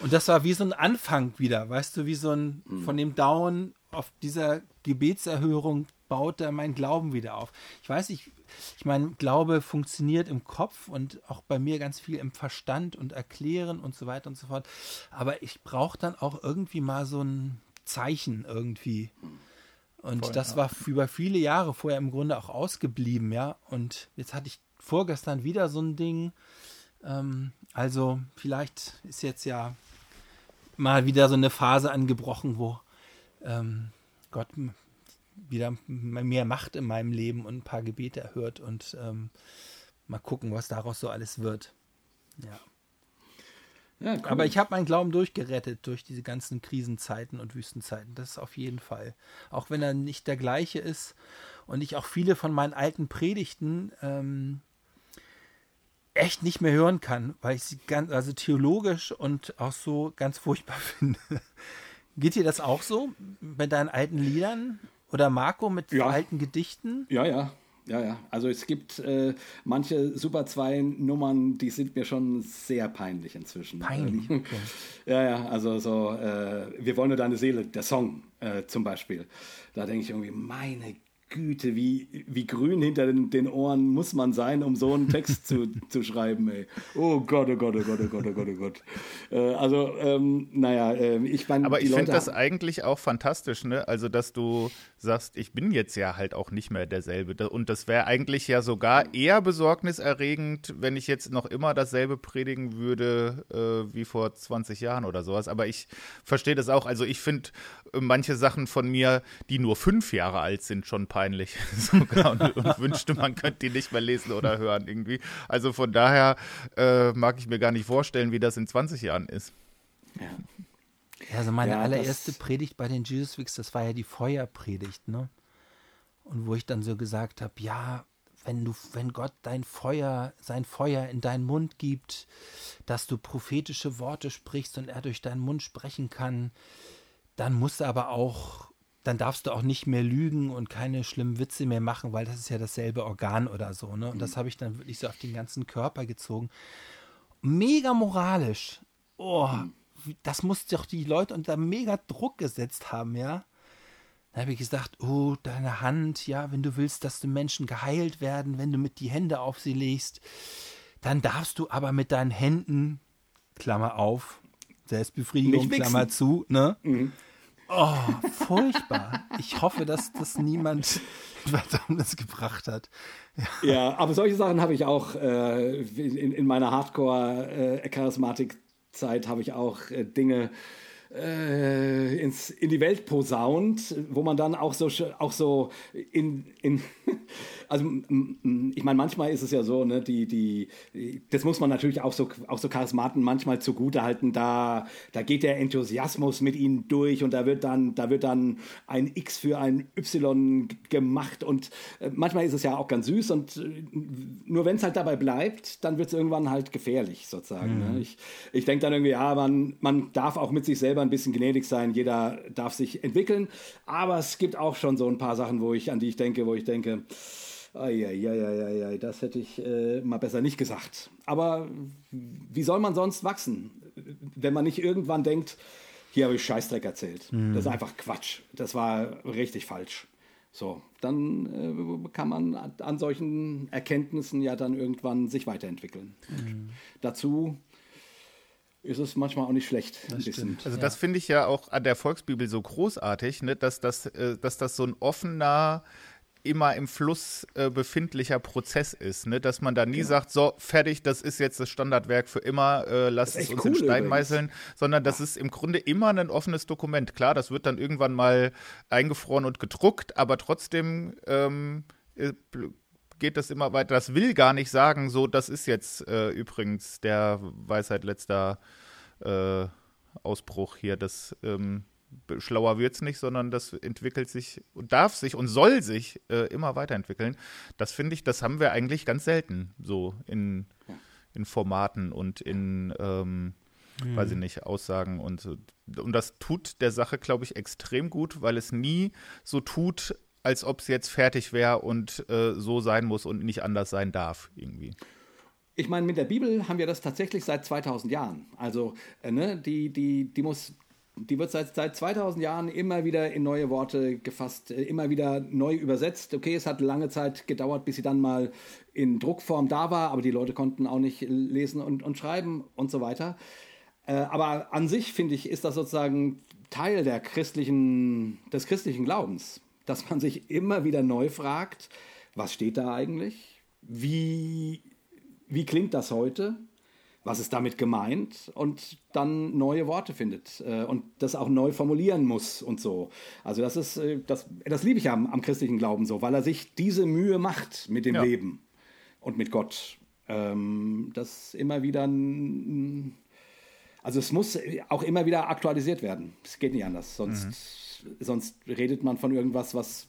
Und das war wie so ein Anfang wieder, weißt du, wie so ein mhm. von dem Down auf dieser Gebetserhörung baut er mein Glauben wieder auf. Ich weiß nicht, ich meine, Glaube funktioniert im Kopf und auch bei mir ganz viel im Verstand und Erklären und so weiter und so fort. Aber ich brauche dann auch irgendwie mal so ein Zeichen irgendwie. Und Voll, das ja. war über viele Jahre vorher im Grunde auch ausgeblieben, ja. Und jetzt hatte ich vorgestern wieder so ein Ding. Ähm, also vielleicht ist jetzt ja mal wieder so eine Phase angebrochen, wo ähm, Gott wieder mehr Macht in meinem Leben und ein paar Gebete erhört und ähm, mal gucken, was daraus so alles wird. Ja. Ja cool. Aber ich habe meinen Glauben durchgerettet durch diese ganzen Krisenzeiten und Wüstenzeiten. Das ist auf jeden Fall. Auch wenn er nicht der gleiche ist und ich auch viele von meinen alten Predigten ähm, echt nicht mehr hören kann, weil ich sie ganz, also theologisch und auch so ganz furchtbar finde. Geht dir das auch so bei deinen alten Liedern? Oder Marco mit ja. alten Gedichten? Ja, ja. Ja, ja. Also es gibt äh, manche Super 2 Nummern, die sind mir schon sehr peinlich inzwischen. Peinlich. Okay. ja, ja. Also so, äh, wir wollen nur deine Seele, der Song äh, zum Beispiel. Da denke ich irgendwie, meine Güte, wie, wie grün hinter den, den, Ohren muss man sein, um so einen Text zu, zu schreiben, ey. Oh Gott, oh Gott, oh Gott, oh Gott, oh Gott, oh Gott. Äh, also, ähm, naja, äh, ich meine. Aber ich finde das eigentlich auch fantastisch, ne? Also, dass du sagst, ich bin jetzt ja halt auch nicht mehr derselbe. Und das wäre eigentlich ja sogar eher besorgniserregend, wenn ich jetzt noch immer dasselbe predigen würde äh, wie vor 20 Jahren oder sowas. Aber ich verstehe das auch. Also, ich finde äh, manche Sachen von mir, die nur fünf Jahre alt sind, schon peinlich sogar und, und, wünschte, man könnte die nicht mehr lesen oder hören irgendwie. Also von daher äh, mag ich mir gar nicht vorstellen, wie das in 20 Jahren ist. Ja. Also meine ja, allererste Predigt bei den Jesus Weeks, das war ja die Feuerpredigt, ne? Und wo ich dann so gesagt habe, ja, wenn du, wenn Gott dein Feuer, sein Feuer in deinen Mund gibt, dass du prophetische Worte sprichst und er durch deinen Mund sprechen kann, dann musst du aber auch dann darfst du auch nicht mehr lügen und keine schlimmen Witze mehr machen, weil das ist ja dasselbe Organ oder so. Ne? Und das mhm. habe ich dann wirklich so auf den ganzen Körper gezogen. Mega moralisch. Oh, mhm. Das muss doch die Leute unter mega Druck gesetzt haben, ja. Da habe ich gesagt, oh, deine Hand, ja, wenn du willst, dass die Menschen geheilt werden, wenn du mit die Hände auf sie legst, dann darfst du aber mit deinen Händen, Klammer auf, Selbstbefriedigung, Klammer zu, ne? Mhm Oh, furchtbar. Ich hoffe, dass das niemand Verdammnis gebracht hat. Ja, ja aber solche Sachen habe ich auch äh, in, in, meiner Hardcore-Charismatik-Zeit äh, habe ich auch äh, Dinge äh, ins, in die Welt posaunt, wo man dann auch so, auch so in, in also ich meine, manchmal ist es ja so, ne, die, die, das muss man natürlich auch so, auch so Charismaten manchmal zugute halten, da, da geht der Enthusiasmus mit ihnen durch und da wird dann, da wird dann ein X für ein Y gemacht und äh, manchmal ist es ja auch ganz süß und äh, nur wenn es halt dabei bleibt, dann wird es irgendwann halt gefährlich sozusagen. Ne? Mhm. Ne? Ich, ich denke dann irgendwie, ja, man, man darf auch mit sich selber ein bisschen gnädig sein, jeder darf sich entwickeln, aber es gibt auch schon so ein paar Sachen, wo ich, an die ich denke, wo ich denke, Eieieiei, das hätte ich äh, mal besser nicht gesagt. Aber wie soll man sonst wachsen, wenn man nicht irgendwann denkt, hier habe ich Scheißdreck erzählt. Mhm. Das ist einfach Quatsch. Das war richtig falsch. So, dann äh, kann man an solchen Erkenntnissen ja dann irgendwann sich weiterentwickeln. Mhm. Dazu ist es manchmal auch nicht schlecht. Also das finde ich ja auch an der Volksbibel so großartig, ne? dass, das, äh, dass das so ein offener immer im Fluss äh, befindlicher Prozess ist, ne? dass man da nie ja. sagt, so fertig, das ist jetzt das Standardwerk für immer, äh, lasst es uns cool, in Stein übrigens. meißeln, sondern das ist im Grunde immer ein offenes Dokument. Klar, das wird dann irgendwann mal eingefroren und gedruckt, aber trotzdem ähm, äh, geht das immer weiter. Das will gar nicht sagen, so, das ist jetzt äh, übrigens der Weisheit letzter äh, Ausbruch hier, das ähm, schlauer wird es nicht, sondern das entwickelt sich und darf sich und soll sich äh, immer weiterentwickeln. Das finde ich, das haben wir eigentlich ganz selten so in, in Formaten und in, ähm, mhm. weiß ich nicht, Aussagen und so. Und das tut der Sache, glaube ich, extrem gut, weil es nie so tut, als ob es jetzt fertig wäre und äh, so sein muss und nicht anders sein darf, irgendwie. Ich meine, mit der Bibel haben wir das tatsächlich seit 2000 Jahren. Also, äh, ne, die, die, die muss die wird seit, seit 2000 Jahren immer wieder in neue Worte gefasst, äh, immer wieder neu übersetzt. Okay, es hat lange Zeit gedauert, bis sie dann mal in Druckform da war, aber die Leute konnten auch nicht lesen und, und schreiben und so weiter. Äh, aber an sich, finde ich, ist das sozusagen Teil der christlichen, des christlichen Glaubens, dass man sich immer wieder neu fragt, was steht da eigentlich? Wie, wie klingt das heute? Was ist damit gemeint und dann neue Worte findet äh, und das auch neu formulieren muss und so. Also das ist, äh, das, das liebe ich am, am, christlichen Glauben so, weil er sich diese Mühe macht mit dem ja. Leben und mit Gott. Ähm, das immer wieder, also es muss auch immer wieder aktualisiert werden. Es geht nicht anders, sonst, mhm. sonst redet man von irgendwas, was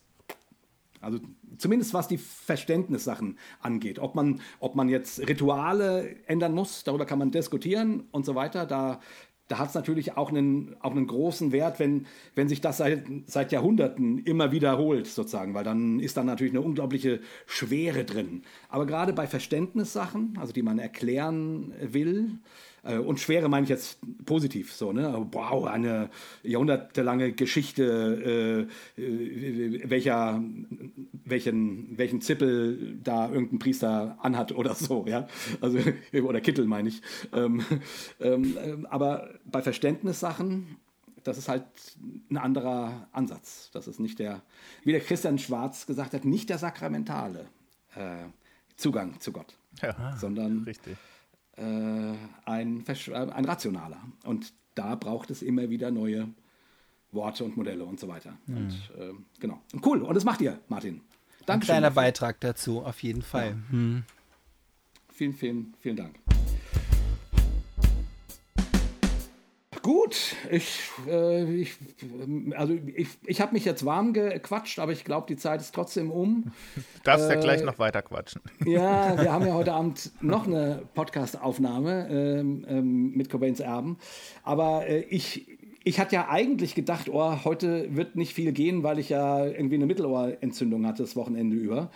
also zumindest was die Verständnissachen angeht. Ob man, ob man jetzt Rituale ändern muss, darüber kann man diskutieren und so weiter. Da, da hat es natürlich auch einen, auch einen großen Wert, wenn, wenn sich das seit, seit Jahrhunderten immer wiederholt, sozusagen, weil dann ist da natürlich eine unglaubliche Schwere drin. Aber gerade bei Verständnissachen, also die man erklären will, und Schwere meine ich jetzt positiv, so, ne? Wow, eine jahrhundertelange Geschichte, äh, äh, welcher, welchen, welchen Zippel da irgendein Priester anhat oder so, ja. Also, oder Kittel meine ich. Ähm, ähm, aber bei Verständnissachen, das ist halt ein anderer Ansatz. Das ist nicht der, wie der Christian Schwarz gesagt hat, nicht der sakramentale äh, Zugang zu Gott, ja, sondern richtig äh, ein, äh, ein rationaler. Und da braucht es immer wieder neue Worte und Modelle und so weiter. Mhm. Und, äh, genau. Und cool. Und das macht ihr, Martin. Danke. Ein kleiner Beitrag dazu, auf jeden Fall. Ja. Hm. Vielen, vielen, vielen Dank. Gut, ich, äh, ich also ich, ich habe mich jetzt warm gequatscht, aber ich glaube, die Zeit ist trotzdem um. Du darfst äh, ja gleich noch weiter quatschen. Ja, wir haben ja heute Abend noch eine Podcast-Aufnahme ähm, ähm, mit Cobains Erben. Aber äh, ich, ich hatte ja eigentlich gedacht, oh, heute wird nicht viel gehen, weil ich ja irgendwie eine Mittelohrentzündung hatte das Wochenende über.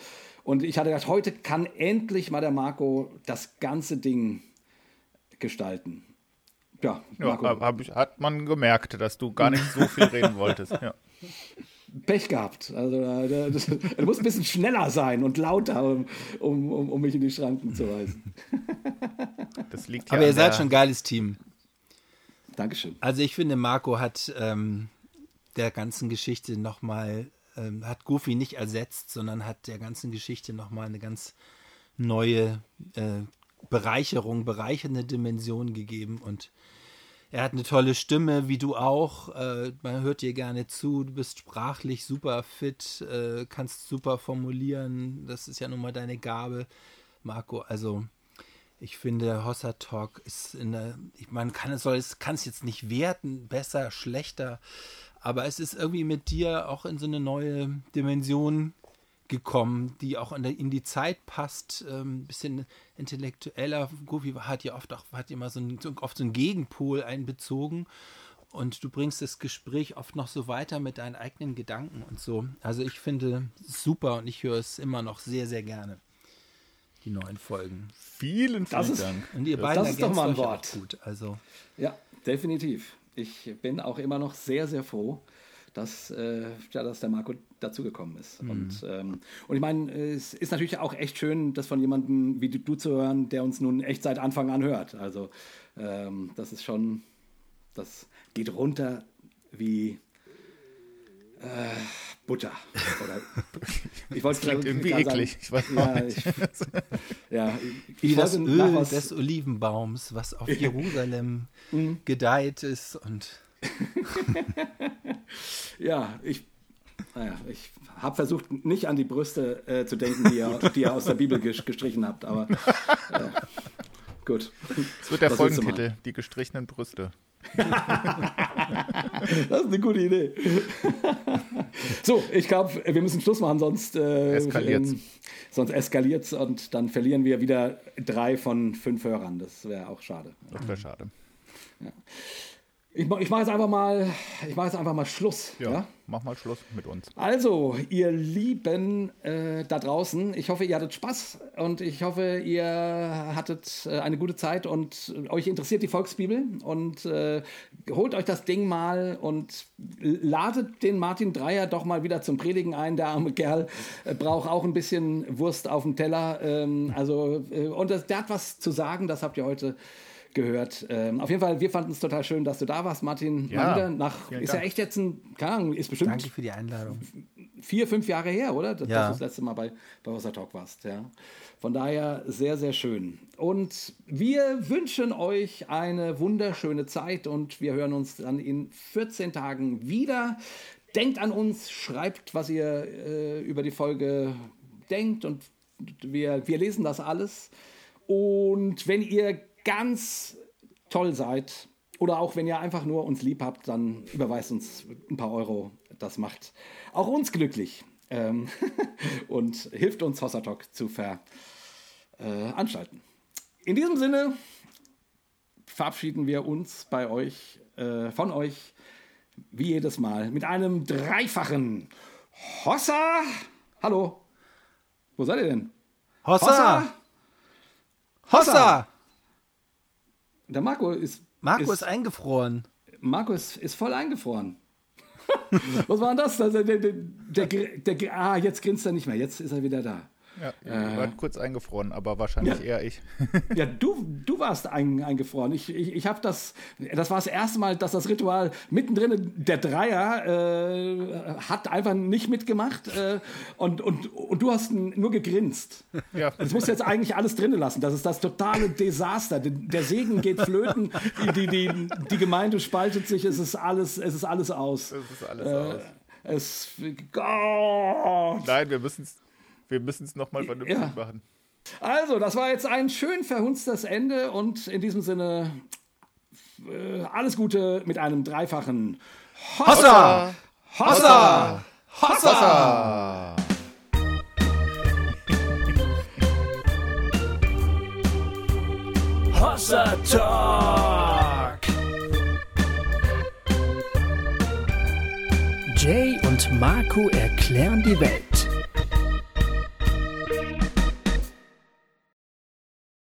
Und ich hatte gedacht, heute kann endlich mal der Marco das ganze Ding gestalten. Ja, ja hab ich, hat man gemerkt, dass du gar nicht so viel reden wolltest. Ja. Pech gehabt. Also äh, du musst ein bisschen schneller sein und lauter, um, um, um mich in die Schranken zu weisen. Das liegt Aber ihr seid schon ein geiles Team. Dankeschön. Also ich finde, Marco hat ähm, der ganzen Geschichte nochmal, ähm, hat Goofy nicht ersetzt, sondern hat der ganzen Geschichte nochmal eine ganz neue äh, Bereicherung, bereichernde Dimension gegeben und er hat eine tolle Stimme, wie du auch. Äh, man hört dir gerne zu. Du bist sprachlich super fit, äh, kannst super formulieren. Das ist ja nun mal deine Gabe, Marco. Also ich finde, Hossa Talk ist in der, ich meine, kann es soll es kann es jetzt nicht werten, besser, schlechter, aber es ist irgendwie mit dir auch in so eine neue Dimension gekommen, die auch in, der, in die Zeit passt, ein ähm, bisschen intellektueller. Goofy hat ja oft auch, hat immer so, ein, so, oft so einen Gegenpol einbezogen und du bringst das Gespräch oft noch so weiter mit deinen eigenen Gedanken und so. Also ich finde es super und ich höre es immer noch sehr, sehr gerne. Die neuen Folgen. Vielen, vielen ist, Dank. Und ihr beiden das ist doch mal ein Wort. Gut, also. Ja, definitiv. Ich bin auch immer noch sehr, sehr froh, dass, äh, ja, dass der Marco dazugekommen ist. Mhm. Und, ähm, und ich meine, es ist natürlich auch echt schön, das von jemandem wie du zu hören, der uns nun echt seit Anfang an hört. Also ähm, das ist schon, das geht runter wie äh, Butter. Oder, ich wollte klingt irgendwie eklig. Ich weiß ja, ich, ja, ich wie das Öl des Olivenbaums, was auf Jerusalem mhm. gedeiht ist und ja, ich, naja, ich habe versucht, nicht an die Brüste äh, zu denken, die ihr, die ihr aus der Bibel gestrichen habt, aber äh, gut. Das wird der Was Folgentitel, die gestrichenen Brüste. das ist eine gute Idee. so, ich glaube, wir müssen Schluss machen, sonst äh, eskaliert ähm, sonst eskaliert und dann verlieren wir wieder drei von fünf Hörern. Das wäre auch schade. Das wäre schade. Ja. Ich, ich mache jetzt einfach mal, ich mache jetzt einfach mal Schluss. Ja, ja? mach mal Schluss mit uns. Also, ihr Lieben äh, da draußen, ich hoffe, ihr hattet Spaß und ich hoffe, ihr hattet äh, eine gute Zeit und euch interessiert die Volksbibel und äh, holt euch das Ding mal und ladet den Martin Dreier doch mal wieder zum Predigen ein. Der arme Kerl äh, braucht auch ein bisschen Wurst auf dem Teller. Ähm, also, äh, und das, der hat was zu sagen, das habt ihr heute gehört. Ähm, auf jeden Fall, wir fanden es total schön, dass du da warst, Martin. Ja, wieder nach, vielen ist ja echt jetzt ein, keine Ahnung, ist bestimmt Danke für die Einladung. vier, fünf Jahre her, oder? Dass Ja. du das letzte Mal bei, bei Wasser Talk warst. Ja. Von daher sehr, sehr schön. Und wir wünschen euch eine wunderschöne Zeit und wir hören uns dann in 14 Tagen wieder. Denkt an uns, schreibt, was ihr äh, über die Folge denkt und wir, wir lesen das alles. Und wenn ihr ganz toll seid oder auch wenn ihr einfach nur uns lieb habt, dann überweist uns ein paar Euro. Das macht auch uns glücklich ähm, und hilft uns, Hossatalk zu veranstalten. In diesem Sinne verabschieden wir uns bei euch, äh, von euch, wie jedes Mal, mit einem dreifachen Hossa. Hallo. Wo seid ihr denn? Hossa! Hossa! Der Marco ist. Marco ist eingefroren. Marco ist, ist voll eingefroren. Was war denn das? Also der, der, der, ah, jetzt grinst er nicht mehr. Jetzt ist er wieder da. Ja, ihr wart kurz eingefroren, aber wahrscheinlich Ja. eher ich. Ja, du, du warst ein, eingefroren. Ich, ich, ich habe das, das war das erste Mal, dass das Ritual mittendrin, der Dreier äh, hat einfach nicht mitgemacht äh, und, und, und du hast nur gegrinst. Ja. Das musst du jetzt eigentlich alles drinnen lassen. Das ist das totale Desaster. Der- Segen geht flöten, die, die, die, Gemeinde spaltet sich, es ist alles, es ist alles aus. Das ist alles aus. Es, Gott. Nein, wir müssen es wir müssen's nochmal vernünftig Ja. machen. Also, das war jetzt ein schön verhunztes Ende und in diesem Sinne äh, alles Gute mit einem dreifachen Hossa! Hossa! Wasser! Hossa Talk. Jay und Marco erklären die Welt.